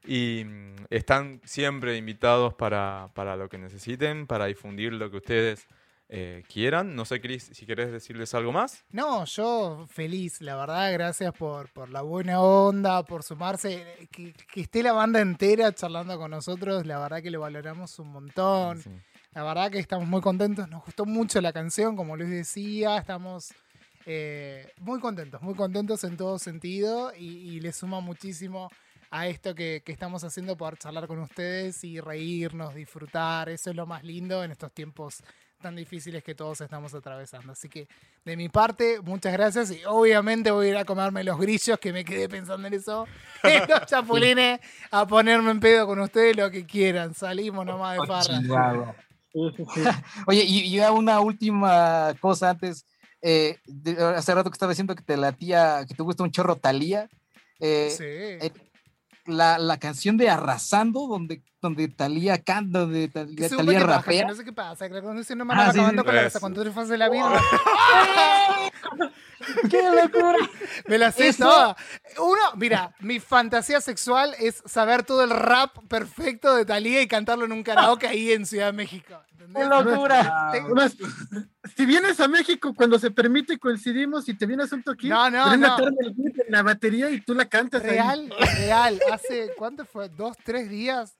Y mm, están siempre invitados para, para lo que necesiten, para difundir lo que ustedes eh, quieran. No sé, Cris, si querés decirles algo más. No, yo feliz, la verdad, gracias por, por la buena onda, por sumarse, que, que esté la banda entera charlando con nosotros, la verdad que lo valoramos un montón. Sí. La verdad que estamos muy contentos, nos gustó mucho la canción, como Luis decía, estamos eh, muy contentos, muy contentos en todo sentido y, y le suma muchísimo a esto que, que estamos haciendo, poder charlar con ustedes y reírnos, disfrutar, eso es lo más lindo en estos tiempos tan difíciles que todos estamos atravesando. Así que de mi parte, muchas gracias y obviamente voy a ir a comerme los grillos que me quedé pensando en eso, en los chapulines, a ponerme en pedo con ustedes lo que quieran, salimos nomás de farra. Sí, sí. Oye, y, ya una última cosa antes. eh, de- hace rato que estaba diciendo que te la tía, que te gusta un chorro Talía. Sí. La, la canción de Arrasando, donde, donde Talía canta, donde Talía, Que Talía que rapea. que no sé qué pasa, que la conducción no me Ah, sí, acabando sí. con la Eso. cuando tú fase la birra. ¡Qué locura! Me la sé Eso- toda. Uno, mira, mi fantasía sexual es saber todo el rap perfecto de Talía y cantarlo en un karaoke ahí en Ciudad de México. ¡Qué locura! Si vienes a México cuando se permite coincidimos y te vienes un toquín, No, no, no. el beat en la batería y tú la cantas ahí. Real, real. Hace, ¿cuánto fue? ¿Dos, tres días?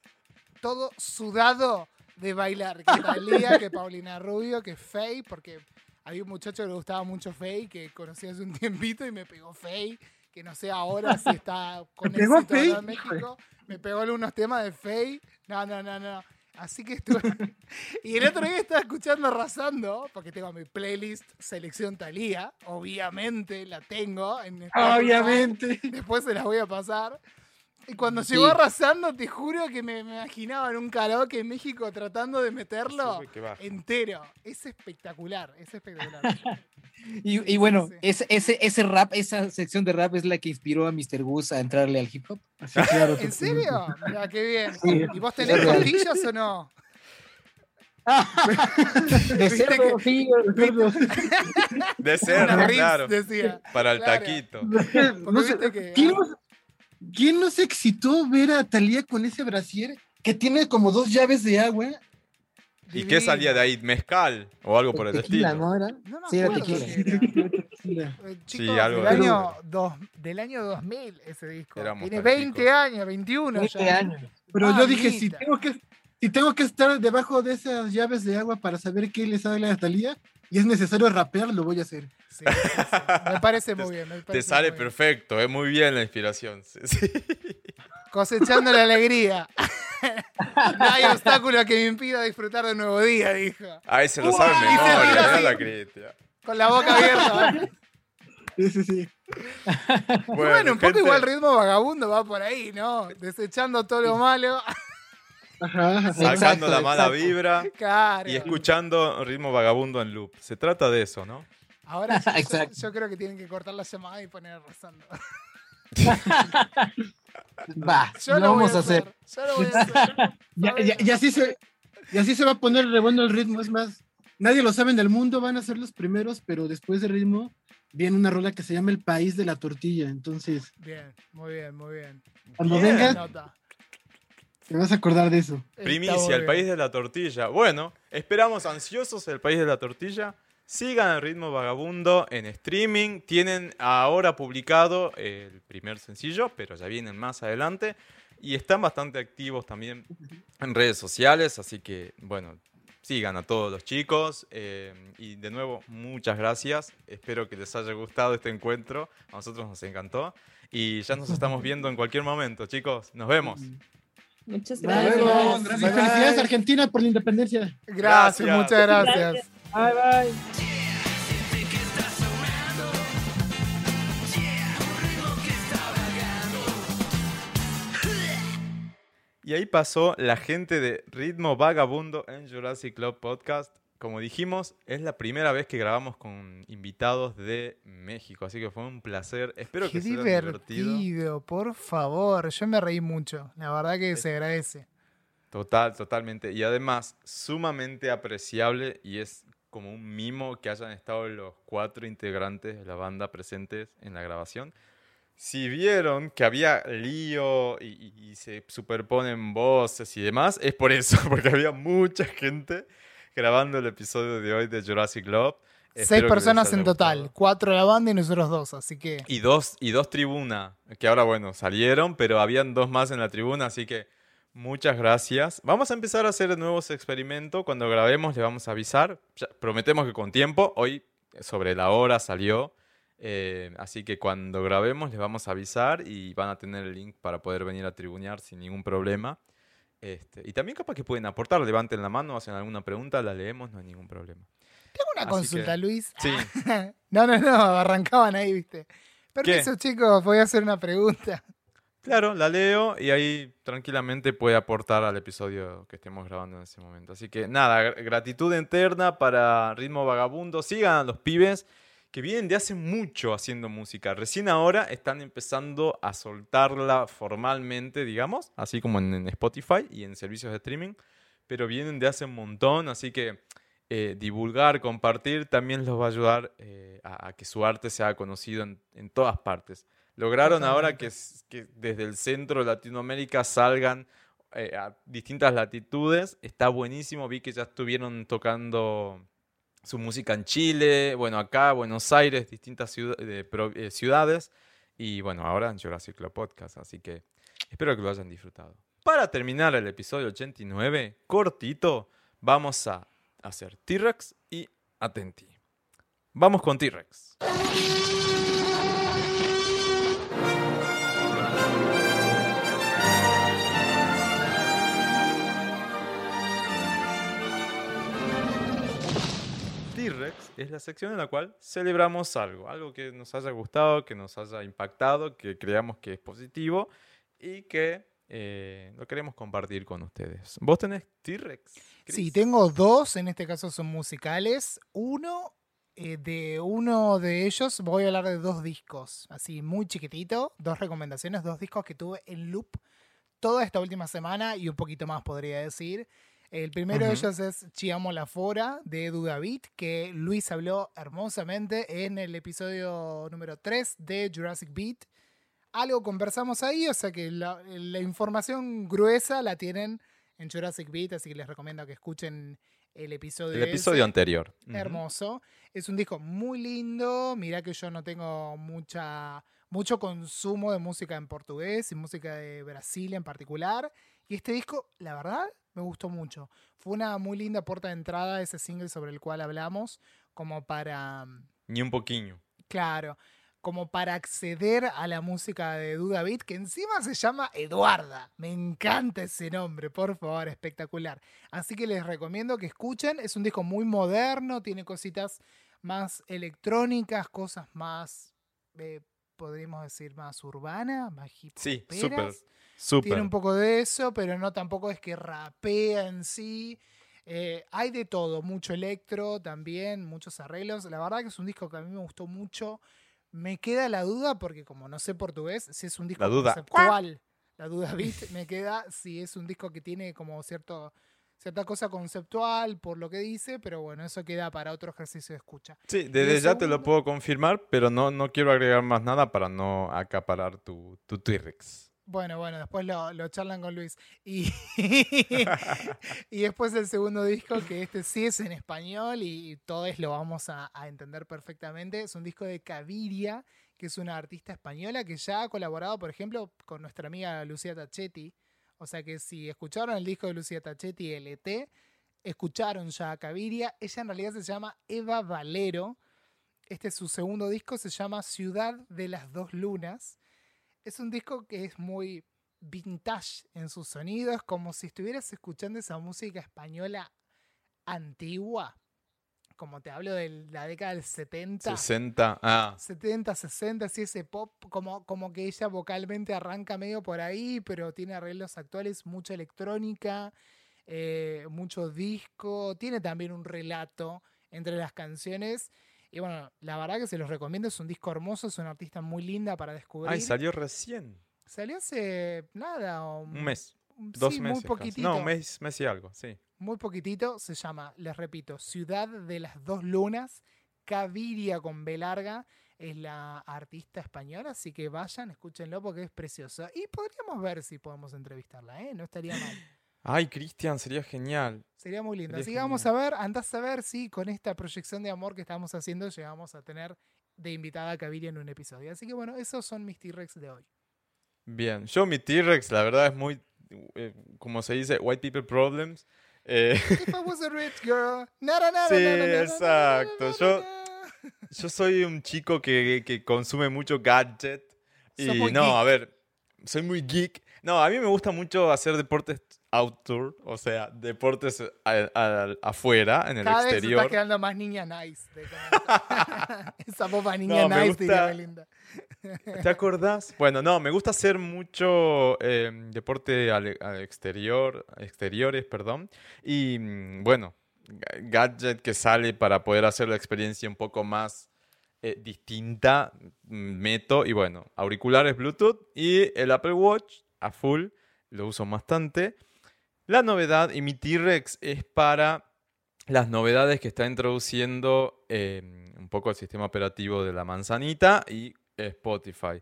Todo sudado de bailar. Que Talía, que Paulina Rubio, que Faye, porque había un muchacho que le gustaba mucho Faye, que conocí hace un tiempito y me pegó Faye, que no sé ahora si está con ¿Te pegó éxito en México. Me pegó algunos temas de Faye. No, no, no, no. Así que estuve. y el otro día estaba escuchando Arrasando, porque tengo mi playlist Selección Talía. Obviamente la tengo. En. Obviamente. Después se las voy a pasar. Y cuando Sí. llegó arrasando, te juro que me, me imaginaba en un karaoke en México tratando de meterlo Sí, entero. Es espectacular, es espectacular. Y, y bueno, Sí. ese, ese, ese rap, esa sección de rap es la que inspiró a Mr. Gus a entrarle al hip hop. Así, claro. ¿En serio? Mira, qué bien. Sí. ¿Y vos tenés costillas o no? De cerdo, que- sí. De cerdo, Una Ritz claro. decía. Para el Claro. taquito. No sé, que- ¿quién, no- no se excitó ver a Talía con ese brasier que tiene como dos llaves de agua? ¿Y qué salía de ahí? ¿Mezcal o algo por el Tequila, estilo? ¿no era? No me Sí, era tequila. era. Eh, Chicos, algo del, de- año dos, del año 2000 ese disco. Éramos Tiene tan 20 chicos. años, 21 20 ya. años. Pero yo dije, si tengo que si tengo que estar debajo de esas llaves de agua para saber qué le sale a Talía y es necesario rapear, lo voy a hacer. Sí, sí, sí. Me parece muy bien. me Te parece sale bien. perfecto, es muy bien la inspiración. Sí, sí. Cosechando la alegría. no hay obstáculo que me impida disfrutar de un nuevo día, dijo. Ahí se lo sabe memoria, así. la crítica. Con la boca abierta. ¿eh? Sí, sí, sí. Bueno, un poco igual ritmo vagabundo va por ahí, ¿no? Desechando todo lo malo. Ajá, ajá. Sacando Exacto, la mala exacto. vibra Claro. y escuchando ritmo vagabundo en loop. Se trata de eso, ¿no? Ahora yo, yo- Exacto. yo creo que tienen que cortar la llamada y poner arrasando. Va, Yo lo lo voy vamos a hacer. Y, así se, y así se va a poner re bueno el ritmo. Es más, nadie lo sabe en el mundo, van a ser los primeros, pero después del ritmo viene una rola que se llama El País de la Tortilla. Entonces, Bien, muy bien, muy bien. cuando Bien. vengas, Nota. Te vas a acordar de eso. Primicia, el país de la tortilla. Bueno, esperamos ansiosos el país de la tortilla. Sigan el ritmo vagabundo en streaming. Tienen ahora publicado el primer sencillo, pero ya vienen más adelante. Y están bastante activos también en redes sociales. Así que, bueno, sigan a todos los chicos. eh, y de nuevo, muchas gracias. Espero que les haya gustado este encuentro. A nosotros nos encantó. Y ya nos estamos viendo en cualquier momento, chicos. Nos vemos. Muchas gracias. felicidades Argentina por la independencia. Gracias, Gracias. muchas gracias. Bye, bye. Y ahí pasó la gente de Ritmo Vagabundo en Jurassic Club Podcast. Como dijimos, es la primera vez que grabamos con invitados de México, así que fue un placer. Espero Qué que sea divertido. divertido, por favor. Yo me reí mucho. La verdad que se agradece. Total, totalmente. Y además, sumamente apreciable y es como un mimo que hayan estado los cuatro integrantes de la banda presentes en la grabación. Si vieron que había lío y, y- y se superponen voces y demás, es por eso, porque había mucha gente grabando el episodio de hoy de Jurassic Love. Seis personas en total. gustado. Cuatro de la banda y nosotros dos. Así que Y dos, y dos tribunas, que ahora, bueno, salieron, pero habían dos más en la tribuna, así que muchas gracias. Vamos a empezar a hacer nuevos experimentos. Cuando grabemos les vamos a avisar. Ya, prometemos que con tiempo, hoy sobre la hora salió. eh, así que cuando grabemos les vamos a avisar y van a tener el link para poder venir a tribunear sin ningún problema. Este, y también capaz que pueden aportar, levanten la mano, hacen alguna pregunta, la leemos, no hay ningún problema. tengo una Así consulta, que- Luis. Sí, No, no, no, arrancaban ahí, viste. Permiso, chicos, voy a hacer una pregunta. Claro, la leo y ahí tranquilamente puede aportar al episodio que estemos grabando en ese momento. Así que nada, gr- gratitud eterna para Ritmo Vagabundo. Sigan a los pibes que vienen de hace mucho haciendo música. Recién ahora están empezando a soltarla formalmente, digamos, así como en, en Spotify y en servicios de streaming, pero vienen de hace un montón, así que eh, divulgar, compartir también los va a ayudar eh, a, a que su arte sea conocido en, en todas partes. Lograron ahora que, que desde el centro de Latinoamérica salgan eh, a distintas latitudes. Está buenísimo. Vi que ya estuvieron tocando su música en Chile, bueno, acá, Buenos Aires, distintas ciu- de pro- eh, ciudades. Y bueno, ahora en Jurassic Podcast. Así que espero que lo hayan disfrutado. Para terminar el episodio 89, cortito, vamos a hacer T-Rex y Atenti. Vamos con T-Rex. Es la sección en la cual celebramos algo, algo que nos haya gustado, que nos haya impactado, que creamos que es positivo y que eh, lo queremos compartir con ustedes. ¿Vos tenés T-Rex? Sí, tengo dos, en este caso son musicales. Uno, eh, de uno de ellos voy a hablar de dos discos, así muy chiquitito, dos recomendaciones, dos discos que tuve en loop toda esta última semana y un poquito más podría decir. El primero de ellos es Chiamo la Fora de Edu David, que Luis habló hermosamente en el episodio número 3 de Jurassic Beat. Algo conversamos ahí, o sea que la, la información gruesa la tienen en Jurassic Beat, así que les recomiendo que escuchen el episodio. El episodio ese. anterior. Hermoso. Es un disco muy lindo. Mirá que yo no tengo mucha, mucho consumo de música en portugués y música de Brasil en particular. Y este disco, la verdad, me gustó mucho. Fue una muy linda puerta de entrada ese single sobre el cual hablamos, como para, Ni un poquillo. claro, como para acceder a la música de Duda Beat, que encima se llama Eduarda. Me encanta ese nombre, por favor, espectacular. Así que les recomiendo que escuchen. Es un disco muy moderno, tiene cositas más electrónicas, cosas más, eh, podríamos decir, más urbanas, más hip Sí. Súper. Tiene un poco de eso, pero no tampoco es que rapea en sí. Eh, hay de todo, mucho electro también, muchos arreglos. La verdad que es un disco que a mí me gustó mucho. Me queda la duda, porque como no sé portugués, si es un disco La duda. conceptual. La duda, ¿viste? Me queda si es un disco que tiene como cierto cierta cosa conceptual por lo que dice, pero bueno, eso queda para otro ejercicio de escucha. Sí, desde ya te lo puedo confirmar, pero no, no quiero agregar más nada para no acaparar tu, tu T-Rex. Bueno, bueno, después lo, lo charlan con Luis. Y, y después el segundo disco, que este sí es en español y todos lo vamos a, a entender perfectamente. Es un disco de Caviria, que es una artista española que ya ha colaborado, por ejemplo, con nuestra amiga Lucía Tachetti. O sea que si escucharon el disco de Lucía Tachetti, LT, escucharon ya a Caviria. Ella en realidad se llama Eva Valero. Este es su segundo disco, se llama Ciudad de las Dos Lunas. Es un disco que es muy vintage en sus sonidos, como si estuvieras escuchando esa música española antigua. Como te hablo de la década del 70. 60. Ah, 70, 60, así ese pop, como, como que ella vocalmente arranca medio por ahí, pero tiene arreglos actuales, mucha electrónica, eh, mucho disco, tiene también un relato entre las canciones. Y bueno, la verdad que se los recomiendo, es un disco hermoso, es una artista muy linda para descubrir. ay, salió recién. Salió hace nada, o- Un mes. Dos sí, meses. muy casi. poquitito. No, mes, mes y algo, sí. Muy poquitito, se llama, les repito, Ciudad de las Dos Lunas, Caviria con B larga, es la artista española, así que vayan, escúchenlo porque es precioso. Y podríamos ver si podemos entrevistarla, ¿eh? No estaría mal. Ay, Cristian, sería genial. Sería muy lindo. Sería Así que vamos a ver, andás a ver si con esta proyección de amor que estamos haciendo llegamos a tener de invitada a Caviria en un episodio. Así que bueno, esos son mis T-Rex de hoy. Bien, yo mi T-Rex, la verdad es muy, eh, como se dice, white people problems. Eh, If I was a rich girl. na, na, na, Sí, exacto. Yo- soy un chico que, que consume mucho gadget. Y no, geek. a ver, soy muy geek. No, a mí me gusta mucho hacer deportes outdoor, o sea, deportes a- a- afuera, en el Cada vez exterior. está quedando más niña nice. de. Esa popa niña No, nice, diría. ¿Te acordás? Bueno, no, me gusta hacer mucho eh, deporte al, al exterior, exteriores, perdón. Y mm, bueno, ga- gadget que sale para poder hacer la experiencia un poco más eh, distinta, mm, meto. Y bueno, auriculares Bluetooth y el Apple Watch a full, lo uso bastante. La novedad y mi T-Rex es para las novedades que está introduciendo eh, un poco el sistema operativo de la manzanita y Spotify.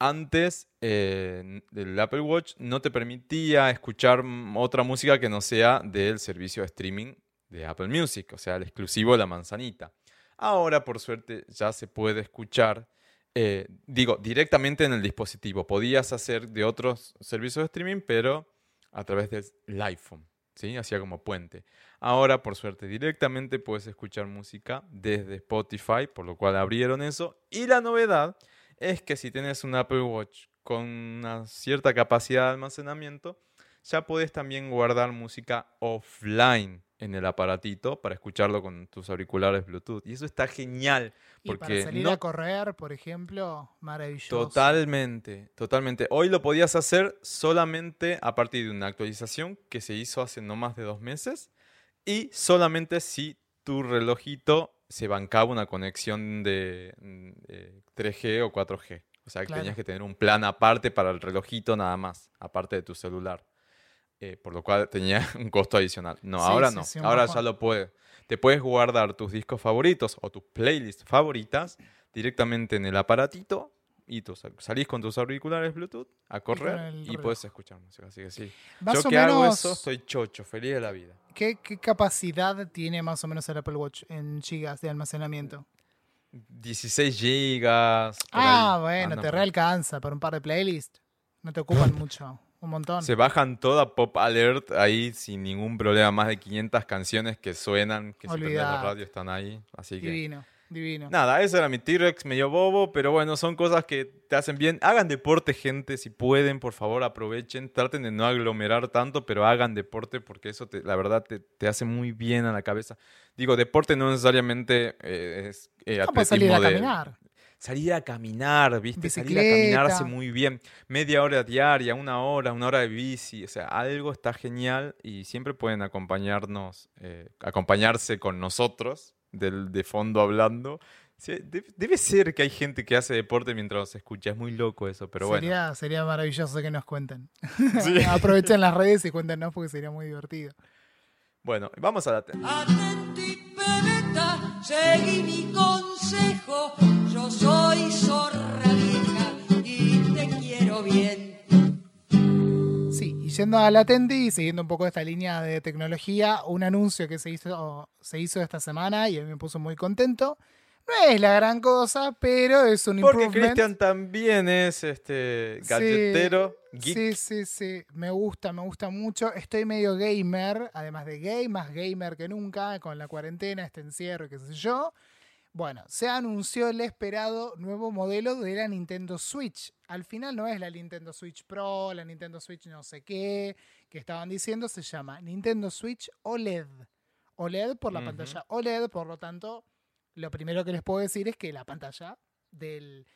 Antes, eh, el Apple Watch no te permitía escuchar otra música que no sea del servicio de streaming de Apple Music, o sea, el exclusivo de la manzanita. Ahora, por suerte, ya se puede escuchar, eh, digo, directamente en el dispositivo. Podías hacer de otros servicios de streaming, pero a través del iPhone, ¿sí? Hacía como puente. Ahora, por suerte, directamente puedes escuchar música desde Spotify, por lo cual abrieron eso. Y la novedad es que si tienes un Apple Watch con una cierta capacidad de almacenamiento, ya puedes también guardar música offline en el aparatito para escucharlo con tus auriculares Bluetooth. Y eso está genial. Y para Porque salir no- a correr, por ejemplo, maravilloso. Totalmente, totalmente. Hoy lo podías hacer solamente a partir de una actualización que se hizo hace no más de dos meses y solamente si tu relojito se bancaba una conexión de, mm, eh, 3G o 4G. O sea que Claro. tenías que tener un plan aparte para el relojito nada más, aparte de tu celular. Eh, por lo cual tenía un costo adicional. No, Sí, ahora sí, no. sí, ahora ya lo puedes. Te puedes guardar tus discos favoritos o tus playlists favoritas directamente en el aparatito y tú sal- salís con tus auriculares Bluetooth a correr y puedes escuchar música. Así que sí. Más Yo que hago eso, estoy chocho, feliz de la vida. ¿qué, qué capacidad tiene más o menos el Apple Watch en gigas de almacenamiento? 16 gigas. Ah, ahí. bueno, Anda te realcanza para un par de playlists. No te ocupan mucho, un montón. Se bajan toda Pop Alert ahí sin ningún problema. Más de 500 canciones que suenan, que si prendes la Olvidate. radio están ahí. Así que. Divino, divino. Nada, ese era mi T-Rex medio bobo, pero bueno, son cosas que te hacen bien. Hagan deporte, gente, si pueden, por favor, aprovechen. Traten de no aglomerar tanto, pero hagan deporte porque eso, te- la verdad, te, te hace muy bien a la cabeza. Digo, deporte no necesariamente eh, es eh, salir a de- caminar. Salir a caminar, ¿viste? Salir a caminar hace muy bien. Media hora diaria, una hora, una hora de bici. O sea, algo está genial y siempre pueden acompañarnos, eh, acompañarse con nosotros del, de fondo hablando. Debe ser que hay gente que hace deporte mientras nos escucha. Es muy loco eso, pero bueno. sería, maravilloso que nos cuenten. Sí. Aprovechen las redes y cuéntenos porque sería muy divertido. Bueno, vamos a la tele. Atenti, pebeta, seguí mi consejo. Yo soy zorra vieja y te quiero bien. Sí, y yendo a la Tendi y siguiendo un poco esta línea de tecnología, un anuncio que se hizo, se hizo esta semana y a mí me puso muy contento. No es la gran cosa, pero es un Porque improvement. Cristian también es este galletero, geek. Sí, sí, sí. Me gusta, me gusta mucho. Estoy medio gamer, además de gay, más gamer que nunca, con la cuarentena, este encierro, qué sé yo. Bueno, se anunció el esperado nuevo modelo de la Nintendo Switch. Al final no es la Nintendo Switch Pro, la Nintendo Switch no sé qué, que estaban diciendo, se llama Nintendo Switch OLED. OLED por la pantalla OLED, por lo tanto, lo primero que les puedo decir es que la pantalla del,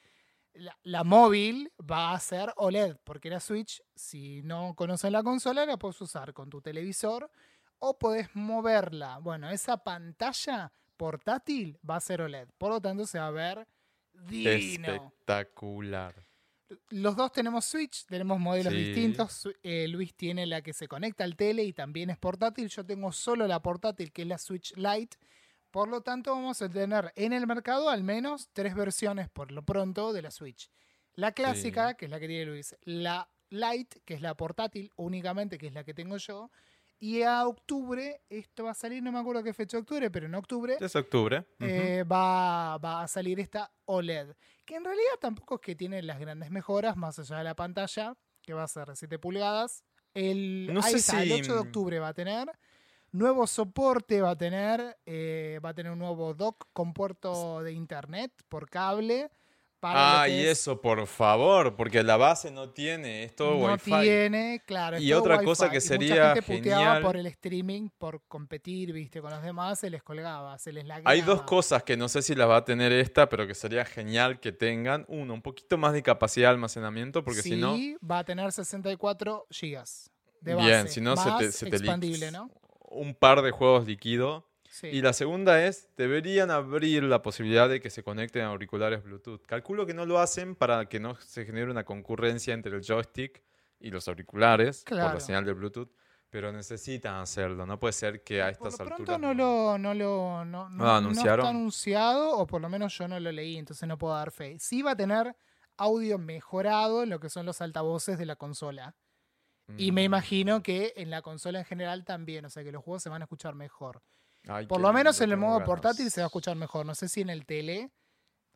la, la móvil va a ser OLED, porque la Switch, si no conocen la consola, la puedes usar con tu televisor o podés moverla. Bueno, esa pantalla portátil va a ser OLED, por lo tanto se va a ver divino. Espectacular. Los dos tenemos Switch, tenemos modelos Sí. distintos. Eh, Luis tiene la que se conecta al tele y también es portátil. Yo tengo solo la portátil, que es la Switch Lite. Por lo tanto, vamos a tener en el mercado al menos tres versiones por lo pronto de la Switch. La clásica, Sí. que es la que tiene Luis. La Lite, que es la portátil únicamente, que es la que tengo yo. Y a octubre, esto va a salir, no me acuerdo qué fecha de octubre, pero en octubre Es octubre. Eh, va, va a salir esta OLED. Que en realidad tampoco es que tiene las grandes mejoras, más allá de la pantalla, que va a ser de 7 pulgadas. El, No ahí sé está, el si- 8 de octubre va a tener. Nuevo soporte va a tener. eh, va a tener un nuevo dock con puerto de internet por cable. Para Ah, que y es- eso, por favor, porque la base no tiene, es todo no Wi-Fi. tiene, claro. es Y todo otra cosa Wi-Fi. que Y sería mucha gente puteaba genial- por el streaming, por competir, viste, con los demás, se les colgaba, se les lagueaba. Hay dos cosas que no sé si las va a tener esta, pero que sería genial que tengan. Uno, un poquito más de capacidad de almacenamiento, porque si no, Sí, va a tener 64 gigas de base. bien, si no se te, se te expandible, ¿no? un par de juegos líquidos. Sí. Y la segunda es, deberían abrir la posibilidad de que se conecten a auriculares Bluetooth. Calculo que no lo hacen para que no se genere una concurrencia entre el joystick y los auriculares por Claro. la señal de Bluetooth, pero necesitan hacerlo. No puede ser que a por estas lo pronto alturas... no lo, no lo no, no- ¿No lo no anunciaron? está anunciado, o por lo menos yo no lo leí, entonces no puedo dar fe. Sí va a tener audio mejorado en lo que son los altavoces de la consola. Y me Mm. imagino que en la consola en general también, o sea que los juegos se van a escuchar mejor. Ay, Por lo menos en el modo ganas. portátil se va a escuchar mejor. No sé si en el tele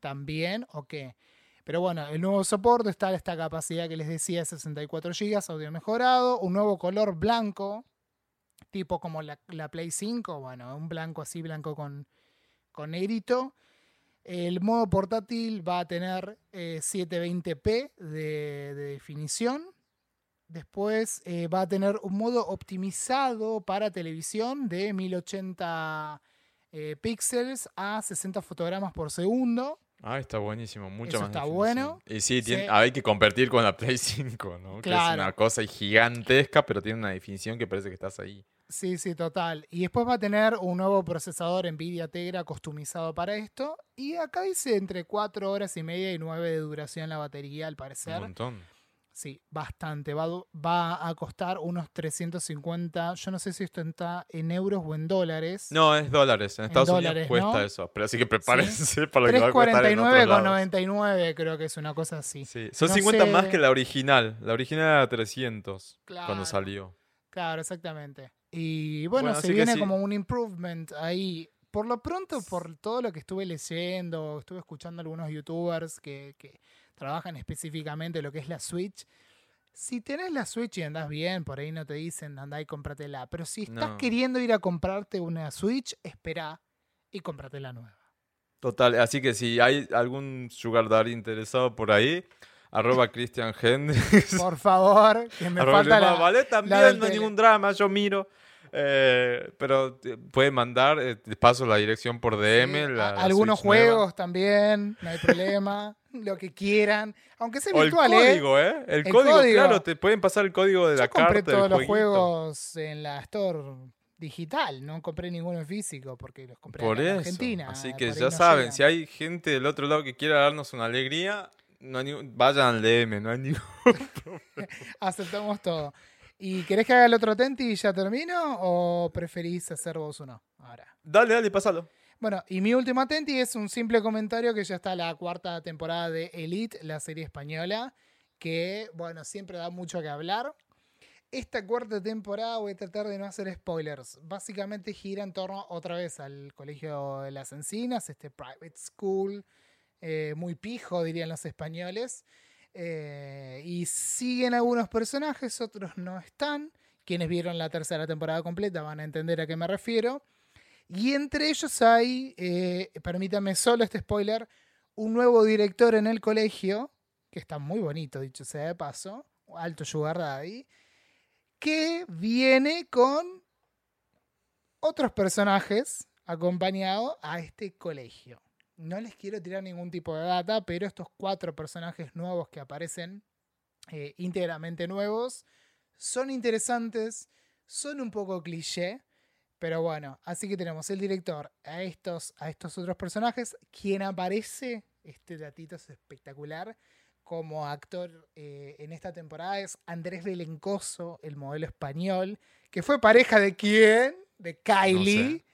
también o qué. Pero bueno, el nuevo soporte está esta capacidad que les decía de 64 GB, audio mejorado, un nuevo color blanco, tipo como la, la Play 5, bueno, un blanco así, blanco con, con negrito. El modo portátil va a tener eh, 720p de, de definición. Después eh, va a tener un modo optimizado para televisión de 1080 eh, píxeles a 60 fotogramas por segundo. Ah, está buenísimo, mucho Eso más está definición. bueno. Y sí, tiene- Sí. hay que competir con la Play 5, ¿no? Que es Claro. una cosa gigantesca, pero tiene una definición que parece que estás ahí. Sí, sí, total. Y después va a tener un nuevo procesador Nvidia Tegra customizado para esto. Y acá dice entre 4 horas y media y 9 de duración la batería, al Un parecer. montón. Sí, bastante. Va, va a costar unos 350. Yo no sé si esto está en euros o en dólares. No, es dólares. En Estados dólares, Unidos cuesta ¿no? eso. Pero así que prepárense para lo que va a costar en otros lados. 349,99 creo que es una cosa así. Sí, Son No 50 más que la original. La original era 300 Claro. cuando salió. Claro, exactamente. Y bueno, Bueno, se viene sí. como un improvement ahí. Por lo pronto, por todo lo que estuve leyendo, estuve escuchando algunos youtubers que, que trabajan específicamente lo que es la Switch. Si tenés la Switch y andás bien, por ahí no te dicen andá y cómpratela. Pero si estás No. queriendo ir a comprarte una Switch, espera y cómprate la nueva. Total, así que si hay algún sugar daddy interesado por ahí, arroba Christian Hendrix. Por favor, que me arroba falta la, vale, también, no hay ningún drama, yo miro. Eh, pero te- puede mandar, eh, te paso la dirección por DM. Sí, la- algunos nueva. juegos también, no hay problema. lo que quieran. Aunque sea O el virtual, ¿eh? código, ¿eh? El, El código, código. claro, te pueden pasar el código de Yo la compré carta. todos del los jueguito. juegos en la Store digital, no compré ninguno en físico porque los compré Por en eso. Argentina. Así que ya no saben, llegan. si hay gente del otro lado que quiera darnos una alegría, no hay ningún- vayan al DM, no hay ningún. Aceptamos todo. ¿Y querés que haga el otro Tenti y ya termino? ¿O preferís hacer vos uno? Ahora. Dale, dale, pásalo. Bueno, y mi último Atenti es un simple comentario que ya está la cuarta temporada de Elite, la serie española, que, bueno, siempre da mucho que hablar. Esta cuarta temporada voy a tratar de no hacer spoilers. Básicamente gira en torno otra vez al Colegio de las Encinas, este private school, eh, muy pijo, dirían los españoles. Eh, y siguen algunos personajes, otros no están. Quienes vieron la tercera temporada completa van a entender a qué me refiero. Y entre ellos hay, eh, permítame solo este spoiler, un nuevo director en el colegio, que está muy bonito, dicho sea de paso, alto sugar daddy, que viene con otros personajes acompañado a este colegio. No les quiero tirar ningún tipo de data, pero estos cuatro personajes nuevos que aparecen eh, íntegramente nuevos son interesantes, son un poco cliché, pero bueno, así que tenemos el director a estos, a estos otros personajes. Quien aparece, este datito es espectacular, como actor eh, en esta temporada es Andrés Belencoso, el modelo español, que fue pareja de quién? De Kylie. sé.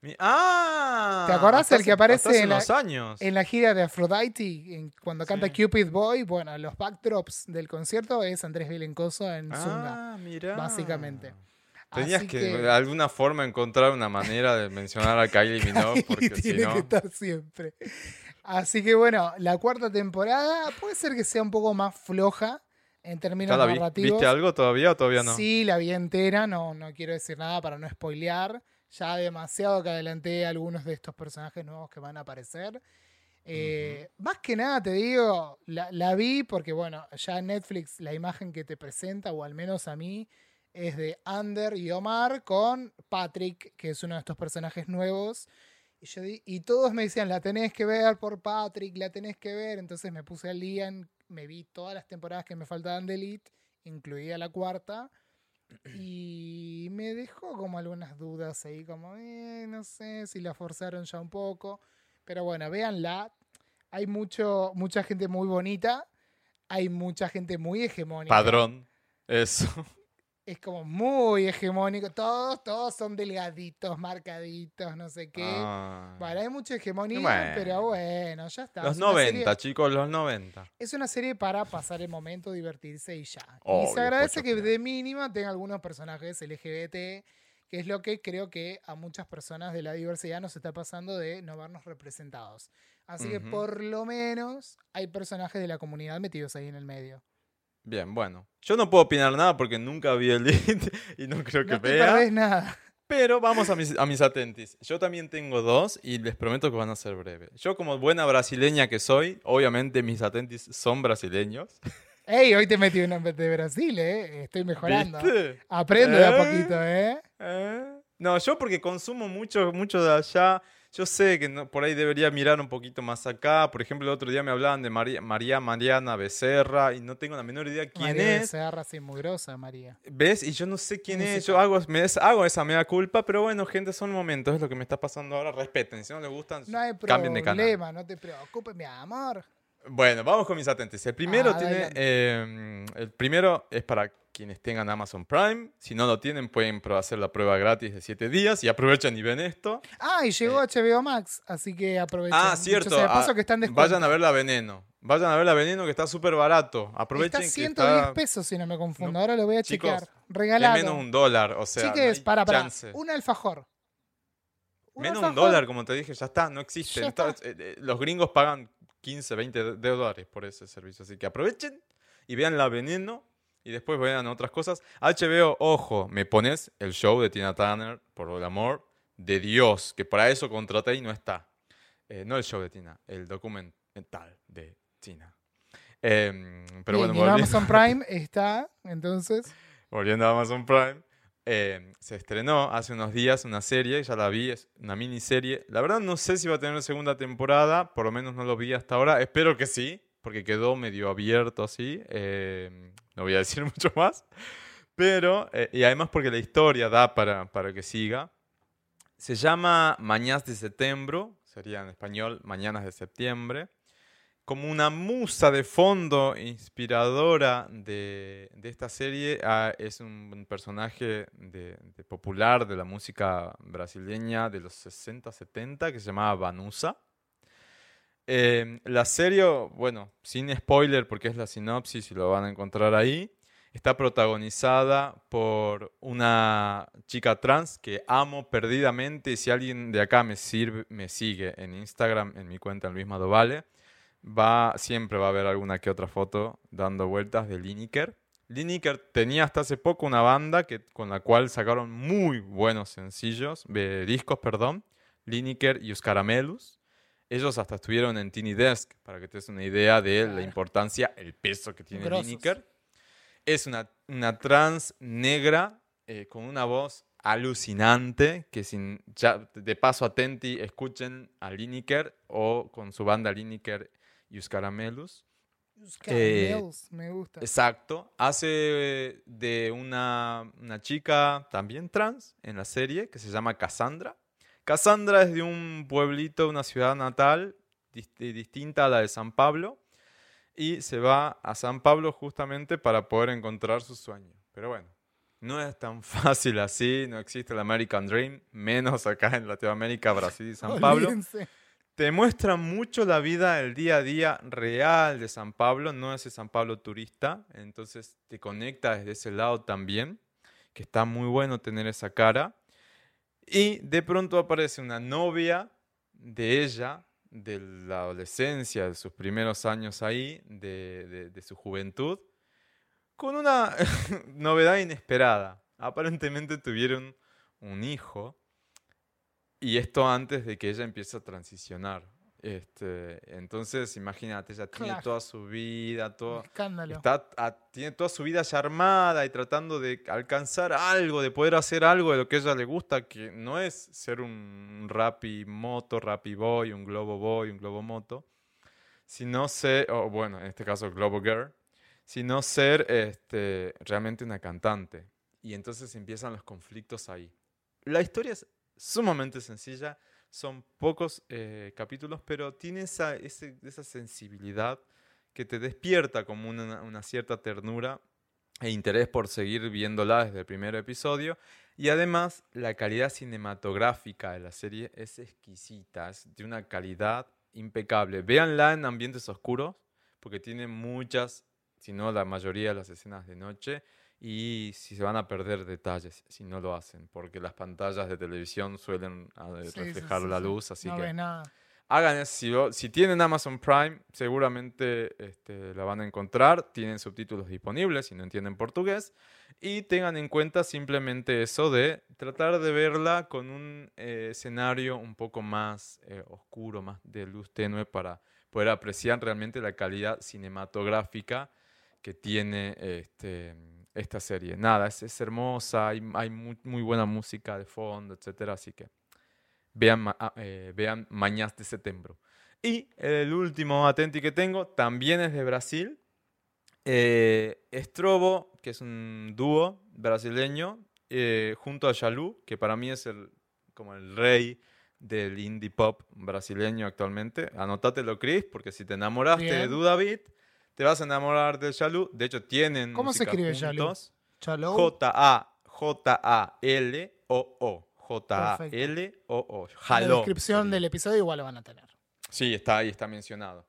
Mi- ¡Ah! ¿Te acordás el que aparece hace en la- unos años. En la gira de Aphrodite, en- cuando canta Sí. Cupid Boy, bueno, los backdrops del concierto es Andrés Belencoso en Zunga. Ah, mira. básicamente. Tenías que, de alguna forma encontrar una manera de mencionar a Kylie Minogue porque si tiene no. que estar siempre. Así que bueno, la cuarta temporada puede ser que sea un poco más floja en términos ¿Ya la vi- narrativos. ¿Viste algo todavía o todavía no? Sí, la vi entera, no, no quiero decir nada para no spoilear. Ya demasiado que adelanté algunos de estos personajes nuevos que van a aparecer. Eh, Más que nada te digo, la, la vi porque bueno, ya en Netflix la imagen que te presenta, o al menos a mí, es de Ander y Omar con Patrick, que es uno de estos personajes nuevos. Y, yo di- y todos me decían, la tenés que ver por Patrick, la tenés que ver. Entonces me puse al día, me vi todas las temporadas que me faltaban de Elite, incluida la cuarta. Y me dejó como algunas dudas ahí, como, eh, no sé si la forzaron ya un poco. Pero bueno, véanla. Hay mucho, mucha gente muy bonita. Hay mucha gente muy hegemónica. Padrón. Eso. Es como muy hegemónico. Todos, todos son delgaditos, marcaditos, no sé qué. Ah. Bueno, hay mucha hegemonía, Bueno. pero bueno, ya está. Los Es una 90, serie- chicos, los 90. es una serie para pasar el momento, divertirse y ya. y se agradece que de mínima tenga algunos personajes LGBT, que es lo que creo que a muchas personas de la diversidad nos está pasando de no vernos representados. Así que por lo menos hay personajes de la comunidad metidos ahí en el medio. Bien, bueno. Yo no puedo opinar nada porque nunca vi el lead y no creo que No vea. nada. Pero vamos a mis, a mis atentis. Yo también tengo dos y les prometo que van a ser breves. Yo como buena brasileña que soy, obviamente mis atentis son brasileños. Ey, hoy te metí una de Brasil, ¿eh? Estoy mejorando. ¿Viste? Aprendo de a ¿Eh? poquito, ¿eh? ¿Eh? No, yo porque consumo mucho, mucho de allá. Yo sé que no- por ahí debería mirar un poquito más acá. Por ejemplo, el otro día me hablaban de María, María Mariana Becerra y no tengo la menor idea quién María es. Becerra, sí, muy grosa, María. ¿Ves? Y yo no sé quién es. Yo hago, me des- hago esa mea culpa, pero bueno, gente, son momentos. Es lo que me está pasando ahora. Respeten. Si no les gustan, No hay cambien de canal. problema, no te preocupes, mi amor. Bueno, vamos con mis atentes. El primero Ah, tiene. eh, el primero es para quienes tengan Amazon Prime. Si no lo tienen, pueden hacer la prueba gratis de 7 días y aprovechen y ven esto. Ah, y llegó HBO Max, así que aprovechen. Ah, cierto. sea de paso ah, que están vayan a ver la veneno. Vayan a ver la veneno que está súper barato. Aprovechen Está que 110 está. pesos, si no me confundo. No, Ahora lo voy a chicos, chequear. Es Regalado. menos un dólar. O sea, no Chiques, hay para, para. Un alfajor. Un Menos un dólar, como te dije, ya está, no existe. Ya Está- está. eh, eh, los gringos pagan 15, 20 de- de dólares por ese servicio. Así que aprovechen y vean la veneno y después vean otras cosas. HBO, ojo, me pones el show de Tina Turner, por el amor de Dios, que para eso contraté y no está. Eh, no el show de Tina, el documental de Tina. Em, pero bueno, y en volvi- Amazon Prime está, entonces. volviendo a Amazon Prime, eh, se estrenó hace unos días una serie, ya la vi, es una miniserie. La verdad no sé si va a tener segunda temporada, por lo menos no lo vi hasta ahora. Espero que sí, porque quedó medio abierto así. eh, no voy a decir mucho más. Pero, eh, y además porque la historia da para, para que siga. Se llama Mañanas de Septiembre, sería en español Mañanas de Septiembre. como una musa de fondo inspiradora de, de esta serie ah, es un personaje de, de popular de la música brasileña de los 60, 70 que se llamaba Vanusa. Eh, la serie, bueno, sin spoiler porque es la sinopsis y lo van a encontrar ahí, está protagonizada por una chica trans que amo perdidamente. y Si alguien de acá me, sirve, me sigue en Instagram, en mi cuenta Luis Madovale, va, siempre va a haber alguna que otra foto dando vueltas de Lineker. Lineker tenía hasta hace poco una banda que, con la cual sacaron muy buenos sencillos, eh, discos, perdón, Lineker y Os Caramelos. Ellos hasta estuvieron en Tiny Desk, para que te des una idea de la Claro. importancia, el peso que tiene. Lineker. Es una, una trans negra eh, con una voz alucinante, que sin, ya, de paso atenti, escuchen a Lineker o con su banda Lineker y Caramelos. Los Eh, me gusta. Exacto. Hace eh, de una, una chica también trans en la serie que se llama Cassandra. Cassandra es de un pueblito, una ciudad natal eh, distinta a la de San Pablo y se va a San Pablo justamente para poder encontrar su sueño. Pero bueno, no es tan fácil así, no existe el American Dream, menos acá en Latinoamérica, Brasil y San Pablo Olvídense. te muestra mucho la vida, el día a día real de San Pablo, no ese San Pablo turista, entonces te conecta desde ese lado también, que está muy bueno tener esa cara. Y de pronto aparece una novia de ella, de la adolescencia, de sus primeros años ahí, de, su juventud, con una novedad inesperada. Aparentemente tuvieron un hijo. Y esto antes de que ella empiece a transicionar. Este, entonces, imagínate, ella tiene Claro. toda su vida, todo, Escándalo. está, a- tiene toda su vida ya armada y tratando de alcanzar algo, de poder hacer algo de lo que a ella le gusta, que no es ser un rapi moto, rapi boy, un globo boy, un globo moto, sino ser, o bueno, en este caso globo girl, sino ser este, realmente una cantante. Y entonces empiezan los conflictos ahí. La historia es sumamente sencilla, son pocos eh, capítulos, pero tiene esa, esa sensibilidad que te despierta como una, una cierta ternura e interés por seguir viéndola desde el primer episodio. Y además, la calidad cinematográfica de la serie es exquisita, es de una calidad impecable. Véanla en ambientes oscuros, porque tiene muchas, si no la mayoría de las escenas de noche, y si se van a perder detalles si no lo hacen, porque las pantallas de televisión suelen ah, Sí, sí, reflejar sí, la sí. luz, así no que nada. hagan eso. Si, lo- si tienen Amazon Prime, seguramente este, la van a encontrar. Tienen subtítulos disponibles si no entienden portugués. Y tengan en cuenta simplemente eso de tratar de verla con un eh, escenario un poco más eh, oscuro, más de luz tenue para poder apreciar realmente la calidad cinematográfica que tiene este, esta serie. Nada, es, es hermosa, hay, hay muy, muy buena música de fondo, etcétera, así que vean, ah, eh, vean Mañas de Septiembre. Y el último atenti que tengo también es de Brasil. Eh, Estrobo, que es un dúo brasileño, eh, junto a Yalu, que para mí es el, como el rey del indie pop brasileño actualmente. Anótatelo, Chris, porque si te enamoraste de Bien. Dudavid, te vas a enamorar de Yalu. De hecho, tienen ¿Cómo se escribe. Chalo. J-A-J-A-L-O-O. J-A-L-O-O. la Jaló. descripción del episodio igual lo van a tener. Sí, está ahí, está mencionado.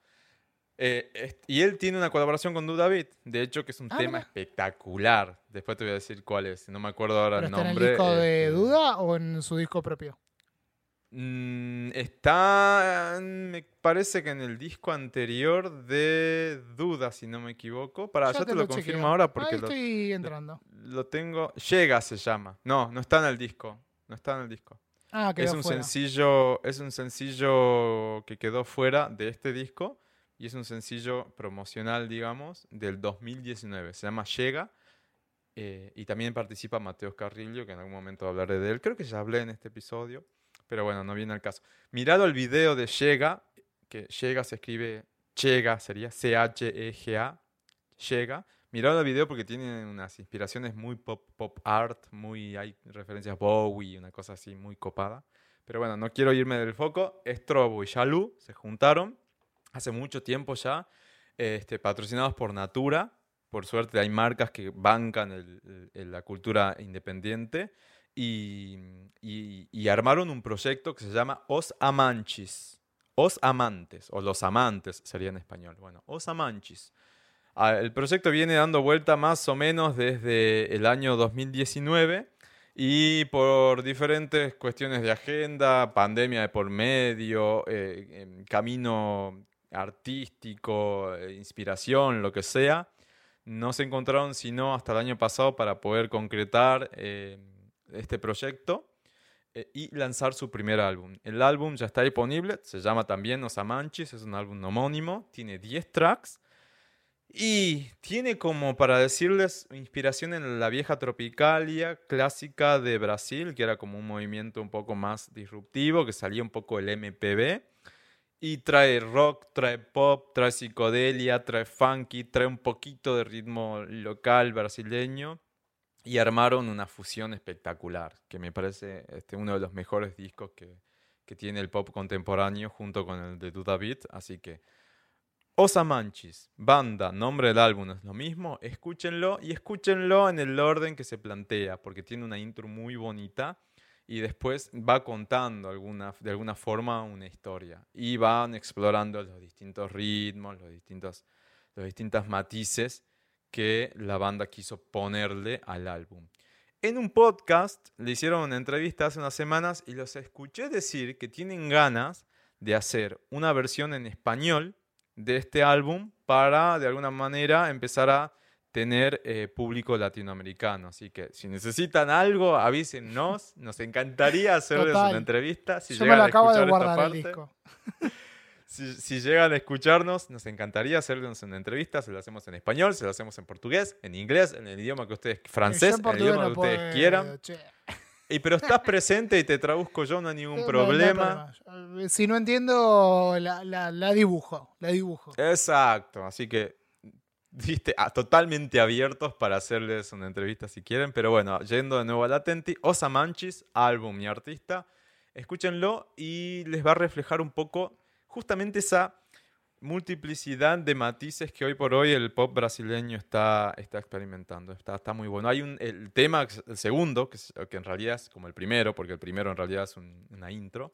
Eh, y él tiene una colaboración con Du David, de hecho, que es un Ah, tema mira. espectacular. Después te voy a decir cuál es, no me acuerdo ahora ¿Pero el está en nombre. el disco de este, Duda o en su disco propio? Mm, está, me parece que en el disco anterior de Duda, si no me equivoco. Para, ya, te, lo, confirmo ahora porque Ahí lo, estoy entrando. lo tengo. Llega se llama. No, no está en el disco. No está en el disco. Ah, Es un fuera. sencillo, es un sencillo que quedó fuera de este disco y es un sencillo promocional, digamos, del 2019. Se llama Llega eh, y también participa Mateo Carrillo, que en algún momento hablaré de él. Creo que ya hablé en este episodio, pero bueno, no viene al caso. Mirado el video de Llega, que Llega se escribe Chega, sería C-H-E-G-A, Llega. Mirado el video porque tiene unas inspiraciones muy pop, pop art, muy, hay referencias Bowie, una cosa así muy copada. Pero bueno, no quiero irme del foco. Estrobo y Yalu se juntaron hace mucho tiempo ya, este, patrocinados por Natura. Por suerte hay marcas que bancan el- la cultura independiente y, armaron un proyecto que se llama Os Amanchis. Os Amantes, o Los Amantes sería en español. Bueno, Os Amanchis. Ah, El proyecto viene dando vuelta más o menos desde el año 2019 y por diferentes cuestiones de agenda, pandemia de por medio, eh, em, camino artístico, eh, inspiración, lo que sea, no se encontraron sino hasta el año pasado para poder concretar eh, este proyecto eh, y lanzar su primer álbum. El álbum ya está disponible, se llama también Os Amanchis, es un álbum homónimo, tiene 10 tracks y tiene como para decirles inspiración en la vieja tropicalia clásica de Brasil, que era como un movimiento un poco más disruptivo, que salía un poco el MPB. Y trae rock, trae pop, trae psicodelia, trae funky, trae un poquito de ritmo local brasileño. Y armaron una fusión espectacular, que me parece este, uno de los mejores discos que, que tiene el pop contemporáneo junto con el de Duda Beat. Así que Os Amanchis, banda, nombre del álbum es lo mismo, escúchenlo y escúchenlo en el orden que se plantea, porque tiene una intro muy bonita y después va contando alguna, de alguna forma una historia. Y van explorando los distintos ritmos, los distintos, los distintos matices que la banda quiso ponerle al álbum. En un podcast le hicieron una entrevista hace unas semanas y los escuché decir que tienen ganas de hacer una versión en español de este álbum para de alguna manera empezar a tener eh, público latinoamericano. Así que si necesitan algo, avísennos. Nos encantaría hacerles Total. una entrevista. Si Yo me lo a acabo de guardar el disco. si, si llegan a escucharnos, nos encantaría hacerles una entrevista. Se lo hacemos en español, se lo hacemos en portugués, en inglés, en el idioma que ustedes, francés, en el idioma no que ustedes quieran. che. Y pero estás presente y te traduzco yo, no hay ningún No, no hay problema. Eh, Si no entiendo, la, la- la dibujo. La dibujo. Exacto, así que viste, ah, totalmente abiertos para hacerles una entrevista si quieren, pero bueno, yendo de nuevo a Latenti, Osa Manchis, álbum y artista, escúchenlo y les va a reflejar un poco justamente esa multiplicidad de matices que hoy por hoy el pop brasileño está, está experimentando. Está, está muy bueno. Hay un, el tema, el segundo, que, que en realidad es como el primero, porque el primero en realidad es un- una intro,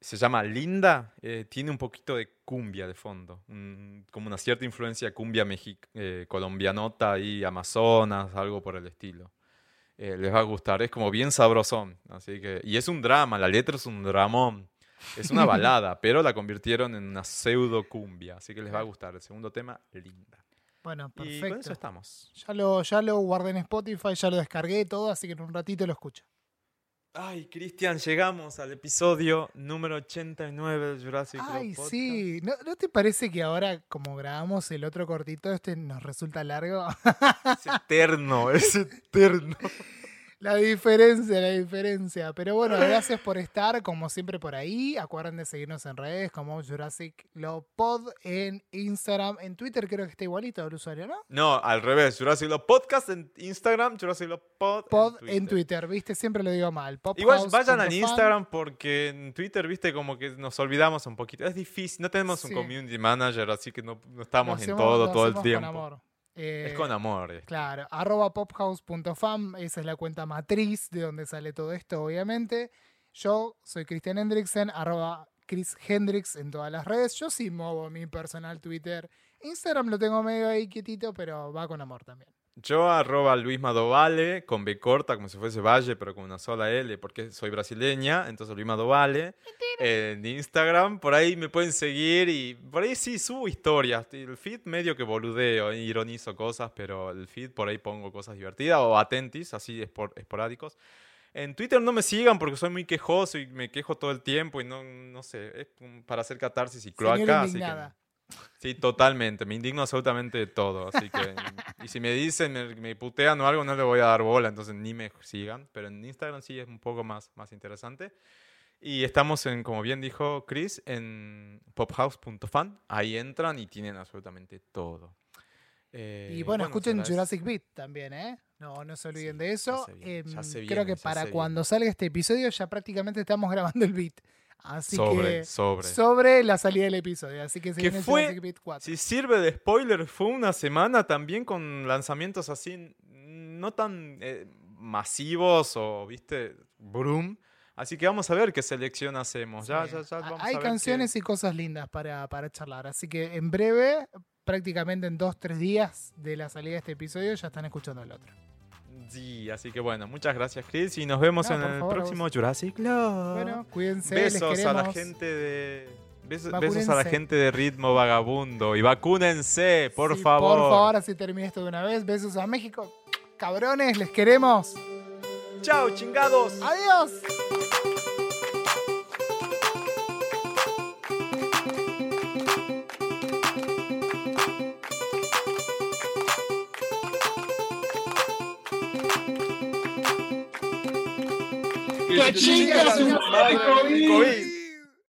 se llama Linda, eh, tiene un poquito de cumbia de fondo, un- como una cierta influencia cumbia eh, colombianota y amazonas, algo por el estilo. Eh, les va a gustar, es como bien sabrosón, así que, y es un drama, la letra es un dramón, es una balada, pero la convirtieron en una pseudo cumbia, así que les va a gustar. El segundo tema, Linda. Bueno, Y con eso perfecto. estamos. Ya lo, ya lo guardé en Spotify, ya lo descargué todo, así que en un ratito lo escucho. Ay, Cristian, llegamos al episodio número 89 del Jurassic Club Ay, Podcast. sí. ¿No, ¿No te parece que ahora, como grabamos el otro cortito, este nos resulta largo? Es eterno, es eterno. La diferencia, la diferencia. Pero bueno, gracias por estar, como siempre, por ahí. Acuerden de seguirnos en redes como Jurassic Love Pod en Instagram. En Twitter creo que está igualito el usuario, ¿no? No, al revés. Jurassic Love Podcast en Instagram, Jurassic Love Pod, Pod en Twitter, ¿viste? Siempre lo digo mal. Igual vayan al. Instagram porque en Twitter, viste, como que nos olvidamos un poquito. Es difícil, no tenemos un community manager, así que no, estamos en todo todo el tiempo. Con amor. Eh, Es con amor. eh. Claro, arroba pophouse.fam, esa es la cuenta matriz de donde sale todo esto, obviamente. Yo soy Christian Hendricksen, arroba Chris Hendrix en todas las redes. Yo sí muevo mi personal Twitter. Instagram lo tengo medio ahí quietito, pero va con amor también. Yo arroba Luis Madovale, con B corta, como si fuese Valle, pero con una sola L, porque soy brasileña, entonces Luis Madovale. En Instagram, por ahí me pueden seguir y por ahí sí subo historias. El feed medio que boludeo, ironizo cosas, pero el feed por ahí pongo cosas divertidas o atentis, así espor- esporádicos. En Twitter no me sigan porque soy muy quejoso y me quejo todo el tiempo y no, no sé, es para hacer catarsis y Señora cloaca. Así que. Sí, totalmente, me indigno absolutamente de todo. Así que, y si me dicen, me, me putean o algo, no le voy a dar bola, entonces ni me sigan. Pero en Instagram sí es un poco más, más interesante. Y estamos en, como bien dijo Chris, en pophouse.fan. Ahí entran y tienen absolutamente todo. Eh, Y bueno, escuchen será eso. Jurassic Beat también, ¿eh? No, no se olviden Sí, de eso. viene, Em, se creo viene, que para cuando salga este episodio ya prácticamente estamos grabando el beat. Así sobre, que sobre. sobre la salida del episodio. Así que se Que viene fue- Beat 4. Si sirve de spoiler, fue una semana también con lanzamientos así, no tan eh, masivos o, viste, broom. Así que vamos a ver qué selección hacemos. Ya, Sí. ya, ya. Ha- Vamos a Hay ver canciones qué- y cosas lindas para, para charlar. Así que en breve, prácticamente en dos, tres días de la salida de este episodio, ya están escuchando el otro. Sí, así que bueno, muchas gracias, Chris. Y nos vemos No, en el favor, próximo Jurassic Club. Bueno, cuídense, besos a la gente de. Besos, besos a la gente de Ritmo Vagabundo. Y vacúnense, por Sí, favor. Por favor, así termine esto de una vez. Besos a México. Cabrones, les queremos. Chao, chingados. Adiós. ¡Que chingas su madre, COVID! COVID.